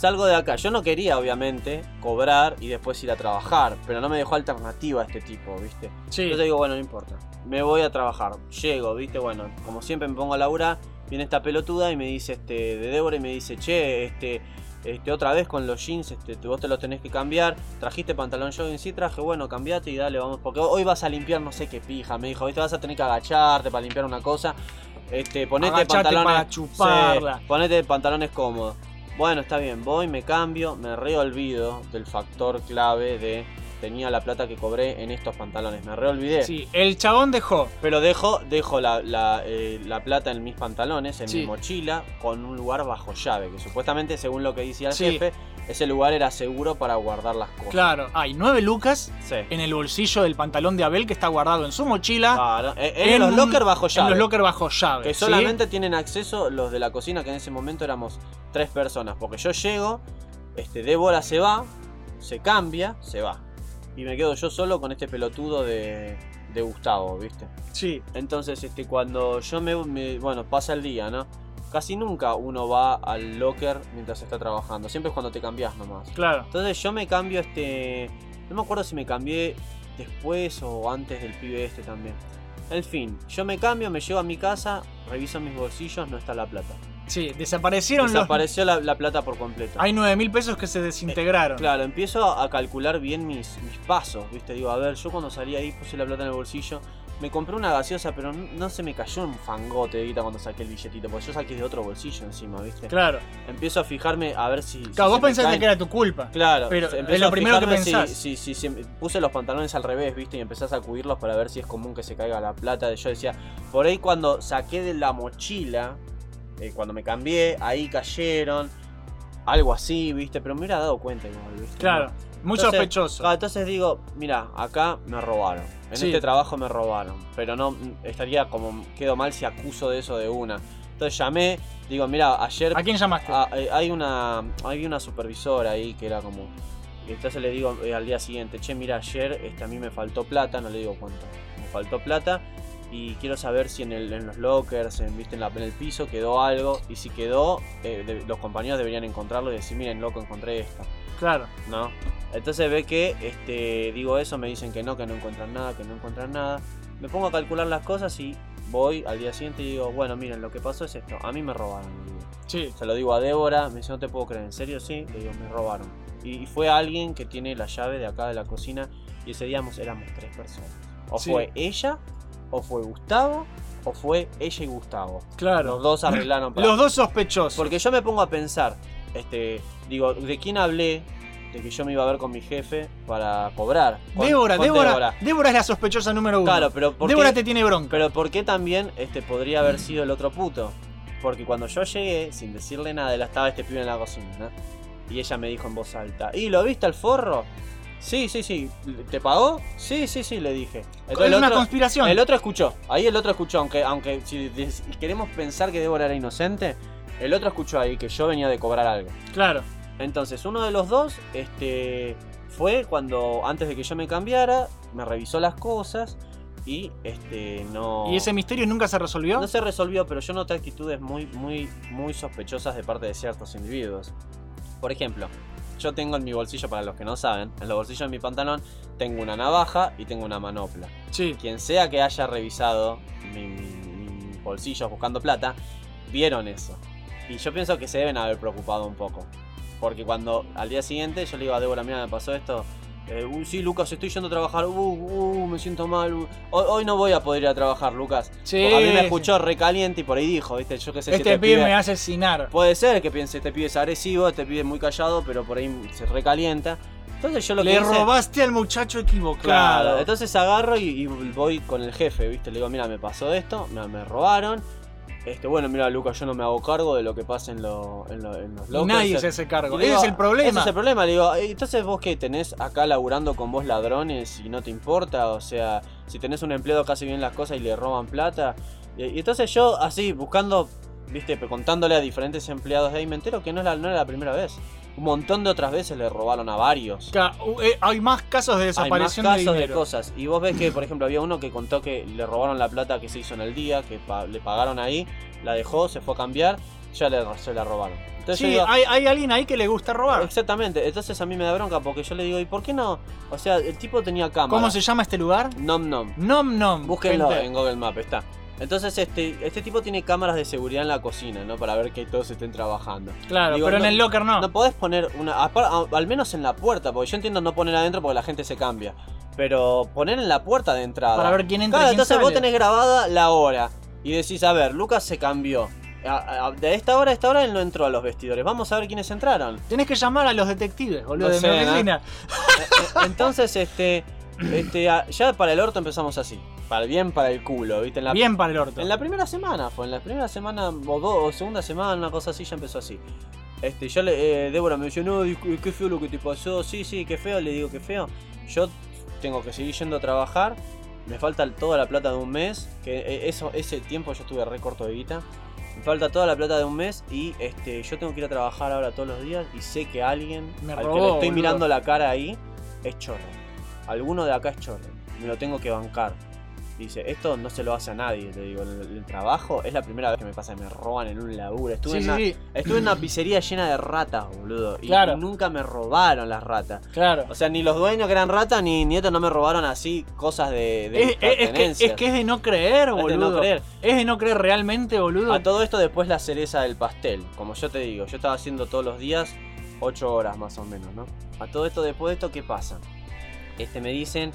Speaker 2: Salgo de acá. Yo no quería, obviamente, cobrar y después ir a trabajar, pero no me dejó alternativa este tipo, ¿viste?
Speaker 1: Sí.
Speaker 2: Entonces digo, bueno, no importa. Me voy a trabajar. Llego, ¿viste? Bueno, como siempre me pongo a laburar. Viene esta pelotuda y me dice, este, de Débora y me dice, che, este, este, otra vez con los jeans, este, vos te los tenés que cambiar. Trajiste pantalón jogging, sí traje, bueno, cambiate y dale, vamos. Porque hoy vas a limpiar no sé qué pija. Me dijo, viste, vas a tener que agacharte para limpiar una cosa. Este, ponete
Speaker 1: Agachate
Speaker 2: pantalones.
Speaker 1: para chuparla.
Speaker 2: Sí, ponete pantalones cómodos. Bueno, está bien, voy, me cambio, me reolvido del factor clave de tenía la plata que cobré en estos pantalones. Me reolvidé.
Speaker 1: Sí, el chabón dejó.
Speaker 2: Pero dejo, dejo la, la, eh, la plata en mis pantalones, en
Speaker 1: Sí.
Speaker 2: mi mochila, con un lugar bajo llave. Que supuestamente, según lo que decía el
Speaker 1: Sí.
Speaker 2: jefe, ese lugar era seguro para guardar las cosas.
Speaker 1: Claro, hay 9 lucas
Speaker 2: Sí.
Speaker 1: en el bolsillo del pantalón de Abel que está guardado en su mochila.
Speaker 2: Claro, eh, en, los lockers bajo llave.
Speaker 1: En los lockers bajo llave.
Speaker 2: Que solamente tienen acceso los de la cocina, que en ese momento éramos tres personas. Porque yo llego, este, Débora se va, se cambia, se va. Y me quedo yo solo con este pelotudo de, de Gustavo, ¿viste?
Speaker 1: Sí.
Speaker 2: Entonces, este, cuando yo me, me- Bueno, pasa el día, ¿no? Casi nunca uno va al locker mientras está trabajando. Siempre es cuando te cambias nomás.
Speaker 1: Claro.
Speaker 2: Entonces yo me cambio este. No me acuerdo si me cambié después o antes del pibe este también. En fin, yo me cambio, me llevo a mi casa, reviso mis bolsillos, no está la plata.
Speaker 1: Sí, desaparecieron los.
Speaker 2: Desapareció la, la plata por completo.
Speaker 1: Hay 9 mil pesos que se desintegraron.
Speaker 2: Claro, empiezo a, calcular bien mis, mis pasos, ¿viste? Digo, a ver, yo cuando salí ahí puse la plata en el bolsillo. Me compré una gaseosa, pero no, se me cayó un fangote guita cuando saqué el billetito, porque yo saqué de otro bolsillo encima, ¿viste?
Speaker 1: Claro.
Speaker 2: Empiezo a fijarme a ver si. si
Speaker 1: Claro, vos
Speaker 2: se me
Speaker 1: pensaste que era tu culpa.
Speaker 2: Claro,
Speaker 1: Pero es lo
Speaker 2: a
Speaker 1: primero que
Speaker 2: si-
Speaker 1: pensás.
Speaker 2: Si, si, si- puse los pantalones al revés, ¿viste? Y empecé a sacudirlos para ver si es común que se caiga la plata. Yo decía, por ahí cuando saqué de la mochila, eh, cuando me cambié, ahí cayeron. Algo así, ¿viste? Pero me hubiera dado cuenta igual, ¿viste?
Speaker 1: Claro, muy
Speaker 2: Entonces-
Speaker 1: sospechoso.
Speaker 2: claro, entonces digo, mira, acá me robaron. En
Speaker 1: Sí.
Speaker 2: este trabajo me robaron. Pero no estaría como, quedo mal si acuso de eso de una. Entonces llamé, digo, mira, ayer...
Speaker 1: ¿A quién llamaste?
Speaker 2: Ah, eh, hay una hay una supervisora ahí que era como entonces le digo eh, al día siguiente che mira ayer este, a mí me faltó plata no le digo cuánto me faltó plata y quiero saber si en, el- en los lockers en, ¿viste? En, la, en el piso quedó algo y si quedó eh, de- los compañeros deberían encontrarlo y decir miren loco encontré esto
Speaker 1: Claro.
Speaker 2: no entonces ve que este digo eso me dicen que no que no encuentran nada que no encuentran nada me pongo a calcular las cosas y voy al día siguiente y digo bueno miren lo que pasó es esto a mí me robaron.
Speaker 1: Sí.
Speaker 2: Se lo digo a Débora, me dice, no te puedo creer, ¿en serio? Sí, le digo, me robaron. Y, y fue alguien que tiene la llave de acá de la cocina y ese día éramos, éramos tres personas. O
Speaker 1: Sí.
Speaker 2: fue ella, o fue Gustavo, o fue ella y Gustavo.
Speaker 1: Claro.
Speaker 2: Los dos arreglaron para-
Speaker 1: Los dos sospechosos.
Speaker 2: Porque yo me pongo a pensar, este, digo, ¿de quién hablé? De que yo me iba a ver con mi jefe para cobrar. Con-
Speaker 1: Débora,
Speaker 2: con
Speaker 1: Débora, Débora. es la sospechosa número uno.
Speaker 2: Claro, pero ¿por
Speaker 1: Débora te tiene bronca.
Speaker 2: Pero ¿por qué también este, podría haber sido el otro puto? Porque cuando yo llegué, sin decirle nada, él estaba este pibe en la cocina, ¿no? Y ella me dijo en voz alta, ¿y lo viste al forro? Sí, sí, sí. ¿Te pagó? Sí, sí, sí, le dije.
Speaker 1: Es una conspiración.
Speaker 2: El otro escuchó. Ahí el otro escuchó, aunque, aunque si queremos pensar que Débora era inocente, el otro escuchó ahí que yo venía de cobrar algo.
Speaker 1: Claro.
Speaker 2: Entonces, uno de los dos, este, fue cuando, antes de que yo me cambiara, me revisó las cosas y, este, no...
Speaker 1: ¿Y ese misterio nunca se resolvió?
Speaker 2: No se resolvió, pero yo noté actitudes muy, muy, muy sospechosas de parte de ciertos individuos. Por ejemplo, yo tengo en mi bolsillo, para los que no saben, en los bolsillos de mi pantalón, tengo una navaja y tengo una manopla.
Speaker 1: Sí.
Speaker 2: Quien sea que haya revisado mi, mi- mis bolsillos buscando plata, vieron eso. Y yo pienso que se deben haber preocupado un poco. Porque cuando al día siguiente yo le digo a Débora, mira, me pasó esto. Eh, "Uy, sí, Lucas, estoy yendo a trabajar. Uh, uh, me siento mal. uh. Hoy, hoy no voy a poder ir a trabajar, Lucas.
Speaker 1: Sí.
Speaker 2: A mí me escuchó recaliente y por ahí dijo, ¿viste? Yo qué sé si
Speaker 1: Este pibe me asesinar.
Speaker 2: Puede ser que piense, este pibe es agresivo, este pibe es muy callado, pero por ahí se recalienta. Entonces yo lo
Speaker 1: Le
Speaker 2: que hice-
Speaker 1: robaste al muchacho equivocado.
Speaker 2: Claro, entonces agarro y, y voy con el jefe, ¿viste? Le digo, mira, me pasó esto, me, me robaron. Este, bueno, mira, Lucas, yo no me hago cargo de lo que pasa en, lo- en, lo- en los
Speaker 1: Y
Speaker 2: lockers.
Speaker 1: nadie se hace cargo. Ese es el problema.
Speaker 2: Ese es el problema. Le digo, "Eh, entonces vos que tenés acá laburando con vos ladrones y no te importa, o sea, si tenés un empleado que hace bien las cosas y le roban plata. Y, y entonces yo, así, buscando, viste, contándole a diferentes empleados de ahí, me entero que no, es la- no era la primera vez. Un montón de otras veces le robaron a varios.
Speaker 1: Ca- eh, hay más casos de
Speaker 2: Hay más
Speaker 1: desaparición
Speaker 2: casos
Speaker 1: de
Speaker 2: cosas. Y vos ves que, por ejemplo, había uno que contó que le robaron la plata que se hizo en el día, que pa- le pagaron ahí, la dejó, se fue a cambiar, ya le, se la robaron. Entonces
Speaker 1: Sí,
Speaker 2: digo,
Speaker 1: hay, hay alguien ahí que le gusta robar.
Speaker 2: Exactamente, entonces a mí me da bronca porque yo le digo, ¿y por qué no? O sea, el tipo tenía cámara.
Speaker 1: ¿Cómo se llama este lugar?
Speaker 2: Nom Nom.
Speaker 1: Nom Nom.
Speaker 2: Búsquenlo
Speaker 1: gente.
Speaker 2: en Google Maps, está. Entonces este, este tipo tiene cámaras de seguridad en la cocina, ¿no? Para ver que todos estén trabajando.
Speaker 1: Claro, pero en el locker no.
Speaker 2: No podés poner una. al menos en la puerta, porque yo entiendo no poner adentro porque la gente se cambia. Pero poner en la puerta de entrada.
Speaker 1: Para ver quién entra y
Speaker 2: Claro,
Speaker 1: quién
Speaker 2: entonces vos tenés grabada la hora. Y decís, a ver, Lucas se cambió. A- a- de esta hora a esta hora él no entró a los vestidores. Vamos a ver quiénes entraron.
Speaker 1: Tenés que llamar a los detectives, boludo,
Speaker 2: No
Speaker 1: de
Speaker 2: sé, ¿no?
Speaker 1: oficina.
Speaker 2: Eh, Entonces, este. Este, ya para el orto empezamos así. Para el bien, para el culo, ¿viste? En la,
Speaker 1: Bien para el orto.
Speaker 2: En la primera semana fue, en la primera semana o, dos, o segunda semana, una cosa así, ya empezó así. Este, yo le, eh, Débora me y qué feo lo que te pasó, sí, sí, qué feo, le digo, qué feo. Yo tengo que seguir yendo a trabajar, me falta toda la plata de un mes, que eh, eso, ese tiempo yo estuve re corto de guita. Me falta toda la plata de un mes y este, yo tengo que ir a trabajar ahora todos los días y sé que alguien
Speaker 1: Me
Speaker 2: al que
Speaker 1: robó,
Speaker 2: le estoy
Speaker 1: boludo.
Speaker 2: mirando la cara ahí es chorro. Alguno de acá es chorro. Me lo tengo que bancar. Dice, esto no se lo hace a nadie, te digo, el, el trabajo es la primera vez que me pasa, me roban en un laburo. Estuve,
Speaker 1: Sí,
Speaker 2: en, una,
Speaker 1: sí.
Speaker 2: estuve en una pizzería llena de ratas, boludo. Y,
Speaker 1: Claro.
Speaker 2: nunca me robaron las ratas.
Speaker 1: Claro.
Speaker 2: O sea, ni los dueños que eran ratas, ni nietos no me robaron así cosas de, de
Speaker 1: Es, que, es que es de no creer,
Speaker 2: Es de
Speaker 1: boludo.
Speaker 2: no creer.
Speaker 1: Es de no creer realmente, boludo.
Speaker 2: A todo esto después la cereza del pastel. Como yo te digo, yo estaba haciendo todos los días 8 horas más o menos, ¿no? A todo esto después de esto, ¿qué pasa? Este me dicen,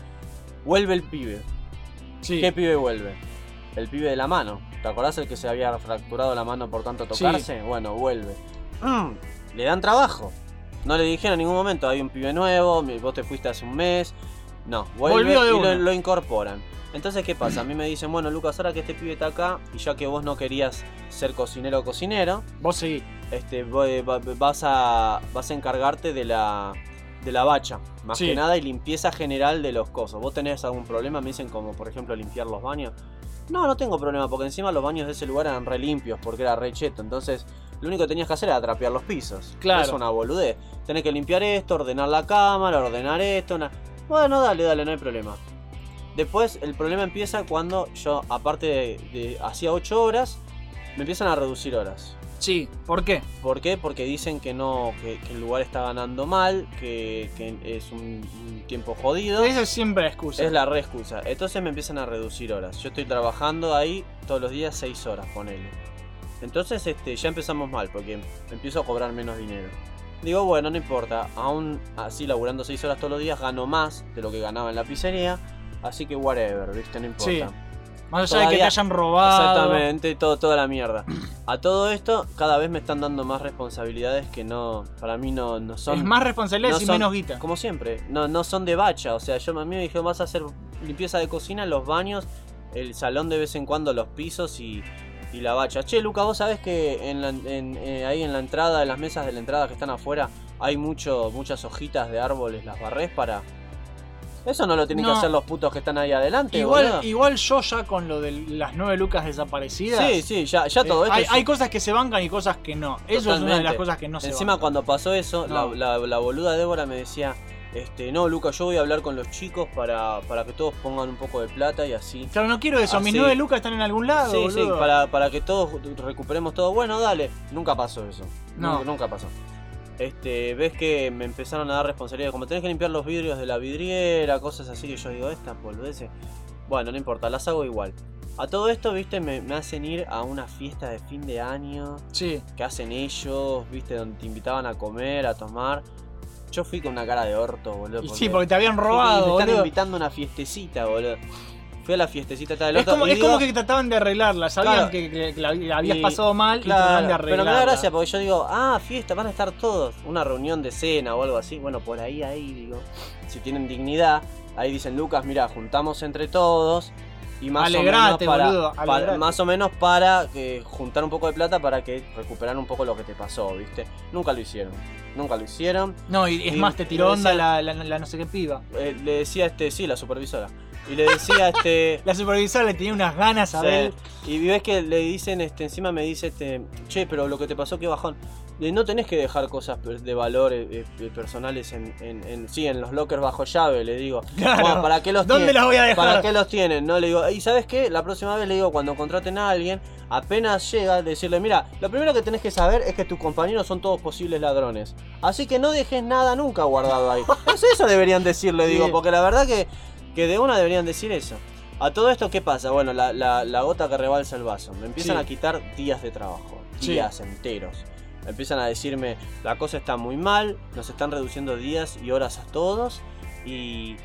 Speaker 2: vuelve el pibe.
Speaker 1: Sí.
Speaker 2: ¿Qué pibe vuelve? El pibe de la mano. ¿Te acordás el que se había fracturado la mano por tanto
Speaker 1: Sí.
Speaker 2: tocarse? Bueno, vuelve. Mm, le dan trabajo. No le dijeron en ningún momento, hay un pibe nuevo, vos te fuiste hace un mes. No, vuelve
Speaker 1: Volvió de
Speaker 2: y lo, incorporan. Entonces, ¿qué pasa? A mí me dicen, bueno, Lucas, ahora que este pibe está acá, y ya que vos no querías ser cocinero o cocinero,
Speaker 1: Vos seguí.
Speaker 2: este, vas, a, vas a encargarte de la, de la bacha, más
Speaker 1: Sí.
Speaker 2: que nada, y limpieza general de los cosos. ¿Vos tenés algún problema? Me dicen como, por ejemplo, limpiar los baños. No, no tengo problema, porque encima los baños de ese lugar eran re limpios, porque era re cheto. Entonces, lo único que tenías que hacer era trapear los pisos.
Speaker 1: Claro.
Speaker 2: Es una boludez. Tenés que limpiar esto, ordenar la cámara, ordenar esto. una- Bueno, dale, dale, no hay problema. Después, el problema empieza cuando yo, aparte de, de- hacía 8 horas, me empiezan a reducir horas.
Speaker 1: Sí, ¿por qué?
Speaker 2: ¿Por qué? Porque dicen que no, que, que el lugar está ganando mal, que, que es un, un tiempo jodido.
Speaker 1: Esa es siempre la excusa.
Speaker 2: Es la re excusa. Entonces me empiezan a reducir horas. Yo estoy trabajando ahí todos los días 6 horas, ponele. Entonces este, ya empezamos mal, porque empiezo a cobrar menos dinero. Digo, bueno, no importa, aún así laburando 6 horas todos los días gano más de lo que ganaba en la pizzería, así que whatever, ¿viste? No importa.
Speaker 1: Sí. Más allá de que te hayan robado.
Speaker 2: Exactamente, todo, toda la mierda. A todo esto, cada vez me están dando más responsabilidades que no, para mí no, no son...
Speaker 1: Es más responsabilidades y
Speaker 2: son-
Speaker 1: menos guita.
Speaker 2: Como siempre, no, no son de bacha, o sea, yo a mí me dijeron vas a hacer limpieza de cocina, los baños, el salón de vez en cuando, los pisos y, y la bacha. Che, Luca, vos sabés que en la- en- eh, ahí en la entrada, en las mesas de la entrada que están afuera, hay mucho, muchas hojitas de árboles, las barrés para... Eso no lo tienen
Speaker 1: No.
Speaker 2: que hacer los putos que están ahí adelante,
Speaker 1: Igual,
Speaker 2: boludo.
Speaker 1: igual yo ya con lo de las nueve lucas desaparecidas.
Speaker 2: Sí, sí, ya, ya todo
Speaker 1: eh,
Speaker 2: esto
Speaker 1: hay,
Speaker 2: es-
Speaker 1: hay cosas que se bancan y cosas que no. Eso es una de las cosas que no se
Speaker 2: Encima
Speaker 1: bancan.
Speaker 2: cuando pasó eso,
Speaker 1: No.
Speaker 2: la, la- la boluda Débora me decía, este, no, Luca, yo voy a hablar con los chicos para, para que todos pongan un poco de plata y así.
Speaker 1: Claro, no quiero eso. Mis nueve lucas están en algún lado.
Speaker 2: Sí, sí, para, para que todos recuperemos todo. Bueno, dale. Nunca pasó eso.
Speaker 1: No.
Speaker 2: Nunca, nunca pasó. Este, ves que me empezaron a dar responsabilidad, como tenés que limpiar los vidrios de la vidriera, cosas así que yo digo, estas boludeces. Bueno, no importa, las hago igual. A todo esto, viste, me, me hacen ir a una fiesta de fin de año.
Speaker 1: Sí.
Speaker 2: Que hacen ellos, viste, donde te invitaban a comer, a tomar. Yo fui con una cara de orto, boludo.
Speaker 1: Y sí, porque te habían robado,
Speaker 2: Me están
Speaker 1: boludo.
Speaker 2: invitando a una fiestecita, boludo. Fui a la fiestecita esta del
Speaker 1: Es
Speaker 2: orto.
Speaker 1: como, es como que trataban de arreglarla. Sabían
Speaker 2: Claro.
Speaker 1: que, que- que la, la habías
Speaker 2: y-
Speaker 1: pasado mal y trataban de
Speaker 2: Pero
Speaker 1: arreglarla.
Speaker 2: me da gracia porque yo digo, ah, fiesta, van a estar todos. Una reunión de cena o algo así. Bueno, por ahí, ahí, digo. Si tienen dignidad, ahí dicen, Lucas, mira, juntamos entre todos. Y más
Speaker 1: Alegrate,
Speaker 2: o menos para,
Speaker 1: boludo,
Speaker 2: para- más o menos para eh, juntar un poco de plata para que recuperar un poco lo que te pasó, ¿viste? Nunca lo hicieron. Nunca lo hicieron.
Speaker 1: No, y es
Speaker 2: Y-
Speaker 1: más, te tiró onda
Speaker 2: decía-
Speaker 1: la, la- la no sé qué piba.
Speaker 2: eh, le decía este, sí, la supervisora. Y le decía este.
Speaker 1: La supervisora le tenía unas ganas a ver.
Speaker 2: Y ves que le dicen, este, encima me dice, este, che, pero lo que te pasó, qué bajón. Eh, No tenés que dejar cosas de valor eh, eh, personales en, en, en- sí, en los lockers bajo llave, le digo.
Speaker 1: Claro.
Speaker 2: Bueno, ¿Para qué los
Speaker 1: ¿Dónde
Speaker 2: tienen?
Speaker 1: las voy a dejar?
Speaker 2: ¿Para qué los tienen? No le digo, y sabes qué, la próxima vez le digo, cuando contraten a alguien, apenas llega, decirle, mira, lo primero que tenés que saber es que tus compañeros son todos posibles ladrones. Así que no dejes nada nunca guardado ahí. Es eso deberían decirle, digo,
Speaker 1: Sí.
Speaker 2: porque la verdad que, que de una deberían decir eso. A todo esto, ¿qué pasa? Bueno, la, la- la gota que rebalsa el vaso. Me empiezan
Speaker 1: Sí.
Speaker 2: a quitar días de trabajo.
Speaker 1: Sí.
Speaker 2: Días enteros. Empiezan a decirme, la cosa está muy mal, nos están reduciendo días y horas a todos. Y,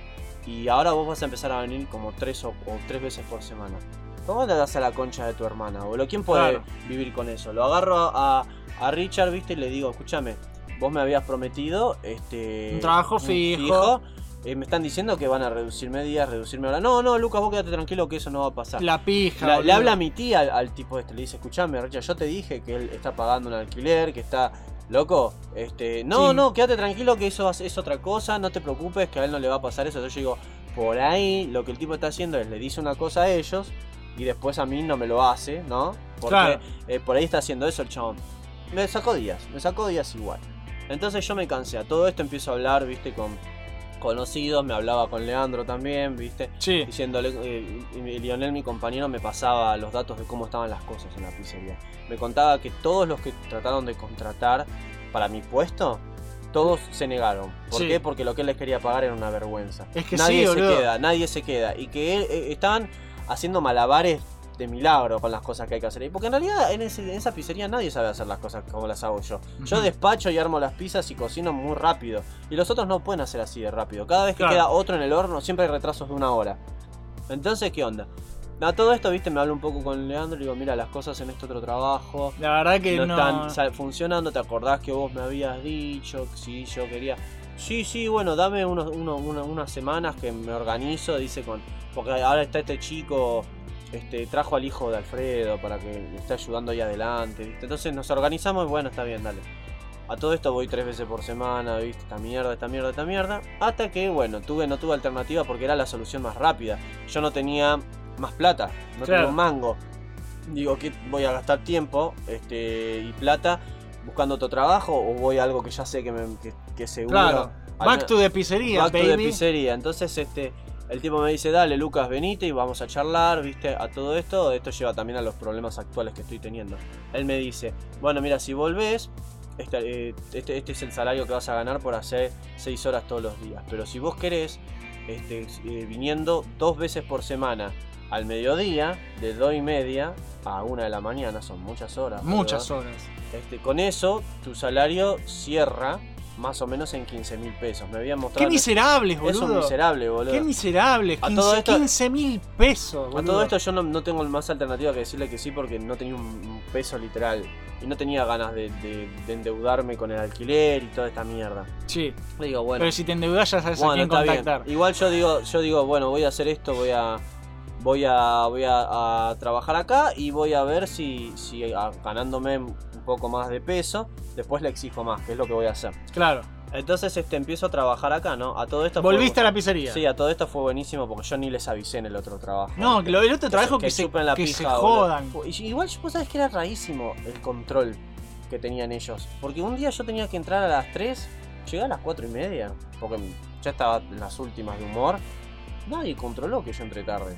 Speaker 2: y ahora vos vas a empezar a venir como tres o, o tres veces por semana. ¿Cómo le das a la concha de tu hermana, boludo? ¿Quién puede
Speaker 1: Claro.
Speaker 2: vivir con eso? Lo agarro a, a Richard, viste, y le digo, escúchame, vos me habías prometido este
Speaker 1: Un trabajo fijo.
Speaker 2: Eh, me están diciendo que van a reducirme días, reducirme horas. No, no, Lucas, vos quédate tranquilo que eso no va a pasar.
Speaker 1: La pija.
Speaker 2: La- le habla a mi tía al, al tipo este, le dice, escuchame, Richard, yo te dije que él está pagando un alquiler, que está loco. Este, no,
Speaker 1: Sí.
Speaker 2: no, quédate tranquilo que eso es otra cosa, no te preocupes, que a él no le va a pasar eso. Entonces yo digo, por ahí lo que el tipo está haciendo es le dice una cosa a ellos y después a mí no me lo hace, ¿no? Porque
Speaker 1: Claro.
Speaker 2: eh, por ahí está haciendo eso el chabón. Me sacó días, me sacó días igual. Entonces yo me cansé. A todo esto empiezo a hablar, viste, con conocidos. Me hablaba con Leandro también, viste.
Speaker 1: Sí.
Speaker 2: Diciéndole, eh, y Lionel, mi compañero, me pasaba los datos de cómo estaban las cosas en la pizzería. Me contaba que todos los que trataron de contratar para mi puesto, todos se negaron. ¿Por
Speaker 1: Sí.
Speaker 2: qué? Porque lo que él les quería pagar era una vergüenza.
Speaker 1: Es que
Speaker 2: nadie
Speaker 1: sí,
Speaker 2: se
Speaker 1: boludo.
Speaker 2: queda, nadie se queda. Y que él- eh, estaban haciendo malabares de milagro con las cosas que hay que hacer. Y Porque en realidad en, ese- en esa pizzería nadie sabe hacer las cosas como las hago yo. Yo despacho y armo las pizzas y cocino muy rápido. Y los otros no pueden hacer así de rápido. Cada vez que
Speaker 1: Claro.
Speaker 2: queda otro en el horno siempre hay retrasos de una hora. Entonces, ¿qué onda? A todo esto, viste, me hablo un poco con Leandro y digo, mira, las cosas en este otro trabajo
Speaker 1: La verdad que
Speaker 2: no,
Speaker 1: no.
Speaker 2: están funcionando. ¿Te acordás que vos me habías dicho que si yo quería? Sí, sí, bueno, dame unos, uno- uno- unas semanas que me organizo, dice con. Porque ahora está este chico, este, trajo al hijo de Alfredo para que me esté ayudando ahí adelante, ¿viste? Entonces nos organizamos y bueno, está bien, dale. A todo esto voy tres veces por semana, ¿viste? Esta mierda, esta mierda, esta mierda. Hasta que, bueno, tuve, no tuve alternativa porque era la solución más rápida. Yo no tenía más plata, no
Speaker 1: Claro.
Speaker 2: tenía un mango. Digo, que voy a gastar tiempo este, y plata buscando otro trabajo o voy a algo que ya sé que, me, que, que seguro.
Speaker 1: Claro. Back to the pizzería,
Speaker 2: Back to
Speaker 1: baby.
Speaker 2: the pizzería. Entonces, este, el tipo me dice, dale, Lucas, venite y vamos a charlar, viste, a todo esto. Esto lleva también a los problemas actuales que estoy teniendo. Él me dice, bueno, mira, si volvés, este, eh, este, este es el salario que vas a ganar por hacer 6 horas todos los días. Pero si vos querés, este, eh, viniendo dos veces por semana al mediodía, de 2 y media a 1 de la mañana, son muchas horas.
Speaker 1: Muchas horas.
Speaker 2: Este, con eso, tu salario cierra más o menos en 15 mil pesos. Me habían mostrado.
Speaker 1: Qué miserables,
Speaker 2: Es
Speaker 1: boludo.
Speaker 2: un miserable, boludo.
Speaker 1: Qué miserables.
Speaker 2: A
Speaker 1: 15
Speaker 2: todo esto-
Speaker 1: 15 mil pesos,
Speaker 2: A
Speaker 1: boludo.
Speaker 2: todo esto yo no, no tengo más alternativa que decirle que sí porque no tenía un, peso literal. Y no tenía ganas de, de- de endeudarme con el alquiler y toda esta mierda.
Speaker 1: Sí.
Speaker 2: Le digo, bueno.
Speaker 1: Pero si te endeudas ya sabes a
Speaker 2: Bueno,
Speaker 1: quién
Speaker 2: está bien.
Speaker 1: contactar.
Speaker 2: Igual yo digo, yo digo, bueno, voy a hacer esto, voy a voy a voy a, a trabajar acá y voy a ver si, si a- ganándome poco más de peso, después le exijo más, que es lo que voy a hacer.
Speaker 1: Claro.
Speaker 2: Entonces este empiezo a trabajar acá, ¿no? A todo esto fue-
Speaker 1: Volviste a la pizzería.
Speaker 2: Sí, a todo esto fue buenísimo porque yo ni les avisé en el otro trabajo.
Speaker 1: No, que lo- el otro trabajo que se-
Speaker 2: chupen la
Speaker 1: que
Speaker 2: pija,
Speaker 1: se
Speaker 2: boludo.
Speaker 1: jodan.
Speaker 2: Y igual vos sabés que era rarísimo el control que tenían ellos. Porque un día yo tenía que entrar a las 3, llegué a las 4 y media, porque ya estaba en las últimas de humor. Nadie controló que yo entré tarde.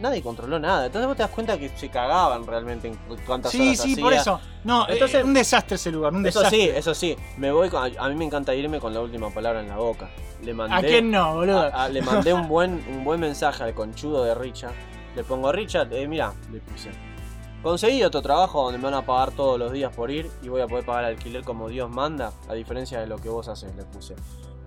Speaker 2: Nadie controló nada. Entonces vos te das cuenta que se cagaban realmente en cu- cuántas
Speaker 1: Sí,
Speaker 2: horas
Speaker 1: sí,
Speaker 2: hacía.
Speaker 1: por eso. No,
Speaker 2: Entonces-
Speaker 1: eh, un desastre ese lugar, un
Speaker 2: Eso
Speaker 1: desastre.
Speaker 2: sí, eso sí. Me voy con- a mí me encanta irme con la última palabra en la boca. Le mandé,
Speaker 1: ¿A quién no, boludo?
Speaker 2: a- a- le mandé un buen, un buen mensaje al conchudo de Richard. Le pongo, Richard, eh, mira, le puse. Conseguí otro trabajo donde me van a pagar todos los días por ir y voy a poder pagar alquiler como Dios manda, a diferencia de lo que vos haces, le puse.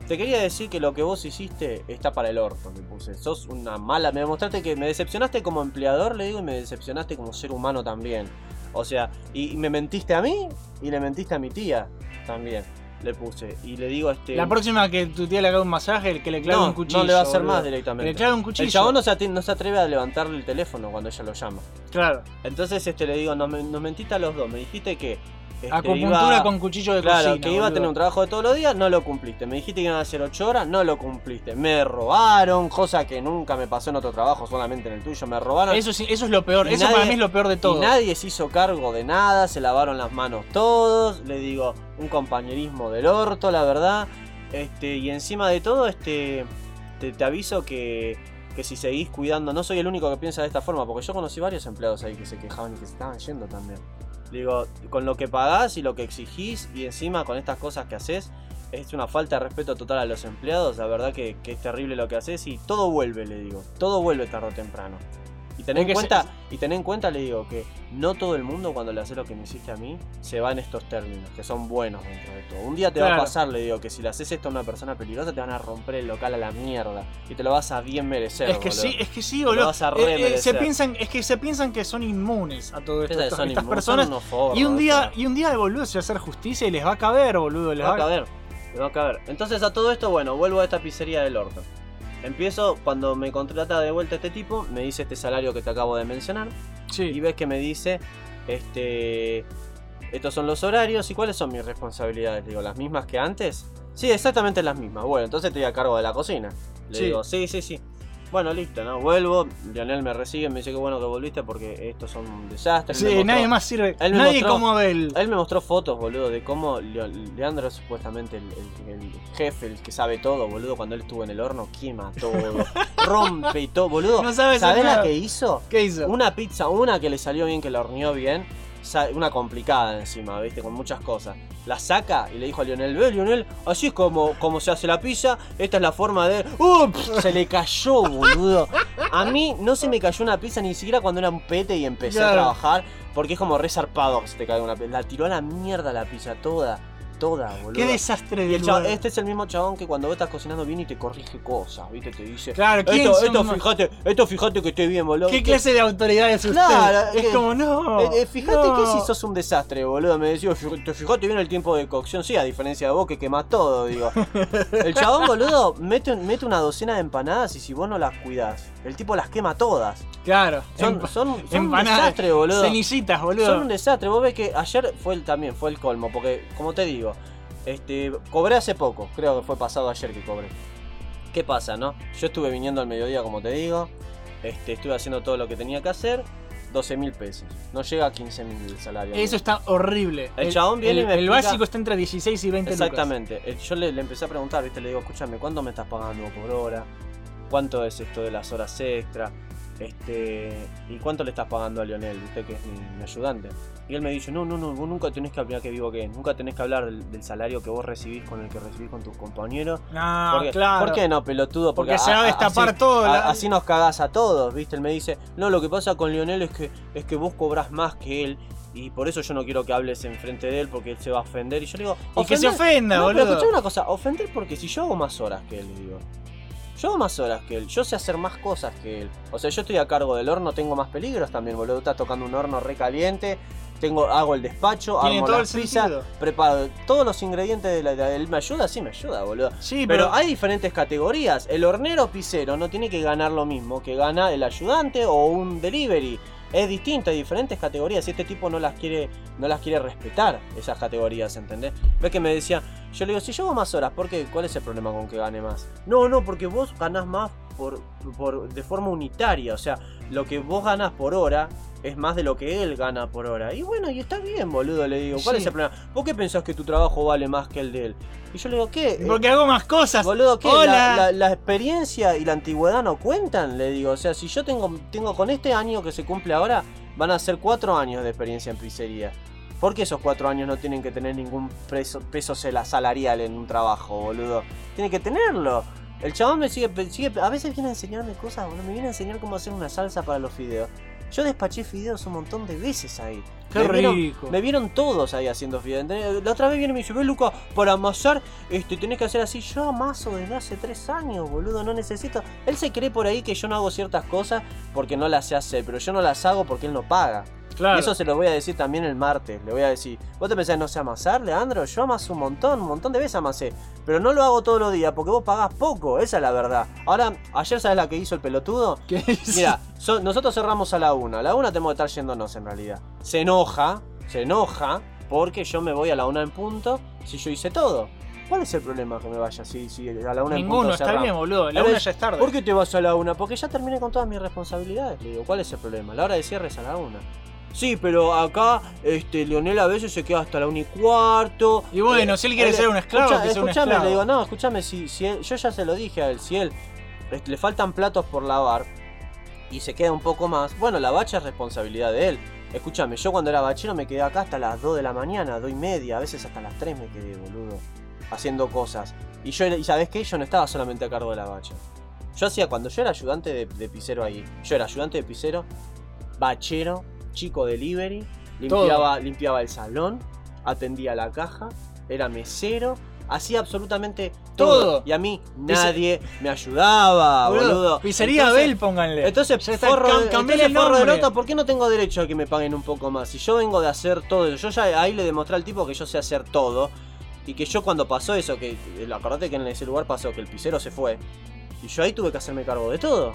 Speaker 2: Te quería decir que lo que vos hiciste está para el orto, le puse. Sos una mala. Me demostraste que me decepcionaste como empleador, le digo, y me decepcionaste como ser humano también. O sea, y, y me mentiste a mí y le mentiste a mi tía también. Le puse. Y le digo este.
Speaker 1: La próxima que tu tía le haga un masaje, el que le clave
Speaker 2: no,
Speaker 1: un cuchillo.
Speaker 2: no le va a hacer
Speaker 1: boludo.
Speaker 2: más directamente.
Speaker 1: Que le clave un cuchillo.
Speaker 2: El chabón no se, ati- no se atreve a levantarle el teléfono cuando ella lo llama.
Speaker 1: Claro.
Speaker 2: Entonces este le digo, nos, nos mentiste a los dos. Me dijiste que. Este,
Speaker 1: Acupuntura
Speaker 2: iba-
Speaker 1: con cuchillo de
Speaker 2: Claro,
Speaker 1: cocina,
Speaker 2: que iba a tener un trabajo de todos los días, no lo cumpliste. Me dijiste que iban a hacer 8 horas, no lo cumpliste. Me robaron, cosa que nunca me pasó en otro trabajo, solamente en el tuyo. Me robaron.
Speaker 1: Eso sí, eso es lo peor.
Speaker 2: Y
Speaker 1: Eso para mí es lo peor de todo.
Speaker 2: Y nadie se hizo cargo de nada, se lavaron las manos todos. Le digo, un compañerismo del orto, la verdad. Este, y encima de todo, este, te, te aviso que, que si seguís cuidando, no soy el único que piensa de esta forma, porque yo conocí varios empleados ahí que se quejaban y que se estaban yendo también. Digo, con lo que pagás y lo que exigís, y encima con estas cosas que haces, es una falta de respeto total a los empleados. La verdad que, que es terrible lo que haces y todo vuelve, le digo. Todo vuelve tarde o temprano. Y ten en cuenta, y ten en cuenta, le digo, que no todo el mundo cuando le hace lo que me hiciste a mí, se va en estos términos, que son buenos dentro de todo. Un día te va a pasar, le digo, que si le haces esto a una persona peligrosa, te van a romper el local a la mierda. Y te lo vas a bien merecer.
Speaker 1: Es que
Speaker 2: boludo.
Speaker 1: sí, es que sí,
Speaker 2: Te lo
Speaker 1: boludo.
Speaker 2: vas a
Speaker 1: Eh, eh, se piensan, es que se piensan que son inmunes a todo esto. Estos-
Speaker 2: son
Speaker 1: estas
Speaker 2: inmunes,
Speaker 1: personas.
Speaker 2: son forros,
Speaker 1: y un día, y un día, boludo, se va a hacer justicia y les va a caber, boludo. Les
Speaker 2: Le va a caber. Le va a caber. Entonces a todo esto, bueno, vuelvo a esta pizzería del orto. Empiezo, cuando me contrata de vuelta este tipo, me dice este salario que te acabo de mencionar. Y ves que me dice, este, estos son los horarios y cuáles son mis responsabilidades. Le digo, ¿las mismas que antes? Sí, exactamente las mismas. Bueno, entonces estoy a cargo de la cocina. Le
Speaker 1: Sí.
Speaker 2: digo, sí, sí, sí. Bueno, listo, ¿no? Vuelvo, Lionel me recibe, me dice que bueno que volviste porque estos son un desastre.
Speaker 1: Sí,
Speaker 2: mostró-
Speaker 1: nadie más sirve.
Speaker 2: Él
Speaker 1: Nadie
Speaker 2: mostró-
Speaker 1: como Abel.
Speaker 2: Él me mostró fotos, boludo, de cómo Leandro es supuestamente el, el- el jefe, el que sabe todo, boludo. Cuando él estuvo en el horno, quema todo, rompe todo, boludo.
Speaker 1: No sabe hacer
Speaker 2: ¿Sabés la que hizo?
Speaker 1: ¿Qué hizo?
Speaker 2: Una pizza, una que le salió bien, que la horneó bien. Una complicada encima, viste, con muchas cosas. La saca y le dijo a Lionel, ve Lionel, así es como, como se hace la pizza, esta es la forma de... ¡Ups! Se le cayó, boludo. A mí no se me cayó una pizza ni siquiera cuando era un pete y empecé a trabajar, porque es como resarpado que se te caiga una pizza. La tiró a la mierda la pizza toda, toda, boludo.
Speaker 1: Qué desastre de lugar.
Speaker 2: Este es el mismo chabón que cuando vos estás cocinando bien y te corrige cosas, ¿viste? Te dice.
Speaker 1: Claro, ¿quién
Speaker 2: esto, esto
Speaker 1: más-
Speaker 2: fíjate, esto fíjate que esté bien, boludo.
Speaker 1: ¿Qué
Speaker 2: Que-
Speaker 1: clase de autoridad es usted?
Speaker 2: Claro,
Speaker 1: es
Speaker 2: que-
Speaker 1: como, no.
Speaker 2: Eh, eh, fíjate
Speaker 1: no.
Speaker 2: que si sos un desastre, boludo. Me decía, "Fí- te fíjate bien el tiempo de cocción. Sí, a diferencia de vos que quemás todo, digo. El chabón, boludo, mete, mete una docena de empanadas y si vos no las cuidás, el tipo las quema todas.
Speaker 1: Claro.
Speaker 2: Son,
Speaker 1: empa-
Speaker 2: son, son un desastre, boludo.
Speaker 1: Cenicitas, boludo.
Speaker 2: Son un desastre. Vos ves que ayer fue el, también fue el colmo, porque como te digo, este, cobré hace poco, creo que fue pasado ayer que cobré. ¿Qué pasa, no? Yo estuve viniendo al mediodía, como te digo, este, estuve haciendo todo lo que tenía que hacer, 12 mil pesos. No llega a 15 mil el salario.
Speaker 1: Eso está horrible.
Speaker 2: El chabón viene
Speaker 1: el,
Speaker 2: y me
Speaker 1: El
Speaker 2: explica-
Speaker 1: básico está entre 16 y 20 lucas.
Speaker 2: Exactamente. Eh, Yo le, le empecé a preguntar, ¿viste? Le digo, escúchame, ¿cuánto me estás pagando por hora? ¿Cuánto es esto de las horas extra? este, ¿y cuánto le estás pagando a Lionel? Usted que es mi, mi ayudante. Y él me dice, no, no, no, vos nunca tenés que hablar, que vivo que nunca tenés que hablar del, del salario que vos recibís con el que recibís con tus compañeros. Porque-
Speaker 1: claro.
Speaker 2: ¿Por qué no, pelotudo?
Speaker 1: Porque se va a destapar
Speaker 2: así-
Speaker 1: todo,
Speaker 2: a- así nos cagás a todos, ¿viste? Él me dice, no, lo que pasa con Lionel es que, es que vos cobrás más que él. Y por eso yo no quiero que hables enfrente de él porque él se va a ofender. Y yo le digo,
Speaker 1: Y que se
Speaker 2: "Ofender".
Speaker 1: ofenda,
Speaker 2: no,
Speaker 1: boludo.
Speaker 2: Pero escuchá una cosa, ofender porque si yo hago más horas que él, le digo. Yo hago más horas que él, yo sé hacer más cosas que él. O sea, yo estoy a cargo del horno, tengo más peligros también, boludo. Estás tocando un horno recaliente, tengo, hago el despacho,
Speaker 1: Tiene
Speaker 2: armo
Speaker 1: todo
Speaker 2: las
Speaker 1: el
Speaker 2: pizzas,
Speaker 1: sentido.
Speaker 2: preparo todos los ingredientes de la. de- él me ayuda, sí me ayuda, boludo.
Speaker 1: Sí,
Speaker 2: pero,
Speaker 1: pero-
Speaker 2: hay diferentes categorías. El hornero pizzero no tiene que ganar lo mismo que gana el ayudante o un delivery. Es distinto, hay diferentes categorías. Y este tipo no las quiere, no las quiere respetar, esas categorías, ¿entendés? Ves que me decía, yo le digo, si yo hago más horas, ¿por qué? ¿Cuál es el problema con que gane más? No, no, porque vos ganás más por, por, de forma unitaria. O sea, lo que vos ganás por hora es más de lo que él gana por hora. Y bueno, y está bien, boludo, le digo. ¿Cuál
Speaker 1: Sí.
Speaker 2: es el problema? ¿Por qué pensás que tu trabajo vale más que el de él? Y yo le digo, ¿qué?
Speaker 1: Porque hago más cosas.
Speaker 2: Boludo, ¿qué? La, la- la experiencia y la antigüedad no cuentan, le digo. O sea, si yo tengo, tengo con este año que se cumple ahora, van a ser cuatro años de experiencia en pizzería. ¿Por qué esos cuatro años no tienen que tener ningún peso, peso salarial en un trabajo, boludo? Tienen que tenerlo. El chabón me sigue, sigue- a veces viene a enseñarme cosas, boludo. Me viene a enseñar cómo hacer una salsa para los fideos. Yo despaché fideos un montón de veces ahí.
Speaker 1: Qué
Speaker 2: me vieron- me vieron todos ahí haciendo fideos. La otra vez viene y me dice, ve Luca, para amasar, este, tenés que hacer así. Yo amaso desde hace tres años, boludo, no necesito. Él se cree por ahí que yo no hago ciertas cosas porque no las sé hacer, pero yo no las hago porque él no paga.
Speaker 1: Claro.
Speaker 2: Y eso se lo voy a decir también el martes. Le voy a decir, ¿vos te pensás no sé amasar, Leandro? Yo amaso un montón, un montón de veces amasé. Pero no lo hago todos los días porque vos pagás poco, esa es la verdad. Ahora, ayer sabes la que hizo el pelotudo. Mira, so- nosotros cerramos a la una. A la una tenemos que estar yéndonos en realidad. Se enoja, se enoja porque yo me voy a la una en punto si yo hice todo. ¿Cuál es el problema que me vaya si, si a la una en
Speaker 1: Ninguno,
Speaker 2: punto
Speaker 1: está
Speaker 2: cerramos?
Speaker 1: bien, boludo, la una
Speaker 2: es,
Speaker 1: ya es tarde.
Speaker 2: ¿Por qué te vas a la una? Porque ya terminé con todas mis responsabilidades. Le digo, ¿cuál es el problema? La hora de cierre es a la una. Sí, pero acá este, Leonel a veces se queda hasta la una y cuarto.
Speaker 1: Y bueno, si él quiere ser un esclavo,
Speaker 2: escucha-
Speaker 1: que sea un esclavo.
Speaker 2: le digo, no, escúchame, si, si él- yo ya se lo dije a él, si él este, le faltan platos por lavar y se queda un poco más, bueno, la bacha es responsabilidad de él. Escúchame, yo cuando era bachero me quedé acá hasta las 2 de la mañana, 2 y media, a veces hasta las 3 me quedé, boludo, haciendo cosas. Y yo, y ¿sabes qué? Yo no estaba solamente a cargo de la bacha. Yo hacía, cuando yo era ayudante de, de pisero ahí, yo era ayudante de pisero, bachero, chico delivery, limpiaba, limpiaba el salón, atendía la caja, era mesero, hacía absolutamente todo.
Speaker 1: Todo.
Speaker 2: Y a mí nadie me ayudaba,
Speaker 1: Boludo,
Speaker 2: boludo.
Speaker 1: Pizzería Abel, pónganle.
Speaker 2: Entonces,
Speaker 1: Ya está,
Speaker 2: forro,
Speaker 1: cam-
Speaker 2: de- entonces,
Speaker 1: el
Speaker 2: forro orto, ¿por qué no tengo derecho a que me paguen un poco más? Si yo vengo de hacer todo eso, yo ya ahí le demostré al tipo que yo sé hacer todo. Y que yo cuando pasó eso, que eh, acordate que en ese lugar pasó que el pisero se fue. Y yo ahí tuve que hacerme cargo de todo.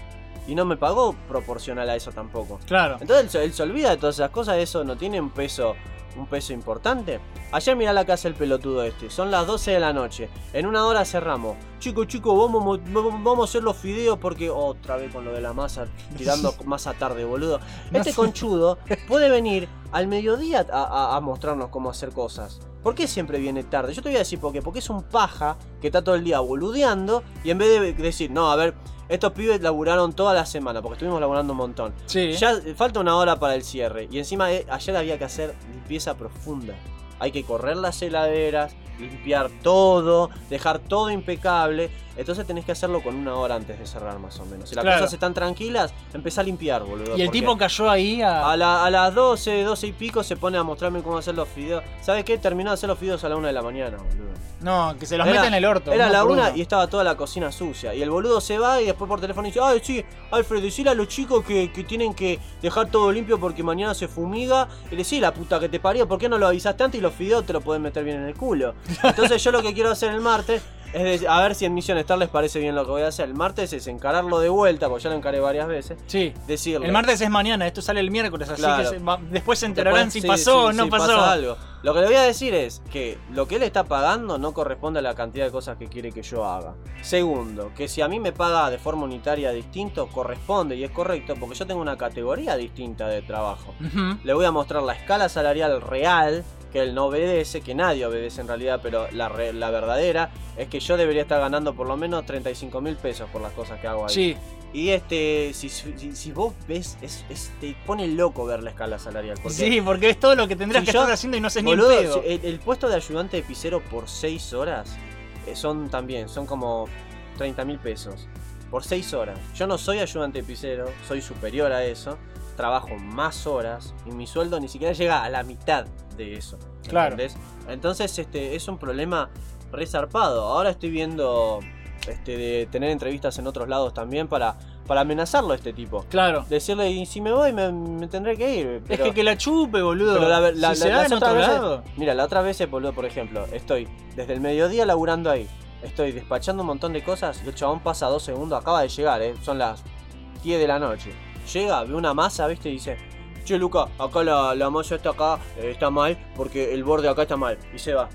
Speaker 2: Y no me pagó proporcional a eso tampoco.
Speaker 1: Claro.
Speaker 2: Entonces él, se- él se olvida de todas esas cosas, eso no tiene un peso, un peso importante. Ayer mirá la casa el pelotudo este, son las 12 de la noche, en una hora cerramos. Chicos, chicos, vamos, mo- vamos a hacer los fideos porque otra vez con lo de la masa, tirando masa tarde, boludo. Este conchudo puede venir al mediodía a, a- a mostrarnos cómo hacer cosas. ¿Por qué siempre viene tarde? Yo te voy a decir por qué. Porque es un paja que está todo el día boludeando y en vez de decir, no, a ver, estos pibes laburaron toda la semana porque estuvimos laburando un montón.
Speaker 1: Sí.
Speaker 2: Ya falta una hora para el cierre. Y encima eh, ayer había que hacer limpieza profunda. Hay que correr las heladeras, limpiar todo, dejar todo impecable. Entonces tenés que hacerlo con una hora antes de cerrar más o menos. Si las
Speaker 1: Claro.
Speaker 2: cosas están tranquilas, empezá a limpiar, boludo.
Speaker 1: Y el tipo cayó ahí a.
Speaker 2: a, la- a las 12, 12 y pico se pone a mostrarme cómo hacer los fideos. ¿Sabes qué? Terminó de hacer los fideos a la una de la mañana, boludo.
Speaker 1: No, que se los mete en el orto.
Speaker 2: Era la una
Speaker 1: uno.
Speaker 2: y estaba toda la cocina sucia. Y el boludo se va y después por teléfono dice, ay sí, Alfred, decile a los chicos que, que tienen que dejar todo limpio porque mañana se fumiga. Y le decís, la puta que te parió, ¿por qué no lo avisaste antes y los fideos te los pueden meter bien en el culo? Entonces yo lo que quiero hacer el martes es de- a ver si en Mission Star les parece bien lo que voy a hacer. El martes es encararlo de vuelta, porque ya lo encaré varias veces.
Speaker 1: Sí.
Speaker 2: Decirle.
Speaker 1: El martes es mañana, esto sale el miércoles, así
Speaker 2: Claro.
Speaker 1: que se- después se enterarán
Speaker 2: Después,
Speaker 1: si
Speaker 2: sí,
Speaker 1: pasó o no
Speaker 2: sí,
Speaker 1: pasó.
Speaker 2: pasa algo. Lo que le voy a decir es que lo que él está pagando no corresponde a la cantidad de cosas que quiere que yo haga. Segundo, que si a mí me paga de forma unitaria distinto, corresponde y es correcto porque yo tengo una categoría distinta de trabajo. Le voy a mostrar la escala salarial real que él no obedece, que nadie obedece en realidad, pero la, re- la verdadera es que yo debería estar ganando por lo menos 35 mil pesos por las cosas que hago ahí.
Speaker 1: Sí.
Speaker 2: Y este, si, si, si vos ves, es, es- te pone loco ver la escala salarial. Porque
Speaker 1: Sí, porque es todo lo que tendrías
Speaker 2: si
Speaker 1: que
Speaker 2: yo-
Speaker 1: estar haciendo y no haces ni
Speaker 2: boludo, el, el puesto de ayudante de pisero por 6 horas eh, son también, son como 30 mil pesos. Por 6 horas. Yo no soy ayudante de pisero, soy superior a eso. Trabajo más horas y mi sueldo ni siquiera llega a la mitad de eso.
Speaker 1: Claro.
Speaker 2: ¿entendés? Entonces este es un problema resarpado. Ahora estoy viendo este, de tener entrevistas en otros lados también para, para amenazarlo a este tipo.
Speaker 1: Claro.
Speaker 2: Decirle, y si me voy me, me tendré que ir.
Speaker 1: Es
Speaker 2: pero-
Speaker 1: que que la chupe, boludo.
Speaker 2: pero la, la-
Speaker 1: si
Speaker 2: la- las otras veces-
Speaker 1: lado.
Speaker 2: Mira, la otra vez, boludo, por ejemplo, estoy desde el mediodía laburando ahí. Estoy despachando un montón de cosas y el chabón pasa dos segundos, acaba de llegar, eh. Son las 10 de la noche. Llega, ve una masa, viste, y dice, che Luca, acá la, la masa está acá, eh, está mal, porque el borde acá está mal. Y se va.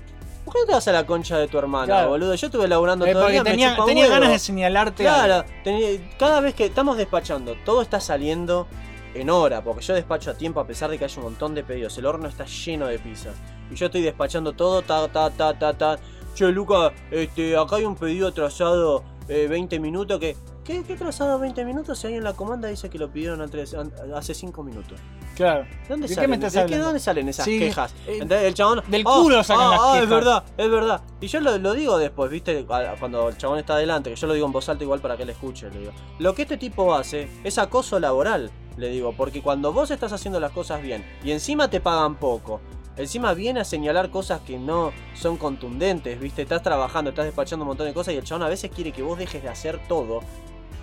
Speaker 2: ¿Por qué no te vas a la concha de tu hermana,
Speaker 1: Claro.
Speaker 2: boludo? Yo estuve laburando
Speaker 1: Eh,
Speaker 2: todo el día,
Speaker 1: tenía, tenía ganas de señalarte
Speaker 2: Claro,
Speaker 1: algo.
Speaker 2: tenía- cada vez que estamos despachando, todo está saliendo en hora, porque yo despacho a tiempo a pesar de que hay un montón de pedidos. El horno está lleno de pizzas. Y yo estoy despachando todo, ta, ta, ta, ta, ta. Che, Luca, este, acá hay un pedido atrasado eh, 20 minutos que... ¿Qué, ¿Qué atrasado 20 minutos? Si ahí en la comanda dice que lo pidieron antes- an- hace 5 minutos.
Speaker 1: Claro.
Speaker 2: ¿De dónde,
Speaker 1: ¿De qué
Speaker 2: salen,
Speaker 1: me estás
Speaker 2: de qué-
Speaker 1: hablando?
Speaker 2: dónde salen esas
Speaker 1: Sí,
Speaker 2: quejas?
Speaker 1: eh,
Speaker 2: Entonces, el chabón.
Speaker 1: del
Speaker 2: "Ah,
Speaker 1: culo sacan
Speaker 2: ah,
Speaker 1: las
Speaker 2: ah,
Speaker 1: quejas".
Speaker 2: es verdad, es verdad. Y yo lo, lo digo después, ¿viste? Cuando el chabón está adelante, que yo lo digo en voz alta igual para que él escuche, le digo. Lo que este tipo hace es acoso laboral, le digo, porque cuando vos estás haciendo las cosas bien y encima te pagan poco, encima viene a señalar cosas que no son contundentes, ¿viste? Estás trabajando, estás despachando un montón de cosas y el chabón a veces quiere que vos dejes de hacer todo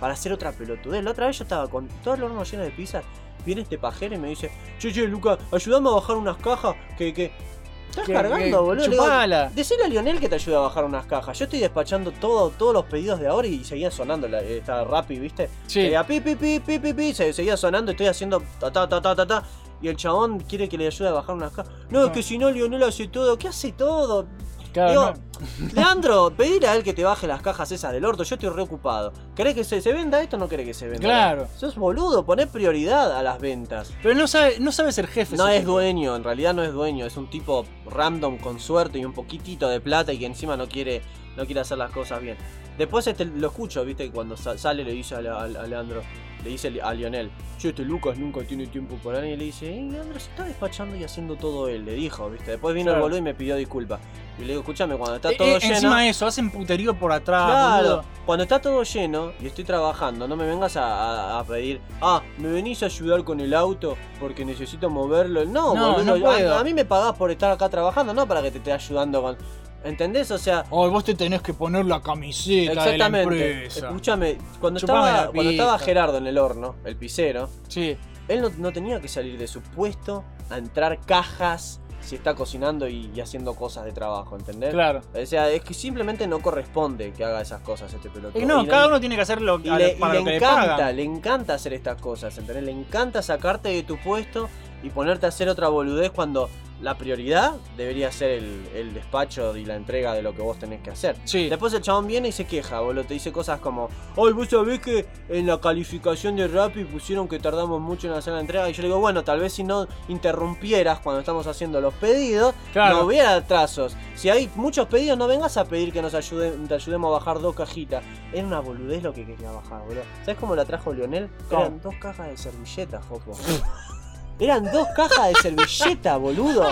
Speaker 2: para hacer otra pelotudez. La otra vez yo estaba con todo el horno lleno de pizza. Viene este pajero y me dice, che, che, Luca, ayúdame a bajar unas cajas que, que... Estás
Speaker 1: Que-
Speaker 2: cargando,
Speaker 1: que-
Speaker 2: boludo. Le digo,
Speaker 1: chupala.
Speaker 2: Decile a Lionel que te ayude a bajar unas cajas. Yo estoy despachando todo, todos los pedidos de ahora y seguía sonando la, esta Rappi, ¿viste?
Speaker 1: Sí.
Speaker 2: Seguía pi, pi, pi, pi, pi, pi, se- seguía sonando, estoy haciendo ta, ta, ta, ta, ta, ta. Y el chabón quiere que le ayude a bajar unas cajas. No, es que si no, Lionel hace todo. ¿Qué hace todo?
Speaker 1: Claro,
Speaker 2: Digo, Leandro, pedirle a él que te baje las cajas esas del orto, yo estoy reocupado. ¿Querés que se, se venda esto o no querés que se venda?
Speaker 1: Claro.
Speaker 2: Sos boludo, poné prioridad a las ventas.
Speaker 1: Pero no sabe, no sabe ser jefe.
Speaker 2: No es
Speaker 1: tipo.
Speaker 2: dueño, en realidad no es dueño, es un tipo random con suerte y un poquitito de plata y que encima no quiere, no quiere hacer las cosas bien. Después este, lo escucho, viste, cuando sa- sale le dice a, a- a Leandro, le dice a Lionel, che, este Lucas nunca tiene tiempo para nadie, y le dice, eh, Leandro se está despachando y haciendo todo él, le dijo, viste. Después vino
Speaker 1: Claro.
Speaker 2: el boludo y me pidió disculpas. Y le digo, escúchame, cuando está
Speaker 1: Eh,
Speaker 2: todo
Speaker 1: eh,
Speaker 2: lleno...
Speaker 1: Encima eso, hacen puterío por atrás,
Speaker 2: Claro,
Speaker 1: boludo.
Speaker 2: cuando está todo lleno y estoy trabajando, no me vengas a, a- a pedir, ah, me venís a ayudar con el auto porque necesito moverlo. No,
Speaker 1: No,
Speaker 2: boludo,
Speaker 1: no
Speaker 2: a-. A, mí me pagás por estar acá trabajando, no para que te esté ayudando con. ¿Entendés? O sea.
Speaker 1: Oh, vos te tenés que poner la camiseta de la
Speaker 2: Exactamente.
Speaker 1: empresa.
Speaker 2: Escúchame, cuando
Speaker 1: Chupame
Speaker 2: estaba, cuando estaba. Gerardo en el horno, el pisero,
Speaker 1: sí.
Speaker 2: él no, no tenía que salir de su puesto a entrar cajas si está cocinando y, y haciendo cosas de trabajo, ¿entendés?
Speaker 1: Claro.
Speaker 2: O sea, es que simplemente no corresponde que haga esas cosas este pelotudo.
Speaker 1: Y no,
Speaker 2: Y
Speaker 1: cada
Speaker 2: le-
Speaker 1: uno tiene que hacer lo,
Speaker 2: y le,
Speaker 1: para
Speaker 2: y
Speaker 1: lo
Speaker 2: le
Speaker 1: le
Speaker 2: encanta,
Speaker 1: pagan.
Speaker 2: le encanta hacer estas cosas, ¿entendés? Le encanta sacarte de tu puesto y ponerte a hacer otra boludez cuando la prioridad debería ser el, el despacho y la entrega de lo que vos tenés que hacer.
Speaker 1: Sí.
Speaker 2: Después el chabón viene y se queja, boludo. Te dice cosas como, ay, vos sabés que en la calificación de Rappi pusieron que tardamos mucho en hacer la entrega. Y yo le digo, bueno, tal vez si no interrumpieras cuando estamos haciendo los pedidos,
Speaker 1: Claro.
Speaker 2: no hubiera atrasos. Si hay muchos pedidos, no vengas a pedir que nos ayuden, te ayudemos a bajar dos cajitas. Era una boludez lo que quería bajar, boludo. ¿Sabes cómo la trajo Lionel? Eran dos cajas de servilletas, Jopo. Eran dos cajas de servilleta, boludo.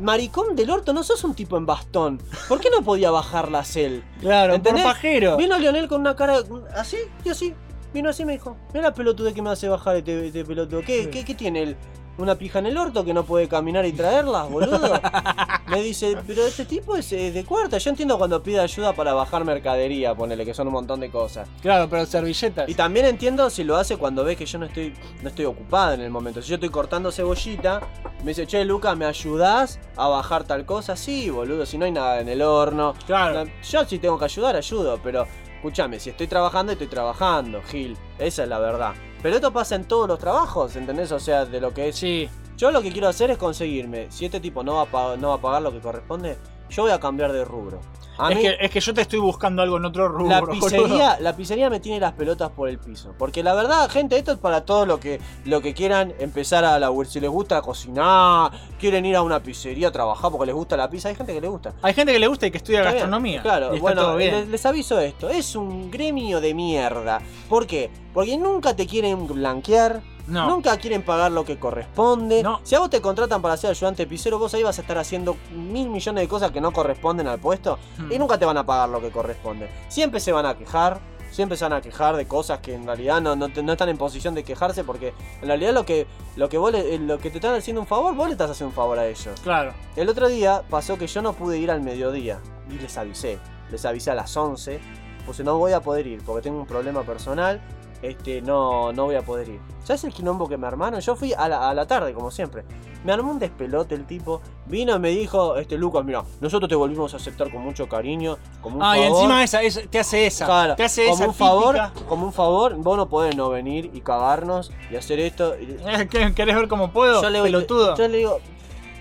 Speaker 2: Maricón del orto, no sos un tipo en bastón. ¿Por qué no podía bajarlas él?
Speaker 1: Claro,
Speaker 2: ¿Entendés?
Speaker 1: por pajero.
Speaker 2: Vino Lionel con una cara así y así. Vino así y me dijo, mira la pelotude que me hace bajar este, este pelotudo. ¿Qué, qué, qué tiene él? ¿Una pija en el orto que no puede caminar y traerlas, boludo? Me dice, pero este tipo es de cuarta. Yo entiendo cuando pide ayuda para bajar mercadería, ponele que son un montón de cosas.
Speaker 1: Claro, pero servilletas.
Speaker 2: Y también entiendo si lo hace cuando ve que yo no estoy, no estoy ocupada en el momento. Si yo estoy cortando cebollita, me dice, che, Luca, ¿me ayudás a bajar tal cosa? Sí, boludo, si no hay nada en el horno.
Speaker 1: Claro.
Speaker 2: Yo si tengo que ayudar, ayudo, pero escúchame, si estoy trabajando, estoy trabajando, Gil. Esa es la verdad. Pero esto pasa en todos los trabajos, ¿entendés? O sea, de lo que es.
Speaker 1: Sí.
Speaker 2: Yo lo que quiero hacer es conseguirme. Si este tipo no va a, no va a pagar lo que corresponde, yo voy a cambiar de rubro. A
Speaker 1: Es
Speaker 2: mí-
Speaker 1: que, es que yo te estoy buscando algo en otro rubro.
Speaker 2: la pizzería, la pizzería me tiene las pelotas por el piso. Porque la verdad, gente, esto es para todos lo que, lo que quieran empezar a laburar. Si les gusta cocinar, quieren ir a una pizzería a trabajar porque les gusta la pizza, hay gente que le gusta.
Speaker 1: Hay gente que le gusta y que estudia
Speaker 2: Está bien,
Speaker 1: gastronomía.
Speaker 2: Claro, bueno, les, les aviso esto, es un gremio de mierda. ¿Por qué? Porque nunca te quieren blanquear.
Speaker 1: No.
Speaker 2: Nunca quieren pagar lo que corresponde. Si a vos te contratan para ser ayudante pizzero, vos ahí vas a estar haciendo mil millones de cosas que no corresponden al puesto
Speaker 1: Hmm.
Speaker 2: y nunca te van a pagar lo que corresponde. Siempre se van a quejar, siempre se van a quejar de cosas que en realidad no, no, no están en posición de quejarse porque en realidad lo que, lo que vos le- lo que te están haciendo un favor, vos le estás haciendo un favor a ellos.
Speaker 1: Claro.
Speaker 2: El otro día pasó que yo no pude ir al mediodía y les avisé. Les avisé a las 11. Puse no voy a poder ir porque tengo un problema personal. Este, no, no voy a poder ir. ¿Sabes el quilombo que me armaron? Yo fui a la, a la tarde, como siempre. Me armó un despelote el tipo. Vino y me dijo, este Lucas, mira, nosotros te volvimos a aceptar con mucho cariño. Como un
Speaker 1: Ah, y encima esa, esa- te hace esa.
Speaker 2: Claro,
Speaker 1: te hace
Speaker 2: como
Speaker 1: esa
Speaker 2: un favor, como un favor, vos no podés no venir y cagarnos y hacer esto. y-
Speaker 1: Eh, ¿qué- ¿Querés ver cómo puedo?
Speaker 2: yo le, digo-
Speaker 1: Pelotudo.
Speaker 2: yo le digo,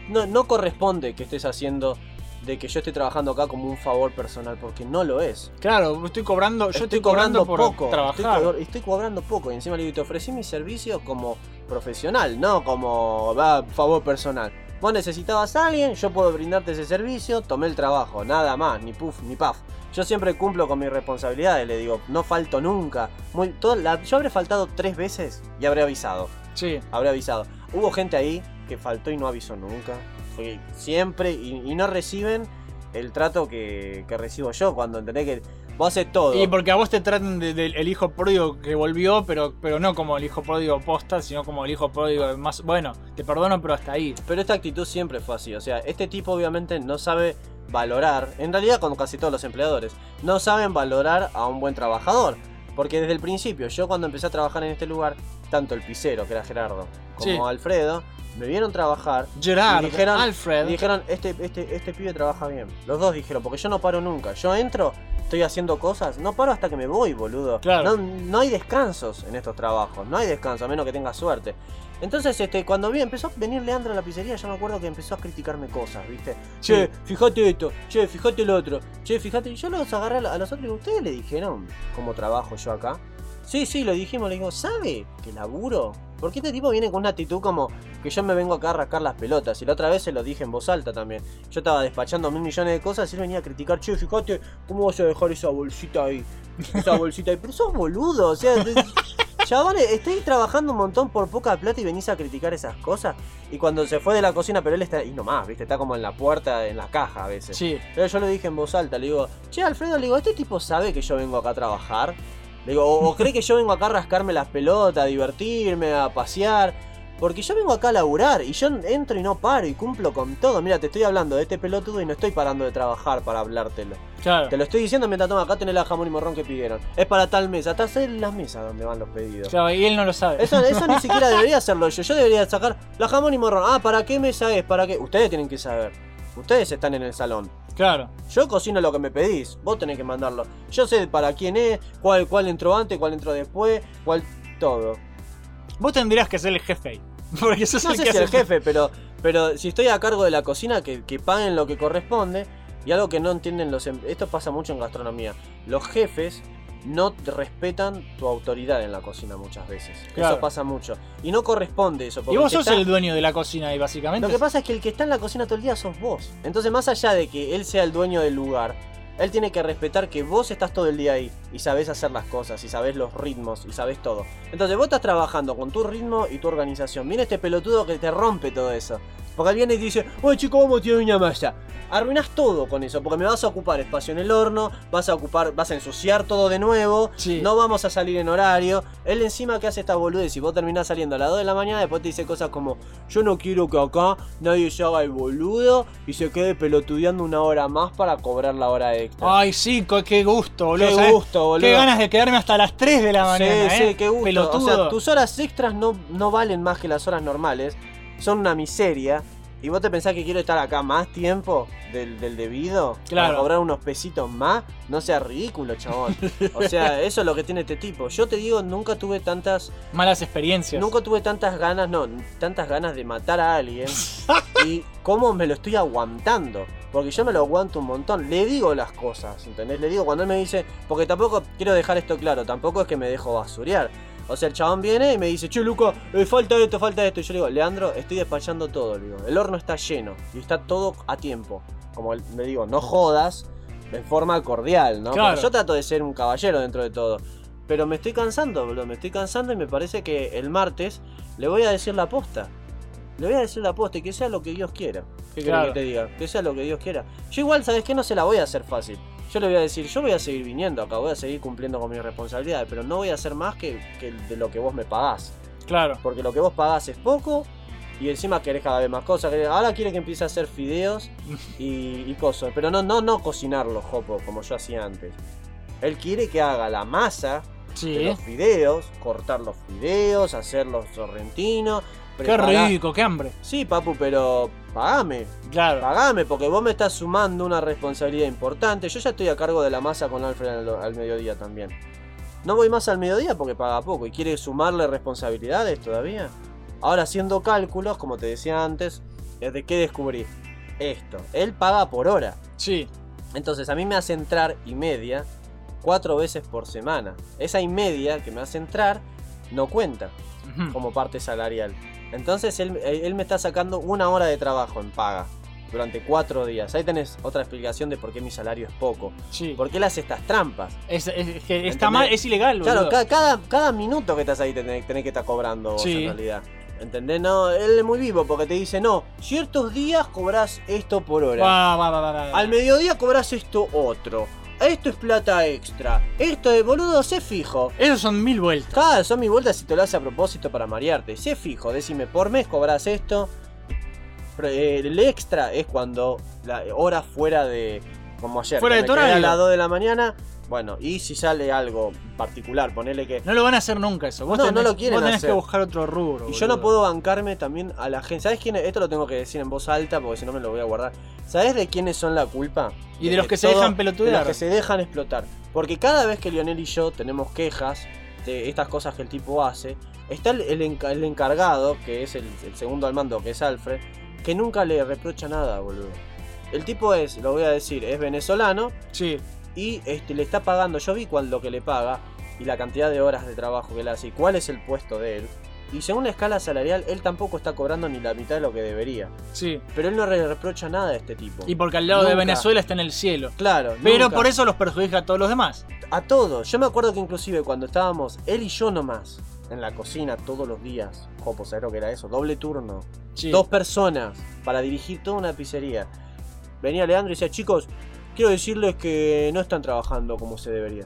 Speaker 2: no, no corresponde que estés haciendo de que yo esté trabajando acá como un favor personal, porque no lo es.
Speaker 1: Claro, estoy cobrando, yo estoy, cobrando, por
Speaker 2: poco,
Speaker 1: trabajar.
Speaker 2: Estoy, co- estoy cobrando poco y encima le digo, te ofrecí mi servicio como profesional, no como va, favor personal. Vos necesitabas a alguien, yo puedo brindarte ese servicio, tomé el trabajo, nada más, ni puff, ni paf. Yo siempre cumplo con mis responsabilidades, le digo, no falto nunca. Muy, toda la- yo habré faltado tres veces y habré avisado.
Speaker 1: Sí.
Speaker 2: Habré avisado. Hubo gente ahí que faltó y no avisó nunca. Fue siempre y, y no reciben el trato que, que recibo yo cuando entendés que vos haces todo.
Speaker 1: Y porque a vos te tratan del de, el hijo pródigo que volvió, pero, pero no como el hijo pródigo posta, sino como el hijo pródigo más. Bueno, te perdono, pero hasta ahí.
Speaker 2: Pero esta actitud siempre fue así. O sea, este tipo obviamente no sabe valorar, en realidad con casi todos los empleadores, no saben valorar a un buen trabajador. Porque desde el principio, yo cuando empecé a trabajar en este lugar, tanto el pisero, que era Gerardo, como
Speaker 1: Sí.
Speaker 2: Alfredo, me vieron trabajar.
Speaker 1: Gerard,
Speaker 2: y dijeron,
Speaker 1: Alfred.
Speaker 2: y dijeron, este, este, este pibe trabaja bien. Los dos dijeron, porque yo no paro nunca. Yo entro, estoy haciendo cosas, no paro hasta que me voy, boludo.
Speaker 1: Claro.
Speaker 2: No, no hay descansos en estos trabajos, no hay descanso, a menos que tengas suerte. Entonces, este, cuando vi, empezó a venir Leandro a la pizzería, yo me acuerdo que empezó a criticarme cosas, ¿viste? Che, fíjate esto, che, fíjate el otro, che, fíjate. Y yo los agarré a los otros y ¿ustedes le dijeron cómo trabajo yo acá? Sí, sí, lo dijimos, le digo, ¿sabe que laburo? Porque este tipo viene con una actitud como que yo me vengo acá a rascar las pelotas. Y la otra vez se lo dije en voz alta también. Yo estaba despachando mil millones de cosas y él venía a criticar, che, fíjate, ¿cómo vas a dejar esa bolsita ahí? Esa bolsita ahí. Pero sos boludo, o sea, chavales, estoy trabajando un montón por poca plata y venís a criticar esas cosas. Y cuando se fue de la cocina, pero él está, y nomás, viste, está como en la puerta, en la caja a veces.
Speaker 1: Sí.
Speaker 2: Pero yo lo dije en voz alta, le digo, che, Alfredo, le digo, ¿este tipo sabe que yo vengo acá a trabajar? Le digo, o, o cree que yo vengo acá a rascarme las pelotas, a divertirme, a pasear. Porque yo vengo acá a laburar y yo entro y no paro y cumplo con todo. Mira, te estoy hablando de este pelotudo y no estoy parando de trabajar para hablártelo.
Speaker 1: Claro.
Speaker 2: Te lo estoy diciendo mientras toma acá tenés la jamón y morrón que pidieron. Es para tal mesa, estás en las mesas donde van los pedidos.
Speaker 1: Claro, y él no lo sabe.
Speaker 2: Eso, eso ni siquiera debería hacerlo yo. Yo debería sacar la jamón y morrón. Ah, ¿para qué mesa es? ¿Para qué? Ustedes tienen que saber. Ustedes están en el salón.
Speaker 1: Claro.
Speaker 2: Yo cocino lo que me pedís. Vos tenés que mandarlo. Yo sé para quién es, cuál, cuál entró antes, cuál entró después, cuál todo.
Speaker 1: Vos tendrías que ser el jefe. Porque sos
Speaker 2: No
Speaker 1: el
Speaker 2: sé
Speaker 1: que
Speaker 2: si el jefe, pero, pero si estoy a cargo de la cocina, que, que paguen lo que corresponde. Y algo que no entienden los... em- Esto pasa mucho en gastronomía. Los jefes no te respetan tu autoridad en la cocina muchas veces.
Speaker 1: Claro.
Speaker 2: Eso pasa mucho. Y no corresponde eso.
Speaker 1: Y vos
Speaker 2: el
Speaker 1: sos
Speaker 2: está-
Speaker 1: el dueño de la cocina ahí, básicamente.
Speaker 2: Lo que pasa es que el que está en la cocina todo el día sos vos. Entonces, más allá de que él sea el dueño del lugar, él tiene que respetar que vos estás todo el día ahí y sabés hacer las cosas y sabés los ritmos y sabés todo. Entonces, vos estás trabajando con tu ritmo y tu organización. Viene este pelotudo que te rompe todo eso. Porque viene y te dice, oye chico, vamos a tirar una malla. Arruinás todo con eso, porque me vas a ocupar espacio en el horno, vas a ocupar, vas a ensuciar todo de nuevo, no vamos a salir en horario. Él encima que hace esta boludez y vos terminás saliendo a las 2 de la mañana, después te dice cosas como, yo no quiero que acá nadie se haga el boludo y se quede pelotudeando una hora más para cobrar la hora extra.
Speaker 1: Ay, sí, qué gusto, boludo.
Speaker 2: Qué
Speaker 1: ¿sabés?
Speaker 2: Boludo.
Speaker 1: Qué ganas de quedarme hasta las 3 de la mañana,
Speaker 2: sí,
Speaker 1: ¿eh?
Speaker 2: sí, qué gusto.
Speaker 1: Pelotudo.
Speaker 2: O sea, tus horas extras no, no valen más que las horas normales. Son una miseria. ¿Y vos te pensás que quiero estar acá más tiempo del, del debido?
Speaker 1: Claro.
Speaker 2: Para cobrar unos pesitos más. No sea ridículo, chabón. O sea, eso es lo que tiene este tipo. Yo te digo, nunca tuve tantas.
Speaker 1: Malas experiencias.
Speaker 2: Nunca tuve tantas ganas, no, tantas ganas de matar a alguien. y cómo me lo estoy aguantando. Porque yo me lo aguanto un montón. Le digo las cosas, ¿entendés? Le digo cuando él me dice. Porque tampoco, quiero dejar esto claro, tampoco es que me dejo basurear. O sea, el chabón viene y me dice, che, Luca, eh, falta esto, falta esto. Y yo le digo, Leandro, estoy despachando todo, le digo. El horno está lleno y está todo a tiempo. Como le digo, no jodas, en forma cordial, ¿no?
Speaker 1: Claro.
Speaker 2: Porque yo trato de ser un caballero dentro de todo. Pero me estoy cansando, boludo, me estoy cansando y me parece que el martes le voy a decir la posta. Le voy a decir la posta y que sea lo que Dios quiera. ¿Qué
Speaker 1: Claro.
Speaker 2: que te diga? Que sea lo que Dios quiera. Yo igual, ¿sabes qué? No se la voy a hacer fácil. Yo le voy a decir, yo voy a seguir viniendo acá, voy a seguir cumpliendo con mis responsabilidades, pero no voy a hacer más que, que de lo que vos me pagás.
Speaker 1: Claro.
Speaker 2: Porque lo que vos pagás es poco y encima querés cada vez más cosas. Ahora quiere que empiece a hacer fideos y, y cosas. Pero no, no, no cocinarlos, Jopo, como yo hacía antes. Él quiere que haga la masa
Speaker 1: Sí.
Speaker 2: de los fideos, cortar los fideos, hacer los sorrentinos.
Speaker 1: Qué rico, qué hambre.
Speaker 2: Sí, papu, pero pagame.
Speaker 1: Claro.
Speaker 2: Pagame, porque vos me estás sumando una responsabilidad importante. Yo ya estoy a cargo de la masa con Alfred al, al mediodía también. No voy más al mediodía porque paga poco y quiere sumarle responsabilidades todavía. Ahora haciendo cálculos, como te decía antes, ¿de qué descubrí? Esto. Él paga por hora.
Speaker 1: Sí.
Speaker 2: Entonces a mí me hace entrar y media cuatro veces por semana. Esa y media que me hace entrar no cuenta Como parte salarial. Entonces él, él me está sacando una hora de trabajo en paga durante cuatro días. Ahí tenés otra explicación de por qué mi salario es poco.
Speaker 1: Sí.
Speaker 2: ¿Por qué él hace estas trampas?
Speaker 1: Es, que está mal, es ilegal,
Speaker 2: Claro,
Speaker 1: boludo.
Speaker 2: cada, cada minuto que estás ahí te tenés, tenés que estar cobrando vos,
Speaker 1: Sí.
Speaker 2: en realidad. ¿Entendés? No, él es muy vivo porque te dice, no, ciertos días cobras esto por hora.
Speaker 1: Va, va, va, va, va.
Speaker 2: Al mediodía cobras esto otro. Esto es plata extra. Esto es boludo, sé fijo.
Speaker 1: Esos son mil vueltas.
Speaker 2: Cada son mil vueltas si te lo hace a propósito para marearte. Sé fijo, decime, por mes cobras esto. Eh, el extra es cuando la hora fuera de. Como ayer.
Speaker 1: Fuera de
Speaker 2: me quedé a las 2 de la mañana. Bueno, y si sale algo particular, ponele que.
Speaker 1: No lo van a hacer nunca eso. Vos
Speaker 2: No,
Speaker 1: tenés,
Speaker 2: no lo quieren
Speaker 1: Vos tenés
Speaker 2: hacer.
Speaker 1: que buscar otro rubro.
Speaker 2: Y yo no puedo bancarme también a la gente. ¿Sabes quién es? Esto lo tengo que decir en voz alta porque si no me lo voy a guardar. ¿Sabes de quiénes son la culpa?
Speaker 1: Y de los que se dejan pelotudear.
Speaker 2: De los que se dejan explotar. Porque cada vez que Lionel y yo tenemos quejas de estas cosas que el tipo hace, está el, el enca- el encargado, que es el, el segundo al mando, que es Alfred, que nunca le reprocha nada, boludo. El tipo es, lo voy a decir, es venezolano.
Speaker 1: Sí.
Speaker 2: Y este, le está pagando, yo vi cuál lo que le paga y la cantidad de horas de trabajo que él hace y cuál es el puesto de él. Y según la escala salarial, él tampoco está cobrando ni la mitad de lo que debería.
Speaker 1: Sí.
Speaker 2: Pero él no le reprocha nada a este tipo.
Speaker 1: Y porque al lado de. Venezuela está en el cielo.
Speaker 2: Claro.
Speaker 1: Pero
Speaker 2: nunca.
Speaker 1: por eso los perjudica a todos los demás.
Speaker 2: A todos. Yo me acuerdo que inclusive cuando estábamos él y yo nomás en la cocina todos los días. Jopo, ¿sabes lo que era eso? Doble turno.
Speaker 1: Sí.
Speaker 2: Dos personas para dirigir toda una pizzería. Venía Leandro y decía, chicos, quiero decirles que no están trabajando como se debería.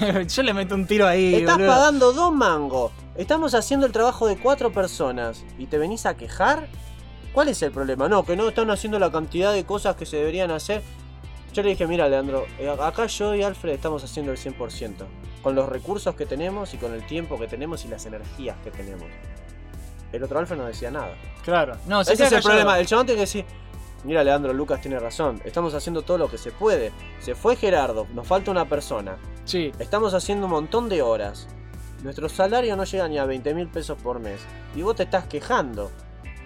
Speaker 1: Yo le meto un tiro ahí.
Speaker 2: Estás
Speaker 1: boludo.
Speaker 2: pagando dos mangos. Estamos haciendo el trabajo de cuatro personas. ¿Y te venís a quejar? ¿Cuál es el problema? No, que no están haciendo la cantidad de cosas que se deberían hacer. Yo le dije, mira Leandro, eh, acá yo y Alfred estamos haciendo el 100%. Con los recursos que tenemos y con el tiempo que tenemos y las energías que tenemos. El otro Alfred no decía nada.
Speaker 1: Claro. No, se
Speaker 2: Ese es el
Speaker 1: callado.
Speaker 2: problema. El chabón tiene que decir, mira Leandro, Lucas tiene razón. Estamos haciendo todo lo que se puede. Se fue Gerardo, nos falta una persona.
Speaker 1: Sí.
Speaker 2: Estamos haciendo un montón de horas. Nuestro salario no llega ni a 20 mil pesos por mes. Y vos te estás quejando.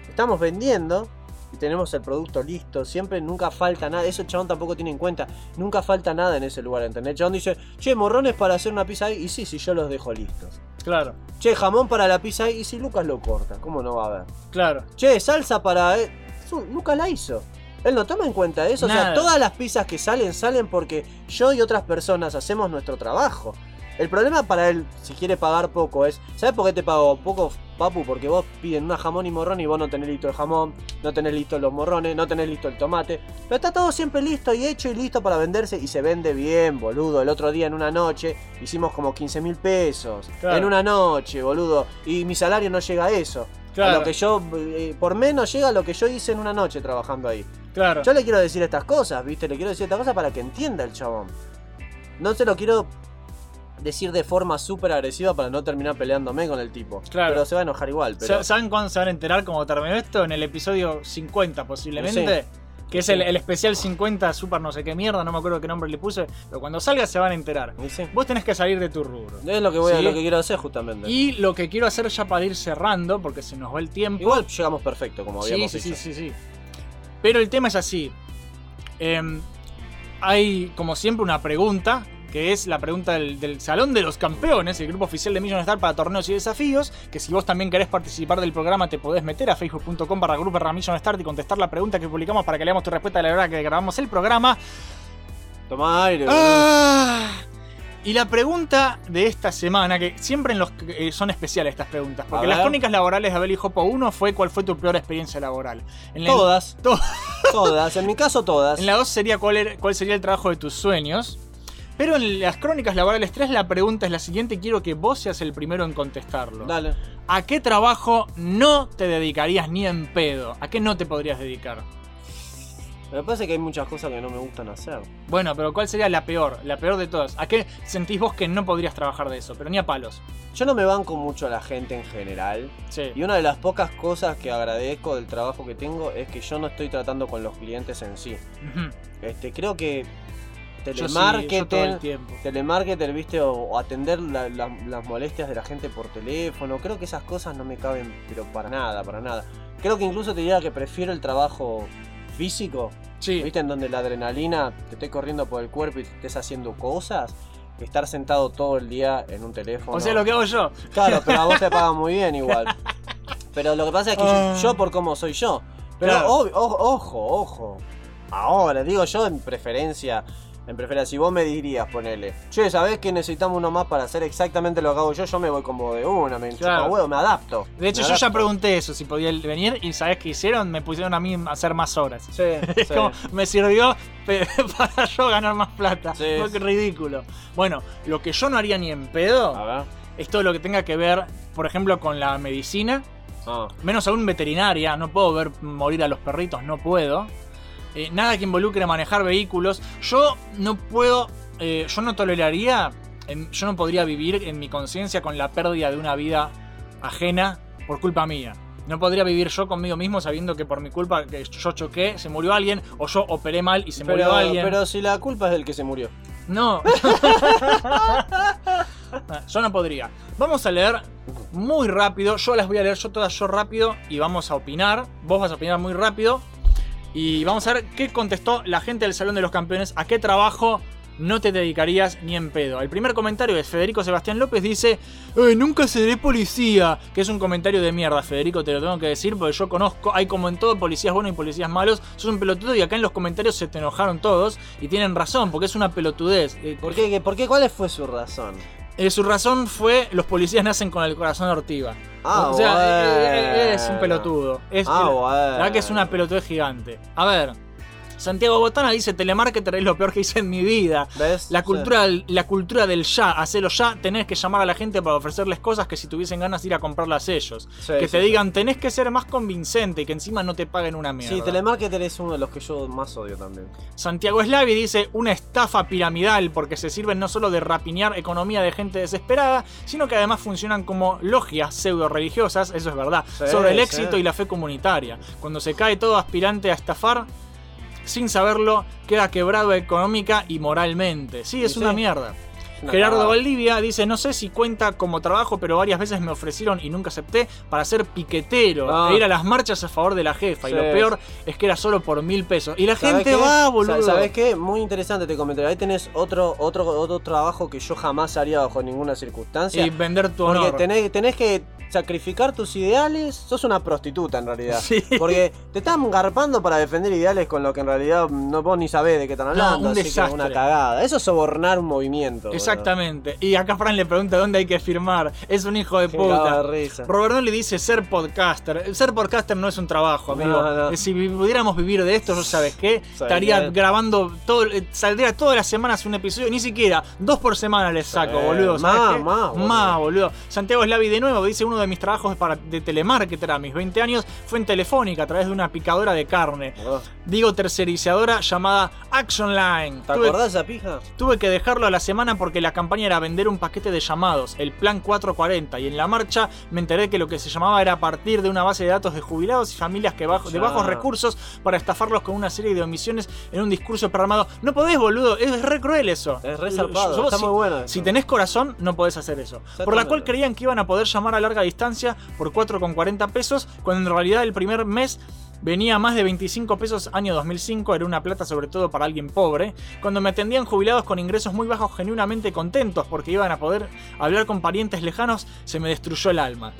Speaker 2: Estamos vendiendo y tenemos el producto listo. Siempre nunca falta nada. Eso el chabón tampoco tiene en cuenta. Nunca falta nada en ese lugar, ¿entendés? El chabón dice, che, morrones para hacer una pizza ahí. Y sí, sí, yo los dejo listos.
Speaker 1: Claro.
Speaker 2: Che, jamón para la pizza ahí. Y si Lucas lo corta, ¿cómo no va a haber?
Speaker 1: Claro.
Speaker 2: Che, salsa para... eh, Lucas la hizo. Él no toma en cuenta eso. O sea, todas las pizzas que salen, salen porque yo y otras personas hacemos nuestro trabajo. El problema para él, si quiere pagar poco, es. ¿Sabes por qué te pago poco, papu? Porque vos piden una jamón y morrón y vos no tenés listo el jamón, no tenés listo los morrones, no tenés listo el tomate. Pero está todo siempre listo y hecho y listo para venderse y se vende bien, boludo. El otro día en una noche hicimos como 15 mil pesos.
Speaker 1: Claro.
Speaker 2: En una noche, boludo. Y mi salario no llega a eso. A
Speaker 1: Claro.
Speaker 2: lo que yo, eh, por menos llega a lo que yo hice en una noche trabajando ahí.
Speaker 1: Claro.
Speaker 2: Yo le quiero decir estas cosas, ¿viste? Le quiero decir estas cosas para que entienda el chabón. No se lo quiero decir de forma súper agresiva para no terminar peleándome con el tipo.
Speaker 1: Claro.
Speaker 2: Pero se va a enojar igual. Pero...
Speaker 1: Sa- ¿Saben cuándo se van a enterar cómo terminó esto? En el episodio 50 posiblemente. Que es el, el especial 50 super no sé qué mierda, no me acuerdo qué nombre le puse. Pero cuando salga se van a enterar. Vos tenés que salir de tu rubro.
Speaker 2: Es lo que voy lo que quiero hacer justamente.
Speaker 1: Y lo que quiero hacer ya para ir cerrando, porque se nos va el tiempo.
Speaker 2: Igual llegamos perfecto, como habíamos
Speaker 1: sí,
Speaker 2: dicho.
Speaker 1: sí, sí, sí. Pero el tema es así. Em, hay, como siempre, una pregunta, que es la pregunta del, del Salón de los Campeones, el grupo oficial de Million Star para torneos y desafíos, que si vos también querés participar del programa te podés meter a facebook.com barra grupo Million Start y contestar la pregunta que publicamos para que leamos tu respuesta a la hora que grabamos el programa.
Speaker 2: Toma aire.
Speaker 1: Ah. Y la pregunta de esta semana, que siempre en los eh, son especiales estas preguntas, porque las crónicas laborales de Abel y Jopo 1 fue cuál fue tu peor experiencia laboral. En la-
Speaker 2: Todas.
Speaker 1: To-
Speaker 2: Todas. En mi caso, todas.
Speaker 1: en la 2 sería cuál sería el trabajo de tus sueños. Pero en las crónicas laborales 3 la pregunta es la siguiente quiero que vos seas el primero en contestarlo.
Speaker 2: Dale.
Speaker 1: ¿A qué trabajo no te dedicarías ni en pedo? ¿A qué no te podrías dedicar?
Speaker 2: Me parece que hay muchas cosas que no me gustan hacer.
Speaker 1: Bueno, pero ¿cuál sería la peor? La peor de todas. ¿A qué sentís vos que no podrías trabajar de eso? Pero ni a palos.
Speaker 2: Yo no me banco mucho a la gente en general.
Speaker 1: Sí.
Speaker 2: Y una de las pocas cosas que agradezco del trabajo que tengo es que yo no estoy tratando con los clientes en sí. Este, creo que
Speaker 1: Yo sí,
Speaker 2: telemarketer, viste, o, o atender la- la- las molestias de la gente por teléfono, creo que esas cosas no me caben, pero para nada, para nada. Creo que incluso te diría que prefiero el trabajo físico,
Speaker 1: Sí.
Speaker 2: viste, en donde la adrenalina te esté corriendo por el cuerpo y te estés haciendo cosas, que estar sentado todo el día en un teléfono.
Speaker 1: O sea, lo que hago yo.
Speaker 2: Claro, pero a vos te pagan muy bien igual. Pero lo que pasa es que yo-
Speaker 1: Ah.
Speaker 2: yo, por cómo soy yo. Pero
Speaker 1: Claro.
Speaker 2: ob- o- ojo, ojo. Ahora, digo yo en preferencia. En preferencia, si vos me dirías, ponele, che, ¿sabés que necesitamos uno más para hacer exactamente lo que hago yo? Yo me voy como de una, me
Speaker 1: Claro.
Speaker 2: chupa huevo, me adapto.
Speaker 1: De hecho, yo ya pregunté eso, si podía venir, y ¿sabés qué hicieron? Me pusieron a mí a hacer más horas.
Speaker 2: Sí,
Speaker 1: Es
Speaker 2: sí.
Speaker 1: como, me sirvió para yo ganar más plata.
Speaker 2: Sí,
Speaker 1: Fue
Speaker 2: sí.
Speaker 1: ridículo. Bueno, lo que yo no haría ni en pedo
Speaker 2: A ver.
Speaker 1: es todo lo que tenga que ver, por ejemplo, con la medicina.
Speaker 2: Ah.
Speaker 1: Menos aún veterinaria, no puedo ver morir a los perritos, no puedo. Eh, nada que involucre manejar vehículos. Yo no puedo, eh, yo no toleraría, en- yo no podría vivir en mi conciencia con la pérdida de una vida ajena por culpa mía. No podría vivir yo conmigo mismo sabiendo que por mi culpa que yo choqué, se murió alguien, o yo operé mal y se
Speaker 2: Pero,
Speaker 1: murió alguien.
Speaker 2: pero si la culpa es del que se murió.
Speaker 1: No. yo no podría. Vamos a leer muy rápido. Yo las voy a leer yo todas yo rápido y vamos a opinar. Vos vas a opinar muy rápido. Y vamos a ver qué contestó la gente del Salón de los Campeones. ¿A qué trabajo no te dedicarías ni en pedo? El primer comentario es Federico Sebastián López. Dice, "Eh, nunca seré policía. Que es un comentario de mierda, Federico, te lo tengo que decir. Porque yo conozco, hay como en todo policías buenos y policías malos. Sos un pelotudo y acá en los comentarios se te enojaron todos. Y tienen razón, porque es una pelotudez.
Speaker 2: ¿Por qué? ¿Por qué? ¿Cuál fue su razón?
Speaker 1: Eh, su razón fue los policías nacen con el corazón ortiva.
Speaker 2: Ah,
Speaker 1: o sea, eh, eh,
Speaker 2: bueno.
Speaker 1: es un pelotudo. Es,
Speaker 2: Ah, bueno.
Speaker 1: La verdad que es una pelotudez gigante. A ver. Santiago Botana dice, telemarketer es lo peor que hice en mi vida.
Speaker 2: ¿Ves?
Speaker 1: La cultura, la cultura del ya, hacelo ya, tenés que llamar a la gente para ofrecerles cosas que si tuviesen ganas de ir a comprarlas ellos.
Speaker 2: Sí,
Speaker 1: que
Speaker 2: sí,
Speaker 1: te digan, tenés que ser más convincente y que encima no te paguen una mierda.
Speaker 2: Sí, telemarketer es uno de los que yo más odio también.
Speaker 1: Santiago Slavi dice una estafa piramidal porque se sirven no solo de rapiñar economía de gente desesperada, sino que además funcionan como logias pseudo religiosas, eso es verdad, sobre el éxito y la fe comunitaria. Cuando se cae todo aspirante a estafar, sin saberlo, queda quebrado económica y moralmente. Sí, es
Speaker 2: Sí,
Speaker 1: una
Speaker 2: sí.
Speaker 1: mierda.
Speaker 2: Una
Speaker 1: Gerardo
Speaker 2: cagada.
Speaker 1: Valdivia dice, no sé si cuenta como trabajo, pero varias veces me ofrecieron y nunca acepté para ser piquetero
Speaker 2: Ah.
Speaker 1: e ir a las marchas a favor de la jefa. Y lo peor es que era solo por mil pesos. Y la
Speaker 2: ¿Sabés
Speaker 1: gente
Speaker 2: qué?
Speaker 1: va, boludo.
Speaker 2: Sa- ¿Sabés qué? Muy interesante este comentario. Ahí tenés otro, otro, otro trabajo que yo jamás haría bajo ninguna circunstancia.
Speaker 1: Y vender tu
Speaker 2: Porque
Speaker 1: honor.
Speaker 2: tenés, tenés que sacrificar tus ideales. Sos una prostituta en realidad.
Speaker 1: Sí.
Speaker 2: Porque te están garpando para defender ideales con lo que en realidad no vos ni sabés de qué están hablando.
Speaker 1: un
Speaker 2: así que
Speaker 1: desastre.
Speaker 2: una cagada. Eso es sobornar un movimiento. boludo.
Speaker 1: Exactamente. Y acá Fran le pregunta dónde hay que firmar. Es un hijo de
Speaker 2: Qué
Speaker 1: puta.
Speaker 2: risa.
Speaker 1: Roberto le dice ser podcaster. Ser podcaster no es un trabajo, amigo.
Speaker 2: No, no.
Speaker 1: Eh, Si pudiéramos vivir de esto, yo sabes qué, estaría
Speaker 2: bien.
Speaker 1: grabando todo, eh, saldría todas las semanas un episodio, ni siquiera dos por semana les saco,
Speaker 2: Sí,
Speaker 1: boludo. ¿sabes
Speaker 2: más, más, boludo.
Speaker 1: Más, boludo. Santiago Slavi de nuevo dice uno de mis trabajos para, de telemarketer a mis 20 años fue en Telefónica a través de una picadora de carne. Digo tercerizadora llamada Action Line.
Speaker 2: ¿Te
Speaker 1: Tuve-
Speaker 2: acordás esa pija?
Speaker 1: Tuve que dejarlo a la semana porque que la campaña era vender un paquete de llamados, el plan 440, y en la marcha me enteré que lo que se llamaba era partir de una base de datos de jubilados y familias que bajo, de bajos recursos para estafarlos con una serie de omisiones en un discurso programado. No podés, boludo, es re cruel eso.
Speaker 2: Es re zarpado,
Speaker 1: Yo-
Speaker 2: está
Speaker 1: si,
Speaker 2: muy bueno eso.
Speaker 1: Si tenés corazón, no podés hacer eso. Por la cual creían que iban a poder llamar a larga distancia por 4,40 pesos, cuando en realidad el primer mes venía a más de 25 pesos año 2005, era una plata sobre todo para alguien pobre, cuando me atendían jubilados con ingresos muy bajos genuinamente contentos porque iban a poder hablar con parientes lejanos, se me destruyó el alma.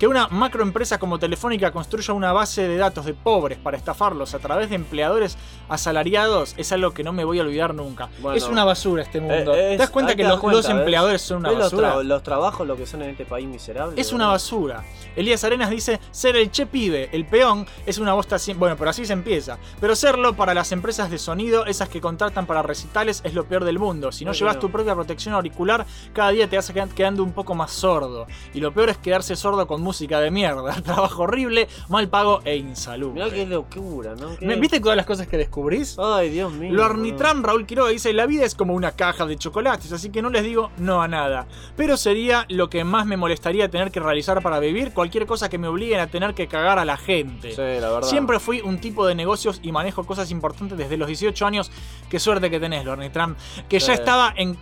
Speaker 1: Que una macroempresa como Telefónica construya una base de datos de pobres para estafarlos a través de empleadores asalariados es algo que no me voy a olvidar nunca.
Speaker 2: Bueno.
Speaker 1: es una basura este mundo.
Speaker 2: Eh,
Speaker 1: ¿Te das cuenta que los, los
Speaker 2: cuenta,
Speaker 1: empleadores son una
Speaker 2: ¿Ves los,
Speaker 1: basura?
Speaker 2: tra- los trabajos, lo que son en este país miserable.
Speaker 1: Es una basura. Elías Arenas dice, ser el che pibe, el peón, es una bosta sin... Bueno, pero así se empieza. Pero serlo para las empresas de sonido, esas que contratan para recitales, es lo peor del mundo. Si no llevas tu propia protección auricular, cada día te vas qued- quedando un poco más sordo. Y lo peor es quedarse sordo con música de mierda. Trabajo horrible, mal pago e insalubre.
Speaker 2: Mirá qué locura, ¿no? Qué-
Speaker 1: ¿Me- ¿Viste todas las cosas que descubrís?
Speaker 2: Ay, Dios mío.
Speaker 1: Lo Arnitram Raúl Quiroga dice, la vida es como una caja de chocolates, así que no les digo no a nada. Pero sería lo que más me molestaría tener que realizar para vivir, cualquier cosa que me obliguen a tener que cagar a la gente.
Speaker 2: Sí, la verdad.
Speaker 1: Siempre fui un tipo de negocios y manejo cosas importantes desde los 18 años. Qué suerte que tenés, Lornitram. Que ya estaba en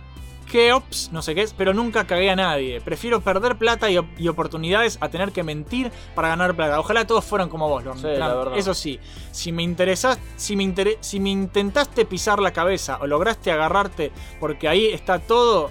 Speaker 1: Keops, no sé qué es, pero nunca cagué a nadie. Prefiero perder plata y, op- y oportunidades a tener que mentir para ganar plata. Ojalá todos fueran como vos, Lornitram.
Speaker 2: Sí, verdad.
Speaker 1: Eso sí, si me interesás, si me, inter- si me intentaste pisar la cabeza o lograste agarrarte porque ahí está todo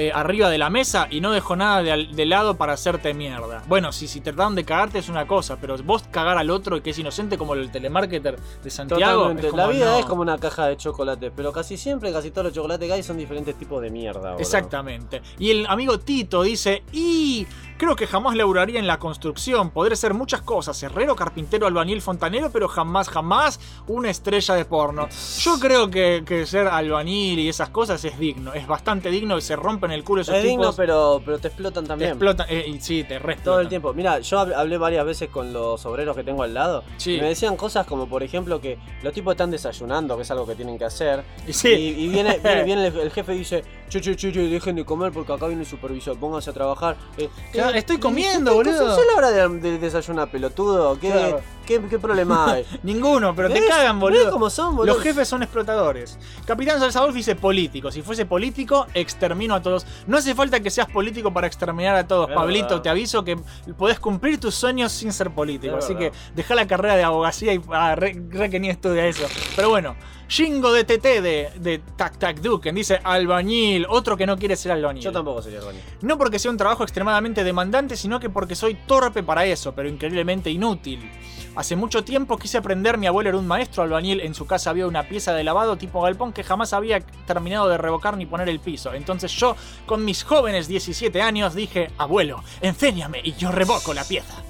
Speaker 1: eh, arriba de la mesa y no dejó nada de, lado para hacerte mierda. Bueno, si, si trataron de cagarte es una cosa, pero vos cagar al otro que es inocente como el telemarketer de Santiago.
Speaker 2: Totalmente.
Speaker 1: es como,
Speaker 2: la vida
Speaker 1: no.
Speaker 2: es como una caja de chocolates, pero casi siempre, casi todos los chocolates que hay son diferentes tipos de mierda.
Speaker 1: Exactamente. Y el amigo Tito dice, y creo que jamás laburaría en la construcción. Podré ser muchas cosas, herrero, carpintero, albañil, fontanero, pero jamás, jamás una estrella de porno. Yo creo que, que ser albañil y esas cosas es digno, es bastante digno y se rompen el culo esos
Speaker 2: Es
Speaker 1: tipos.
Speaker 2: digno, pero, pero te explotan
Speaker 1: te
Speaker 2: también.
Speaker 1: explotan, eh, y sí, te re
Speaker 2: Todo el tiempo. Mira, yo hab- hablé varias veces con los obreros que tengo al lado.
Speaker 1: Sí.
Speaker 2: Y me decían cosas como, por ejemplo, que los tipos están desayunando, que es algo que tienen que hacer.
Speaker 1: Y sí.
Speaker 2: Y, y viene, viene, viene el jefe y dice, che, che, che, che, dejen de comer porque acá viene el supervisor, pónganse a trabajar. Eh,
Speaker 1: Claro,
Speaker 2: eh,
Speaker 1: estoy
Speaker 2: ¿qué-
Speaker 1: comiendo,
Speaker 2: qué-
Speaker 1: boludo.
Speaker 2: ¿Qué es la hora de, de desayunar, pelotudo? ¿Qué,
Speaker 1: Claro.
Speaker 2: qué, qué problema hay?
Speaker 1: Ninguno, pero te cagan,
Speaker 2: ¿Ves
Speaker 1: boludo.
Speaker 2: cómo son, boludo?
Speaker 1: Los jefes son explotadores. Capitán Salsadolf dice político. Si fuese político, extermino a todos. No hace falta que seas político para exterminar a todos.
Speaker 2: Es
Speaker 1: Pablito,
Speaker 2: verdad.
Speaker 1: te aviso que podés cumplir tus sueños sin ser político.
Speaker 2: Es
Speaker 1: Así
Speaker 2: verdad.
Speaker 1: que deja la carrera de abogacía y ah, re, re que ni estudia eso. Pero bueno. Jingo de TT de, de Tac Tac Duken dice albañil, otro que no quiere ser albañil.
Speaker 2: Yo tampoco sería albañil.
Speaker 1: No porque sea un trabajo extremadamente demandante, sino que porque soy torpe para eso, pero increíblemente inútil. Hace mucho tiempo quise aprender, mi abuelo era un maestro albañil, en su casa había una pieza de lavado tipo galpón que jamás había terminado de revocar ni poner el piso. Entonces yo, con mis jóvenes 17 años, dije, abuelo, enséñame y yo revoco la pieza.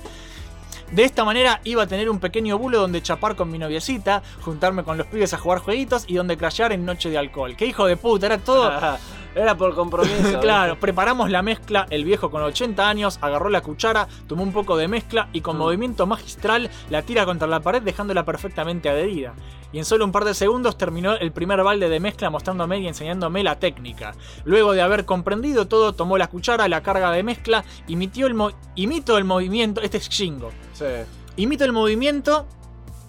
Speaker 1: De esta manera iba a tener un pequeño bulo donde chapar con mi noviecita, juntarme con los pibes a jugar jueguitos y donde crashear en noche de alcohol. ¡Qué hijo de puta! Era todo...
Speaker 2: Era por compromiso.
Speaker 1: claro,
Speaker 2: ¿viste?
Speaker 1: preparamos la mezcla, el viejo con 80 años agarró la cuchara, tomó un poco de mezcla y
Speaker 2: Mm.
Speaker 1: con movimiento magistral la tira contra la pared dejándola perfectamente adherida. Y en solo un par de segundos terminó el primer balde de mezcla mostrándome y enseñándome la técnica. Luego de haber comprendido todo, tomó la cuchara, la carga de mezcla, imitió el mo- imito el movimiento, este es Shingo.
Speaker 2: Sí.
Speaker 1: Imito el movimiento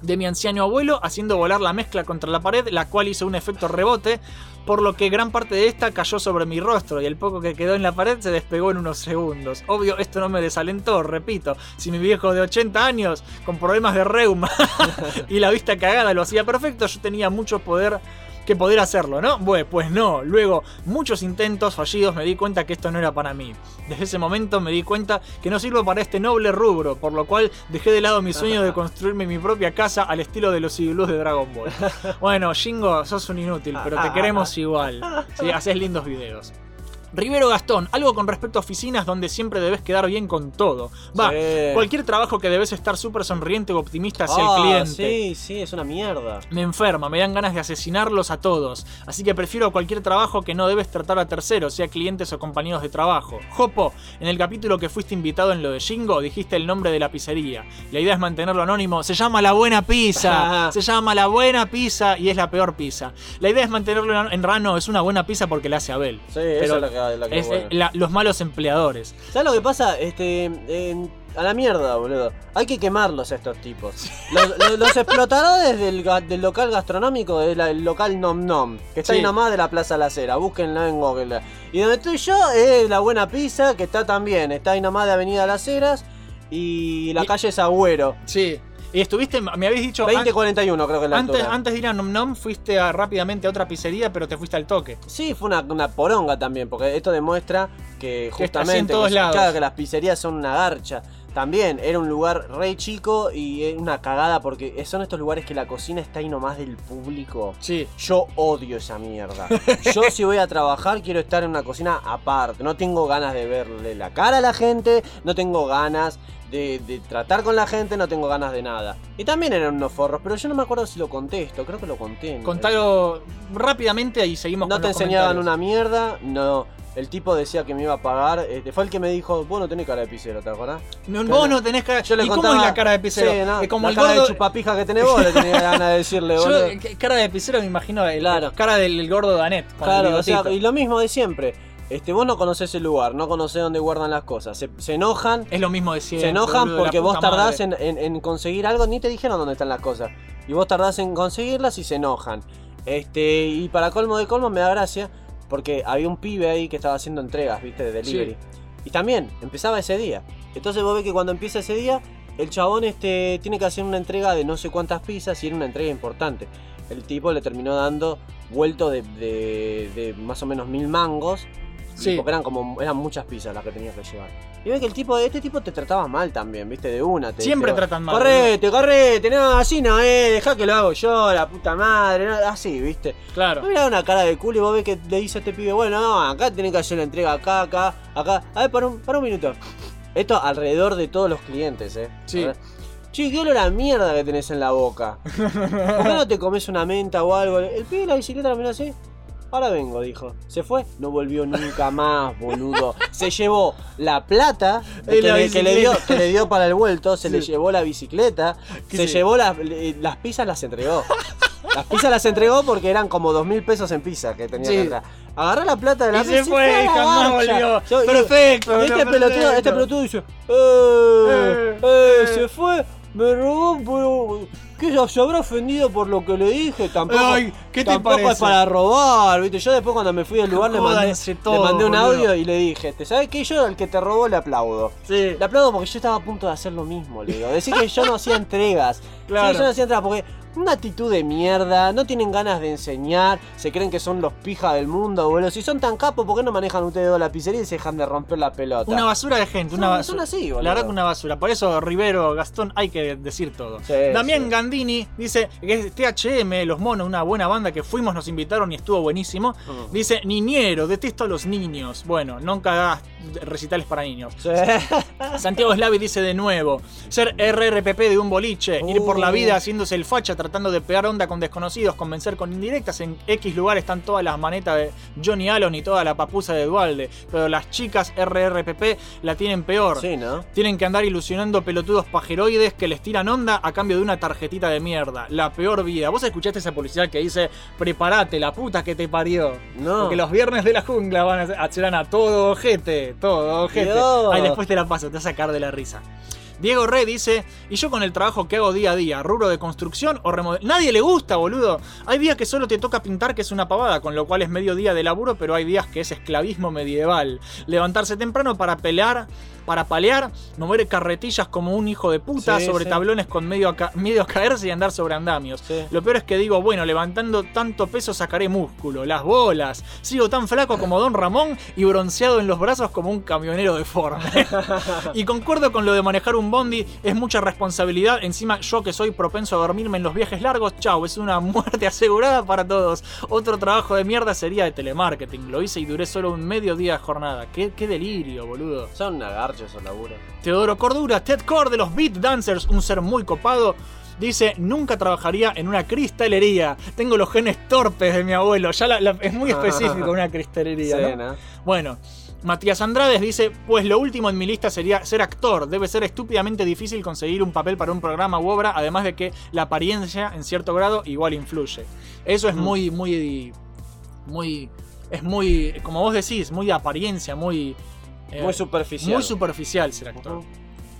Speaker 1: de mi anciano abuelo haciendo volar la mezcla contra la pared, la cual hizo un efecto rebote, por lo que gran parte de esta cayó sobre mi rostro y el poco que quedó en la pared se despegó en unos segundos. Obvio, esto no me desalentó, repito, si mi viejo de 80 años, con problemas de reuma y la vista cagada lo hacía perfecto, yo tenía mucho poder que poder hacerlo, ¿no? Bueno, pues no. Luego, muchos intentos fallidos me di cuenta que esto no era para mí. Desde ese momento me di cuenta que no sirvo para este noble rubro, por lo cual dejé de lado mi sueño de construirme mi propia casa al estilo de los iglús de Dragon Ball. Bueno, Shingo, sos un inútil, pero te queremos igual. Sí, haces lindos videos. Rivero Gastón, algo con respecto a oficinas donde siempre debes quedar bien con todo. Va,
Speaker 2: Sí.
Speaker 1: cualquier trabajo que debes estar súper sonriente o optimista hacia
Speaker 2: Ah,
Speaker 1: el cliente.
Speaker 2: Sí, sí, es una mierda.
Speaker 1: Me enferma, me dan ganas de asesinarlos a todos. Así que prefiero cualquier trabajo que no debes tratar a terceros, sea clientes o compañeros de trabajo. Jopo, en el capítulo que fuiste invitado en lo de Jingo, dijiste el nombre de la pizzería. La idea es mantenerlo anónimo. Se llama La Buena Pizza. Se llama La Buena Pizza y es la peor pizza. La idea es mantenerlo en en rano. Es una buena pizza porque la hace Abel.
Speaker 2: Sí, eso es lo que, que
Speaker 1: es, eh, la- los malos empleadores.
Speaker 2: ¿Sabes lo que pasa? Este, a la mierda, boludo. Hay que quemarlos a estos tipos. Los, los- los explotadores del, local gastronómico, del el local Nom Nom, que está
Speaker 1: Sí.
Speaker 2: ahí nomás de la Plaza La Cera, búsquenlo en Google. Y donde estoy yo es la Buena Pizza, que está también, está ahí nomás de Avenida Las Heras y la calle es Agüero.
Speaker 1: Sí. Y estuviste, me habéis dicho...
Speaker 2: 2041 creo que la
Speaker 1: Antes,
Speaker 2: altura.
Speaker 1: antes de ir a Nom Nom, fuiste a- rápidamente a otra pizzería, pero te fuiste al toque.
Speaker 2: Sí, fue una, una poronga también, porque esto demuestra que
Speaker 1: Que
Speaker 2: justamente
Speaker 1: todos
Speaker 2: que,
Speaker 1: lados.
Speaker 2: claro, que las pizzerías son una garcha. También era un lugar re chico y es una cagada porque son estos lugares que la cocina está ahí nomás del público.
Speaker 1: Sí.
Speaker 2: Yo odio esa mierda. Yo si voy a trabajar quiero estar en una cocina aparte. No tengo ganas de verle la cara a la gente, no tengo ganas de, de tratar con la gente, no tengo ganas de nada. Y también eran unos forros, pero yo no me acuerdo si lo contesto, creo que lo conté.
Speaker 1: Contalo rápidamente y seguimos
Speaker 2: no
Speaker 1: con
Speaker 2: te enseñaban una mierda, no. El tipo decía que me iba a pagar. este, fue el que me dijo, vos no tenés cara de pisero, ¿te acordás?
Speaker 1: No, vos no tenés cara.
Speaker 2: Yo le
Speaker 1: ¿Y cómo
Speaker 2: contaba-
Speaker 1: es la cara de pisero?
Speaker 2: Sí, no,
Speaker 1: Es como
Speaker 2: la
Speaker 1: el
Speaker 2: cara
Speaker 1: gordo-
Speaker 2: de chupapija que tenés vos, le tenía ganas de decirle,
Speaker 1: Yo,
Speaker 2: boludo.
Speaker 1: eh, cara de pisero me imagino el,
Speaker 2: Claro.
Speaker 1: cara del gordo Danet. Con el
Speaker 2: Claro, o sea, y lo mismo de siempre. Este, vos no conocés el lugar, no conocés dónde guardan las cosas. Se, se enojan.
Speaker 1: Es lo mismo de siempre.
Speaker 2: Se enojan
Speaker 1: boludo,
Speaker 2: porque vos tardás en- en conseguir algo, ni te dijeron dónde están las cosas. Y vos tardás en conseguirlas y se enojan. Este, y para colmo de colmo me da gracia, porque había un pibe ahí que estaba haciendo entregas, viste, de delivery. Y también, empezaba ese día. Entonces vos ves que cuando empieza ese día, el chabón este, tiene que hacer una entrega de no sé cuántas pizzas y era una entrega importante. El tipo le terminó dando vuelto de, de- de más o menos mil mangos.
Speaker 1: Sí.
Speaker 2: Porque eran como eran muchas pizzas las que tenías que llevar. Y ves que el tipo, este tipo te trataba mal también, viste, de una. Te
Speaker 1: Siempre tratan mal,
Speaker 2: Correte, correte, no, así no, eh, dejá que lo hago yo, la puta madre, no, así, viste.
Speaker 1: Claro.
Speaker 2: Mira una cara de culo y vos ves que le dice a este pibe, bueno, no, acá tenés que hacer la entrega acá, acá, acá. A ver, para un, para un minuto. Esto alrededor de todos los clientes, eh.
Speaker 1: Sí.
Speaker 2: Che, qué olor a mierda que tenés en la boca. ¿Por qué no te comes una menta o algo? El pibe de la bicicleta la miró así. Ahora vengo, dijo. Se fue, no volvió nunca más, boludo. Se llevó la plata que,
Speaker 1: la
Speaker 2: le, que le dio, que le dio para el vuelto, se
Speaker 1: Sí.
Speaker 2: le llevó la bicicleta,
Speaker 1: ¿Qué
Speaker 2: se llevó las, las pizzas, las entregó. Las pizzas las entregó porque eran como dos mil pesos en pizza que tenía
Speaker 1: Sí.
Speaker 2: que entrar. Agarró la plata de la
Speaker 1: Y se fue, y jamás volvió.
Speaker 2: Yo-
Speaker 1: Perfecto,
Speaker 2: y este
Speaker 1: perfecto.
Speaker 2: pelotudo, este pelotudo dice, eh, eh, se fue, me robó, pero ¿qué se habrá ofendido por lo que le dije? Tampoco,
Speaker 1: Ay, ¿qué te
Speaker 2: tampoco
Speaker 1: parece?
Speaker 2: es para robar, ¿viste? Yo después cuando me fui del lugar le mandé,
Speaker 1: Jódanse
Speaker 2: le mandé un
Speaker 1: boludo.
Speaker 2: audio y le dije, ¿te sabes qué? Yo al que te robó le aplaudo.
Speaker 1: Sí.
Speaker 2: Le aplaudo porque yo estaba a punto de hacer lo mismo, le digo. Decir que yo no hacía entregas.
Speaker 1: Claro.
Speaker 2: Sí, yo no hacía entregas porque una actitud de mierda, no tienen ganas de enseñar, se creen que son los pijas del mundo, boludo. Si son tan capos, ¿por qué no manejan ustedes dos la pizzería y se dejan de romper la pelota?
Speaker 1: Una basura de gente, una
Speaker 2: Son-
Speaker 1: basura.
Speaker 2: son así, boludo.
Speaker 1: La verdad que una basura. Por eso, Rivero, Gastón, hay que decir todo.
Speaker 2: Sí,
Speaker 1: Damián
Speaker 2: sí.
Speaker 1: Gandini dice que es THM, Los Monos, una buena banda que fuimos, nos invitaron y estuvo buenísimo.
Speaker 2: Mm.
Speaker 1: Dice, niñero, detesto a los niños. Bueno, nunca hagas recitales para niños. Santiago Slavi dice de nuevo, ser RRPP de un boliche, ir por la vida haciéndose el facha, tratando de pegar onda con desconocidos, convencer con indirectas. En X lugares están todas las manetas de Johnny Allen y toda la papusa de Dualde. Pero las chicas RRPP la tienen peor.
Speaker 2: Sí, ¿no?
Speaker 1: Tienen que andar ilusionando pelotudos pajeroides que les tiran onda a cambio de una tarjetita de mierda. La peor vida. ¿Vos escuchaste esa publicidad que dice, prepárate, la puta que te parió?
Speaker 2: No.
Speaker 1: Porque los viernes de la jungla van a hacer a todo ojete, todo ojete.
Speaker 2: Dios.
Speaker 1: Ahí después te la paso, te vas a sacar de la risa. Diego Rey dice, y yo con el trabajo que hago día a día, rubro de construcción o remodelación. Nadie le gusta, boludo. Hay días que solo te toca pintar, que es una pavada, con lo cual es medio día de laburo, pero hay días que es esclavismo medieval. Levantarse temprano para pelear, para palear, mover carretillas como un hijo de puta
Speaker 2: Sí,
Speaker 1: sobre
Speaker 2: sí.
Speaker 1: tablones con medio a, ca- medio a caerse y andar sobre andamios. Lo peor es que digo, bueno, levantando tanto peso sacaré músculo, las bolas. Sigo tan flaco como Don Ramón y bronceado en los brazos como un camionero deforme. y concuerdo con lo de manejar un Bondi es mucha responsabilidad. Encima, yo que soy propenso a dormirme en los viajes largos, chau, es una muerte asegurada para todos. Otro trabajo de mierda sería de telemarketing. Lo hice y duré solo un medio día de jornada. Qué, qué delirio, boludo.
Speaker 2: Son nagarchos esos laburos.
Speaker 1: Teodoro Cordura, Ted Core de los Beat Dancers, un ser muy copado. Dice, nunca trabajaría en una cristalería. Tengo los genes torpes de mi abuelo. Ya la- la- es muy específico una cristalería.
Speaker 2: Sí,
Speaker 1: ¿no?
Speaker 2: ¿no?
Speaker 1: Bueno, Matías Andrades dice, pues lo último en mi lista sería ser actor. Debe ser estúpidamente difícil conseguir un papel para un programa u obra, además de que la apariencia en cierto grado igual influye. Eso es
Speaker 2: Mm.
Speaker 1: muy, muy, muy, es muy, como vos decís, muy de apariencia, muy... eh,
Speaker 2: Muy superficial.
Speaker 1: Muy superficial ser actor.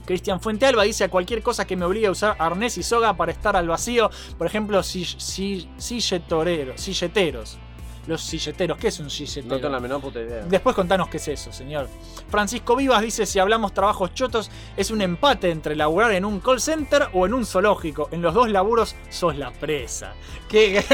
Speaker 1: Cristian Fuentealba dice a cualquier cosa que me obligue a usar arnés y soga para estar al vacío. Por ejemplo, si- si- silleteros. Los silleteros, ¿qué es un silletero?
Speaker 2: No tengo la menor puta idea.
Speaker 1: Después contanos qué es eso, señor. Francisco Vivas dice, si hablamos trabajos chotos, es un empate entre laburar en un call center o en un zoológico. En los dos laburos sos la presa. ¿Qué?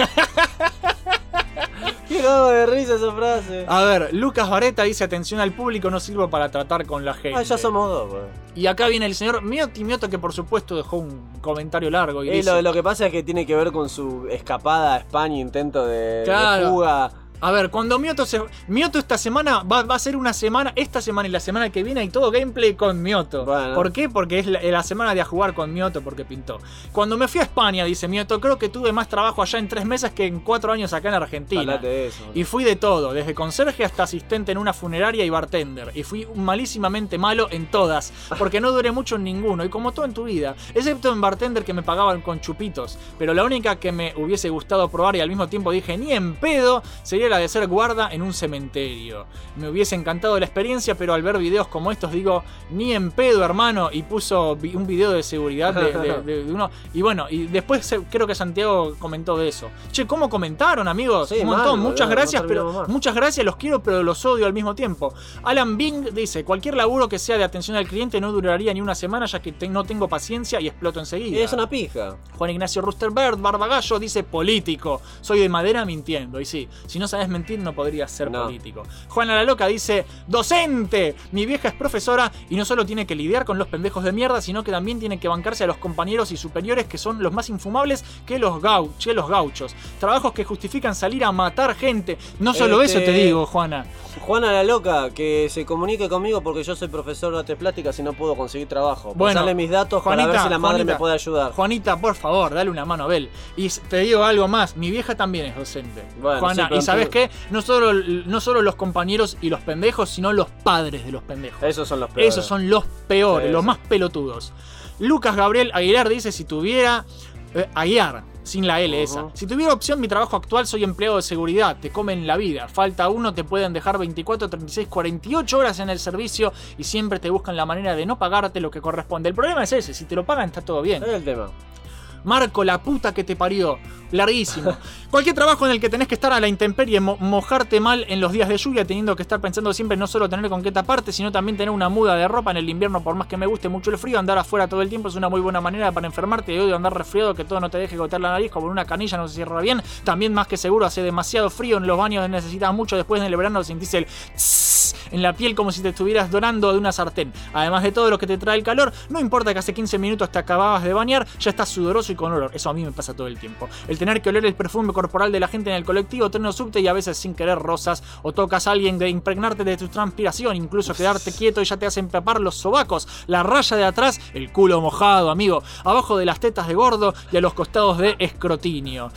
Speaker 2: Qué cago de risa esa frase.
Speaker 1: A ver, Lucas Vareta dice, atención al público, no sirvo para tratar con la gente.
Speaker 2: Ah, ya somos dos, weón.
Speaker 1: Y acá viene el señor Miotti Mioto, que por supuesto dejó un comentario largo. Y
Speaker 2: Eh,
Speaker 1: dice,
Speaker 2: lo, lo que pasa es que tiene que ver con su escapada a España, intento de, de
Speaker 1: Claro.
Speaker 2: fuga.
Speaker 1: A ver, cuando Mioto se. Mioto esta semana va, va a ser una semana. Esta semana y la semana que viene hay todo gameplay con Mioto. ¿Por qué? Porque es la, la semana de a jugar con Mioto porque pintó. Cuando me fui a España, dice Mioto, creo que tuve más trabajo allá en tres meses que en cuatro años acá en Argentina.
Speaker 2: Eso.
Speaker 1: Y fui de todo, desde conserje hasta asistente en una funeraria y bartender. Y fui malísimamente malo en todas, porque no duré mucho en ninguno, y como todo en tu vida, excepto en bartender que me pagaban con chupitos. Pero la única que me hubiese gustado probar y al mismo tiempo dije ni en pedo sería la de ser guarda en un cementerio. Me hubiese encantado la experiencia, pero al ver videos como estos digo ni en pedo, hermano, y puso un video de seguridad de, de- de- de uno. Y bueno, y después creo que Santiago comentó de eso. Che, ¿cómo comentaron, amigos?
Speaker 2: Sí,
Speaker 1: un montón,
Speaker 2: mal,
Speaker 1: muchas gracias,
Speaker 2: no
Speaker 1: pero
Speaker 2: más.
Speaker 1: muchas gracias, los quiero, pero los odio al mismo tiempo. Alan Bing dice, cualquier laburo que sea de atención al cliente no duraría ni una semana ya que te- no tengo paciencia y exploto enseguida.
Speaker 2: Es una pija.
Speaker 1: Juan Ignacio Rusterbird, Barbagallo, dice político. Soy de madera mintiendo. Y sí, si no sabes mentir no podrías ser político. Juana la Loca dice, docente. Mi vieja es profesora y no solo tiene que lidiar con los pendejos de mierda, sino que también tiene que bancarse a los compañeros y superiores que son los más infumables que los, gau que los gauchos. Trabajos que justifican salir a matar gente. No solo
Speaker 2: Este,
Speaker 1: eso te digo, Juana.
Speaker 2: Juana la loca, que se comunique conmigo porque yo soy profesor de artes plásticas y no puedo conseguir trabajo.
Speaker 1: Bueno,
Speaker 2: Pasale mis datos para ver si la madre
Speaker 1: Juanita,
Speaker 2: me puede ayudar.
Speaker 1: Juanita, por favor, dale una mano a Bel. Y te digo algo más, mi vieja también es docente.
Speaker 2: Bueno,
Speaker 1: Juana, y sabes
Speaker 2: tú-
Speaker 1: qué? No solo, no solo los compañeros y los pendejos, sino los padres de los pendejos.
Speaker 2: Esos son los peores.
Speaker 1: Esos son los peores,
Speaker 2: Sí,
Speaker 1: los más pelotudos. Lucas Gabriel Aguilar dice, si tuviera... eh, Aguiar, sin la L esa. Si tuviera opción mi trabajo actual, soy empleado de seguridad, te comen la vida. Falta uno, te pueden dejar 24, 36, 48 horas en el servicio y siempre te buscan la manera de no pagarte lo que corresponde. El problema es ese, si te lo pagan está todo bien.
Speaker 2: Es el tema.
Speaker 1: Marco, la puta que te parió. Larguísimo. Cualquier trabajo en el que tenés que estar a la intemperie, mo- mojarte mal en los días de lluvia, teniendo que estar pensando siempre no solo tener con qué taparte, sino también tener una muda de ropa en el invierno, por más que me guste mucho el frío, andar afuera todo el tiempo es una muy buena manera para enfermarte. Y odio andar resfriado, que todo no te deje gotear la nariz, como una canilla no se cierra bien. También más que seguro hace demasiado frío en los baños, necesitas mucho. Después en el verano sentís el tss en la piel como si te estuvieras dorando de una sartén. Además de todo lo que te trae el calor, no importa que hace 15 minutos te acababas de bañar, ya estás sudoroso y con olor. Eso a mí me pasa todo el tiempo. El tener que oler el perfume corporal de la gente en el colectivo, tren o subte y a veces sin querer rosas, o tocas a alguien de impregnarte de tu transpiración, incluso quedarte quieto y ya te hace empapar los sobacos, la raya de atrás, el culo mojado, amigo, abajo de las tetas de gordo y a los costados de escrotinio.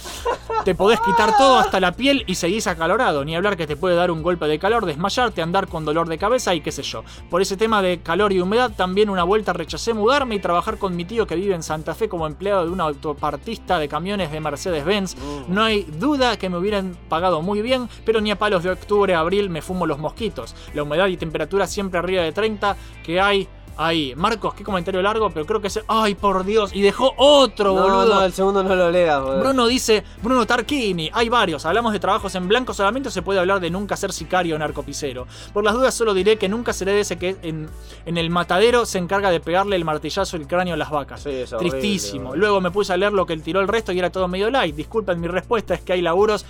Speaker 1: Te podés quitar todo hasta la piel y seguís acalorado. Ni hablar que te puede dar un golpe de calor, desmayarte, andar con dolor de cabeza y qué sé yo. Por ese tema de calor y humedad, también una vuelta rechacé mudarme y trabajar con mi tío que vive en Santa Fe como empleado de un autopartista de camiones de Mercedes-Benz. No hay duda que me hubieran pagado muy bien, pero ni a palos de octubre a abril me fumo los mosquitos. La humedad y temperatura siempre arriba de 30 que hay. Ahí, Marcos, qué comentario largo, pero creo que es. ¡Ay, por Dios! Y dejó otro,
Speaker 2: No,
Speaker 1: boludo.
Speaker 2: no, el segundo no lo leas, boludo.
Speaker 1: Bruno dice, Bruno Tarquini, hay varios, hablamos de trabajos en blanco solamente o se puede hablar de nunca ser sicario o narcopicero. Por las dudas solo diré que nunca seré de ese que en, en el matadero se encarga de pegarle el martillazo el cráneo a las vacas.
Speaker 2: es horrible,
Speaker 1: Tristísimo. Luego me puse a leer lo que él tiró el resto y era todo medio light. Disculpen, mi respuesta es que hay laburos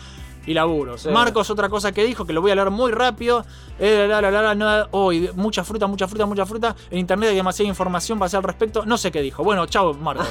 Speaker 1: y laburos.
Speaker 2: Sí.
Speaker 1: Marcos, otra cosa que dijo, que lo voy a leer muy rápido. Eh, la, la, la, no, oh, mucha fruta, mucha fruta, mucha fruta. En internet hay demasiada información para hacer al respecto. No sé qué dijo. Bueno, chao, Marcos.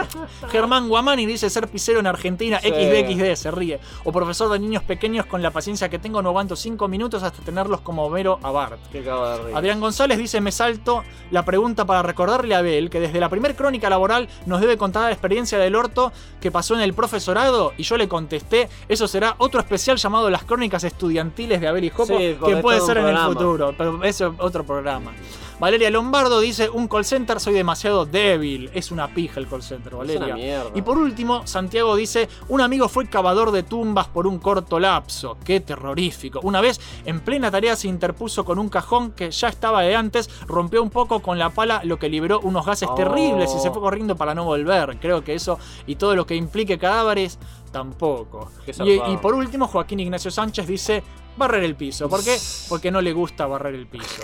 Speaker 1: Germán Guamani dice ser pisero en Argentina,
Speaker 2: Sí.
Speaker 1: XDXD, se ríe. O profesor de niños pequeños con la paciencia que tengo, no aguanto 5 minutos hasta tenerlos como Vero a Bart.
Speaker 2: Reír.
Speaker 1: Adrián González dice, me salto la pregunta para recordarle a Abel que desde la primer crónica laboral nos debe contar la experiencia del orto que pasó en el profesorado y yo le contesté, eso será otro especial llamado Las Crónicas Estudiantiles de Abel y Jopo,
Speaker 2: Sí,
Speaker 1: que puede ser en el futuro, pero eso es otro programa. Valeria Lombardo dice, un call center soy demasiado débil. Es una pija el call center, Valeria.
Speaker 2: una.
Speaker 1: Y por último, Santiago dice, un amigo fue cavador de tumbas por un corto lapso. Qué terrorífico. Una vez, en plena tarea, se interpuso con un cajón que ya estaba de antes, rompió un poco con la pala, lo que liberó unos gases
Speaker 2: Oh.
Speaker 1: terribles y se fue corriendo para no volver. Creo que eso y todo lo que implique cadáveres, tampoco. Y por último, Joaquín Ignacio Sánchez dice, barrer el piso. ¿Por qué? Porque no le gusta barrer el piso.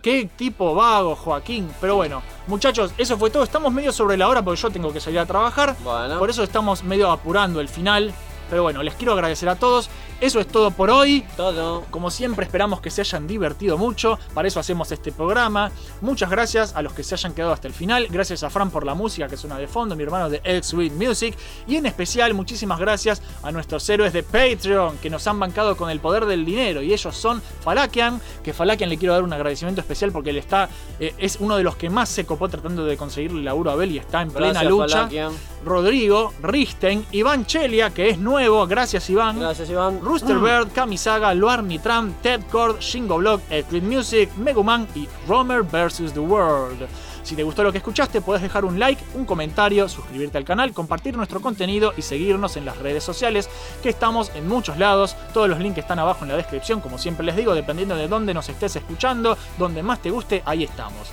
Speaker 1: Qué tipo vago, Joaquín. Pero bueno, muchachos, eso fue todo. Estamos medio sobre la hora porque yo tengo que salir a trabajar.
Speaker 2: Bueno.
Speaker 1: Por eso estamos medio apurando el final. Pero bueno, les quiero agradecer a todos. Eso es todo por hoy.
Speaker 2: Todo.
Speaker 1: Como siempre, esperamos que se hayan divertido mucho. Para eso hacemos este programa. Muchas gracias a los que se hayan quedado hasta el final. Gracias a Fran por la música que suena de fondo, mi hermano de X-Sweet Music. Y en especial, muchísimas gracias a nuestros héroes de Patreon que nos han bancado con el poder del dinero. Y ellos son Falakian, que Falakian le quiero dar un agradecimiento especial porque él está, eh, es uno de los que más se copó tratando de conseguirle laburo a Abel y está en plena
Speaker 2: Gracias,
Speaker 1: lucha.
Speaker 2: Falakian.
Speaker 1: Rodrigo, Risten, Iván Chelia, que es nuevo, gracias Iván.
Speaker 2: Gracias, Iván.
Speaker 1: Rooster Bird, Kamisaga, Luar Nitram, Ted Cord, Shingo Block, Edwin Music, Meguman y Romer vs. The World. Si te gustó lo que escuchaste, puedes dejar un like, un comentario, suscribirte al canal, compartir nuestro contenido y seguirnos en las redes sociales, que estamos en muchos lados. Todos los links están abajo en la descripción, como siempre les digo, dependiendo de dónde nos estés escuchando, donde más te guste, ahí estamos.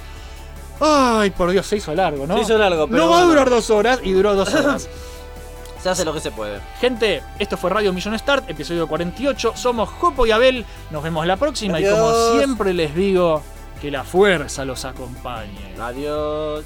Speaker 1: Ay, por Dios, se hizo largo, ¿no?
Speaker 2: Se hizo largo, pero
Speaker 1: No va a durar dos horas y duró dos horas.
Speaker 2: Se hace lo que se puede.
Speaker 1: Gente, esto fue Radio Million Start, episodio 48. Somos Jopo y Abel. Nos vemos la próxima y como siempre les digo, que la fuerza los acompañe.
Speaker 2: Adiós.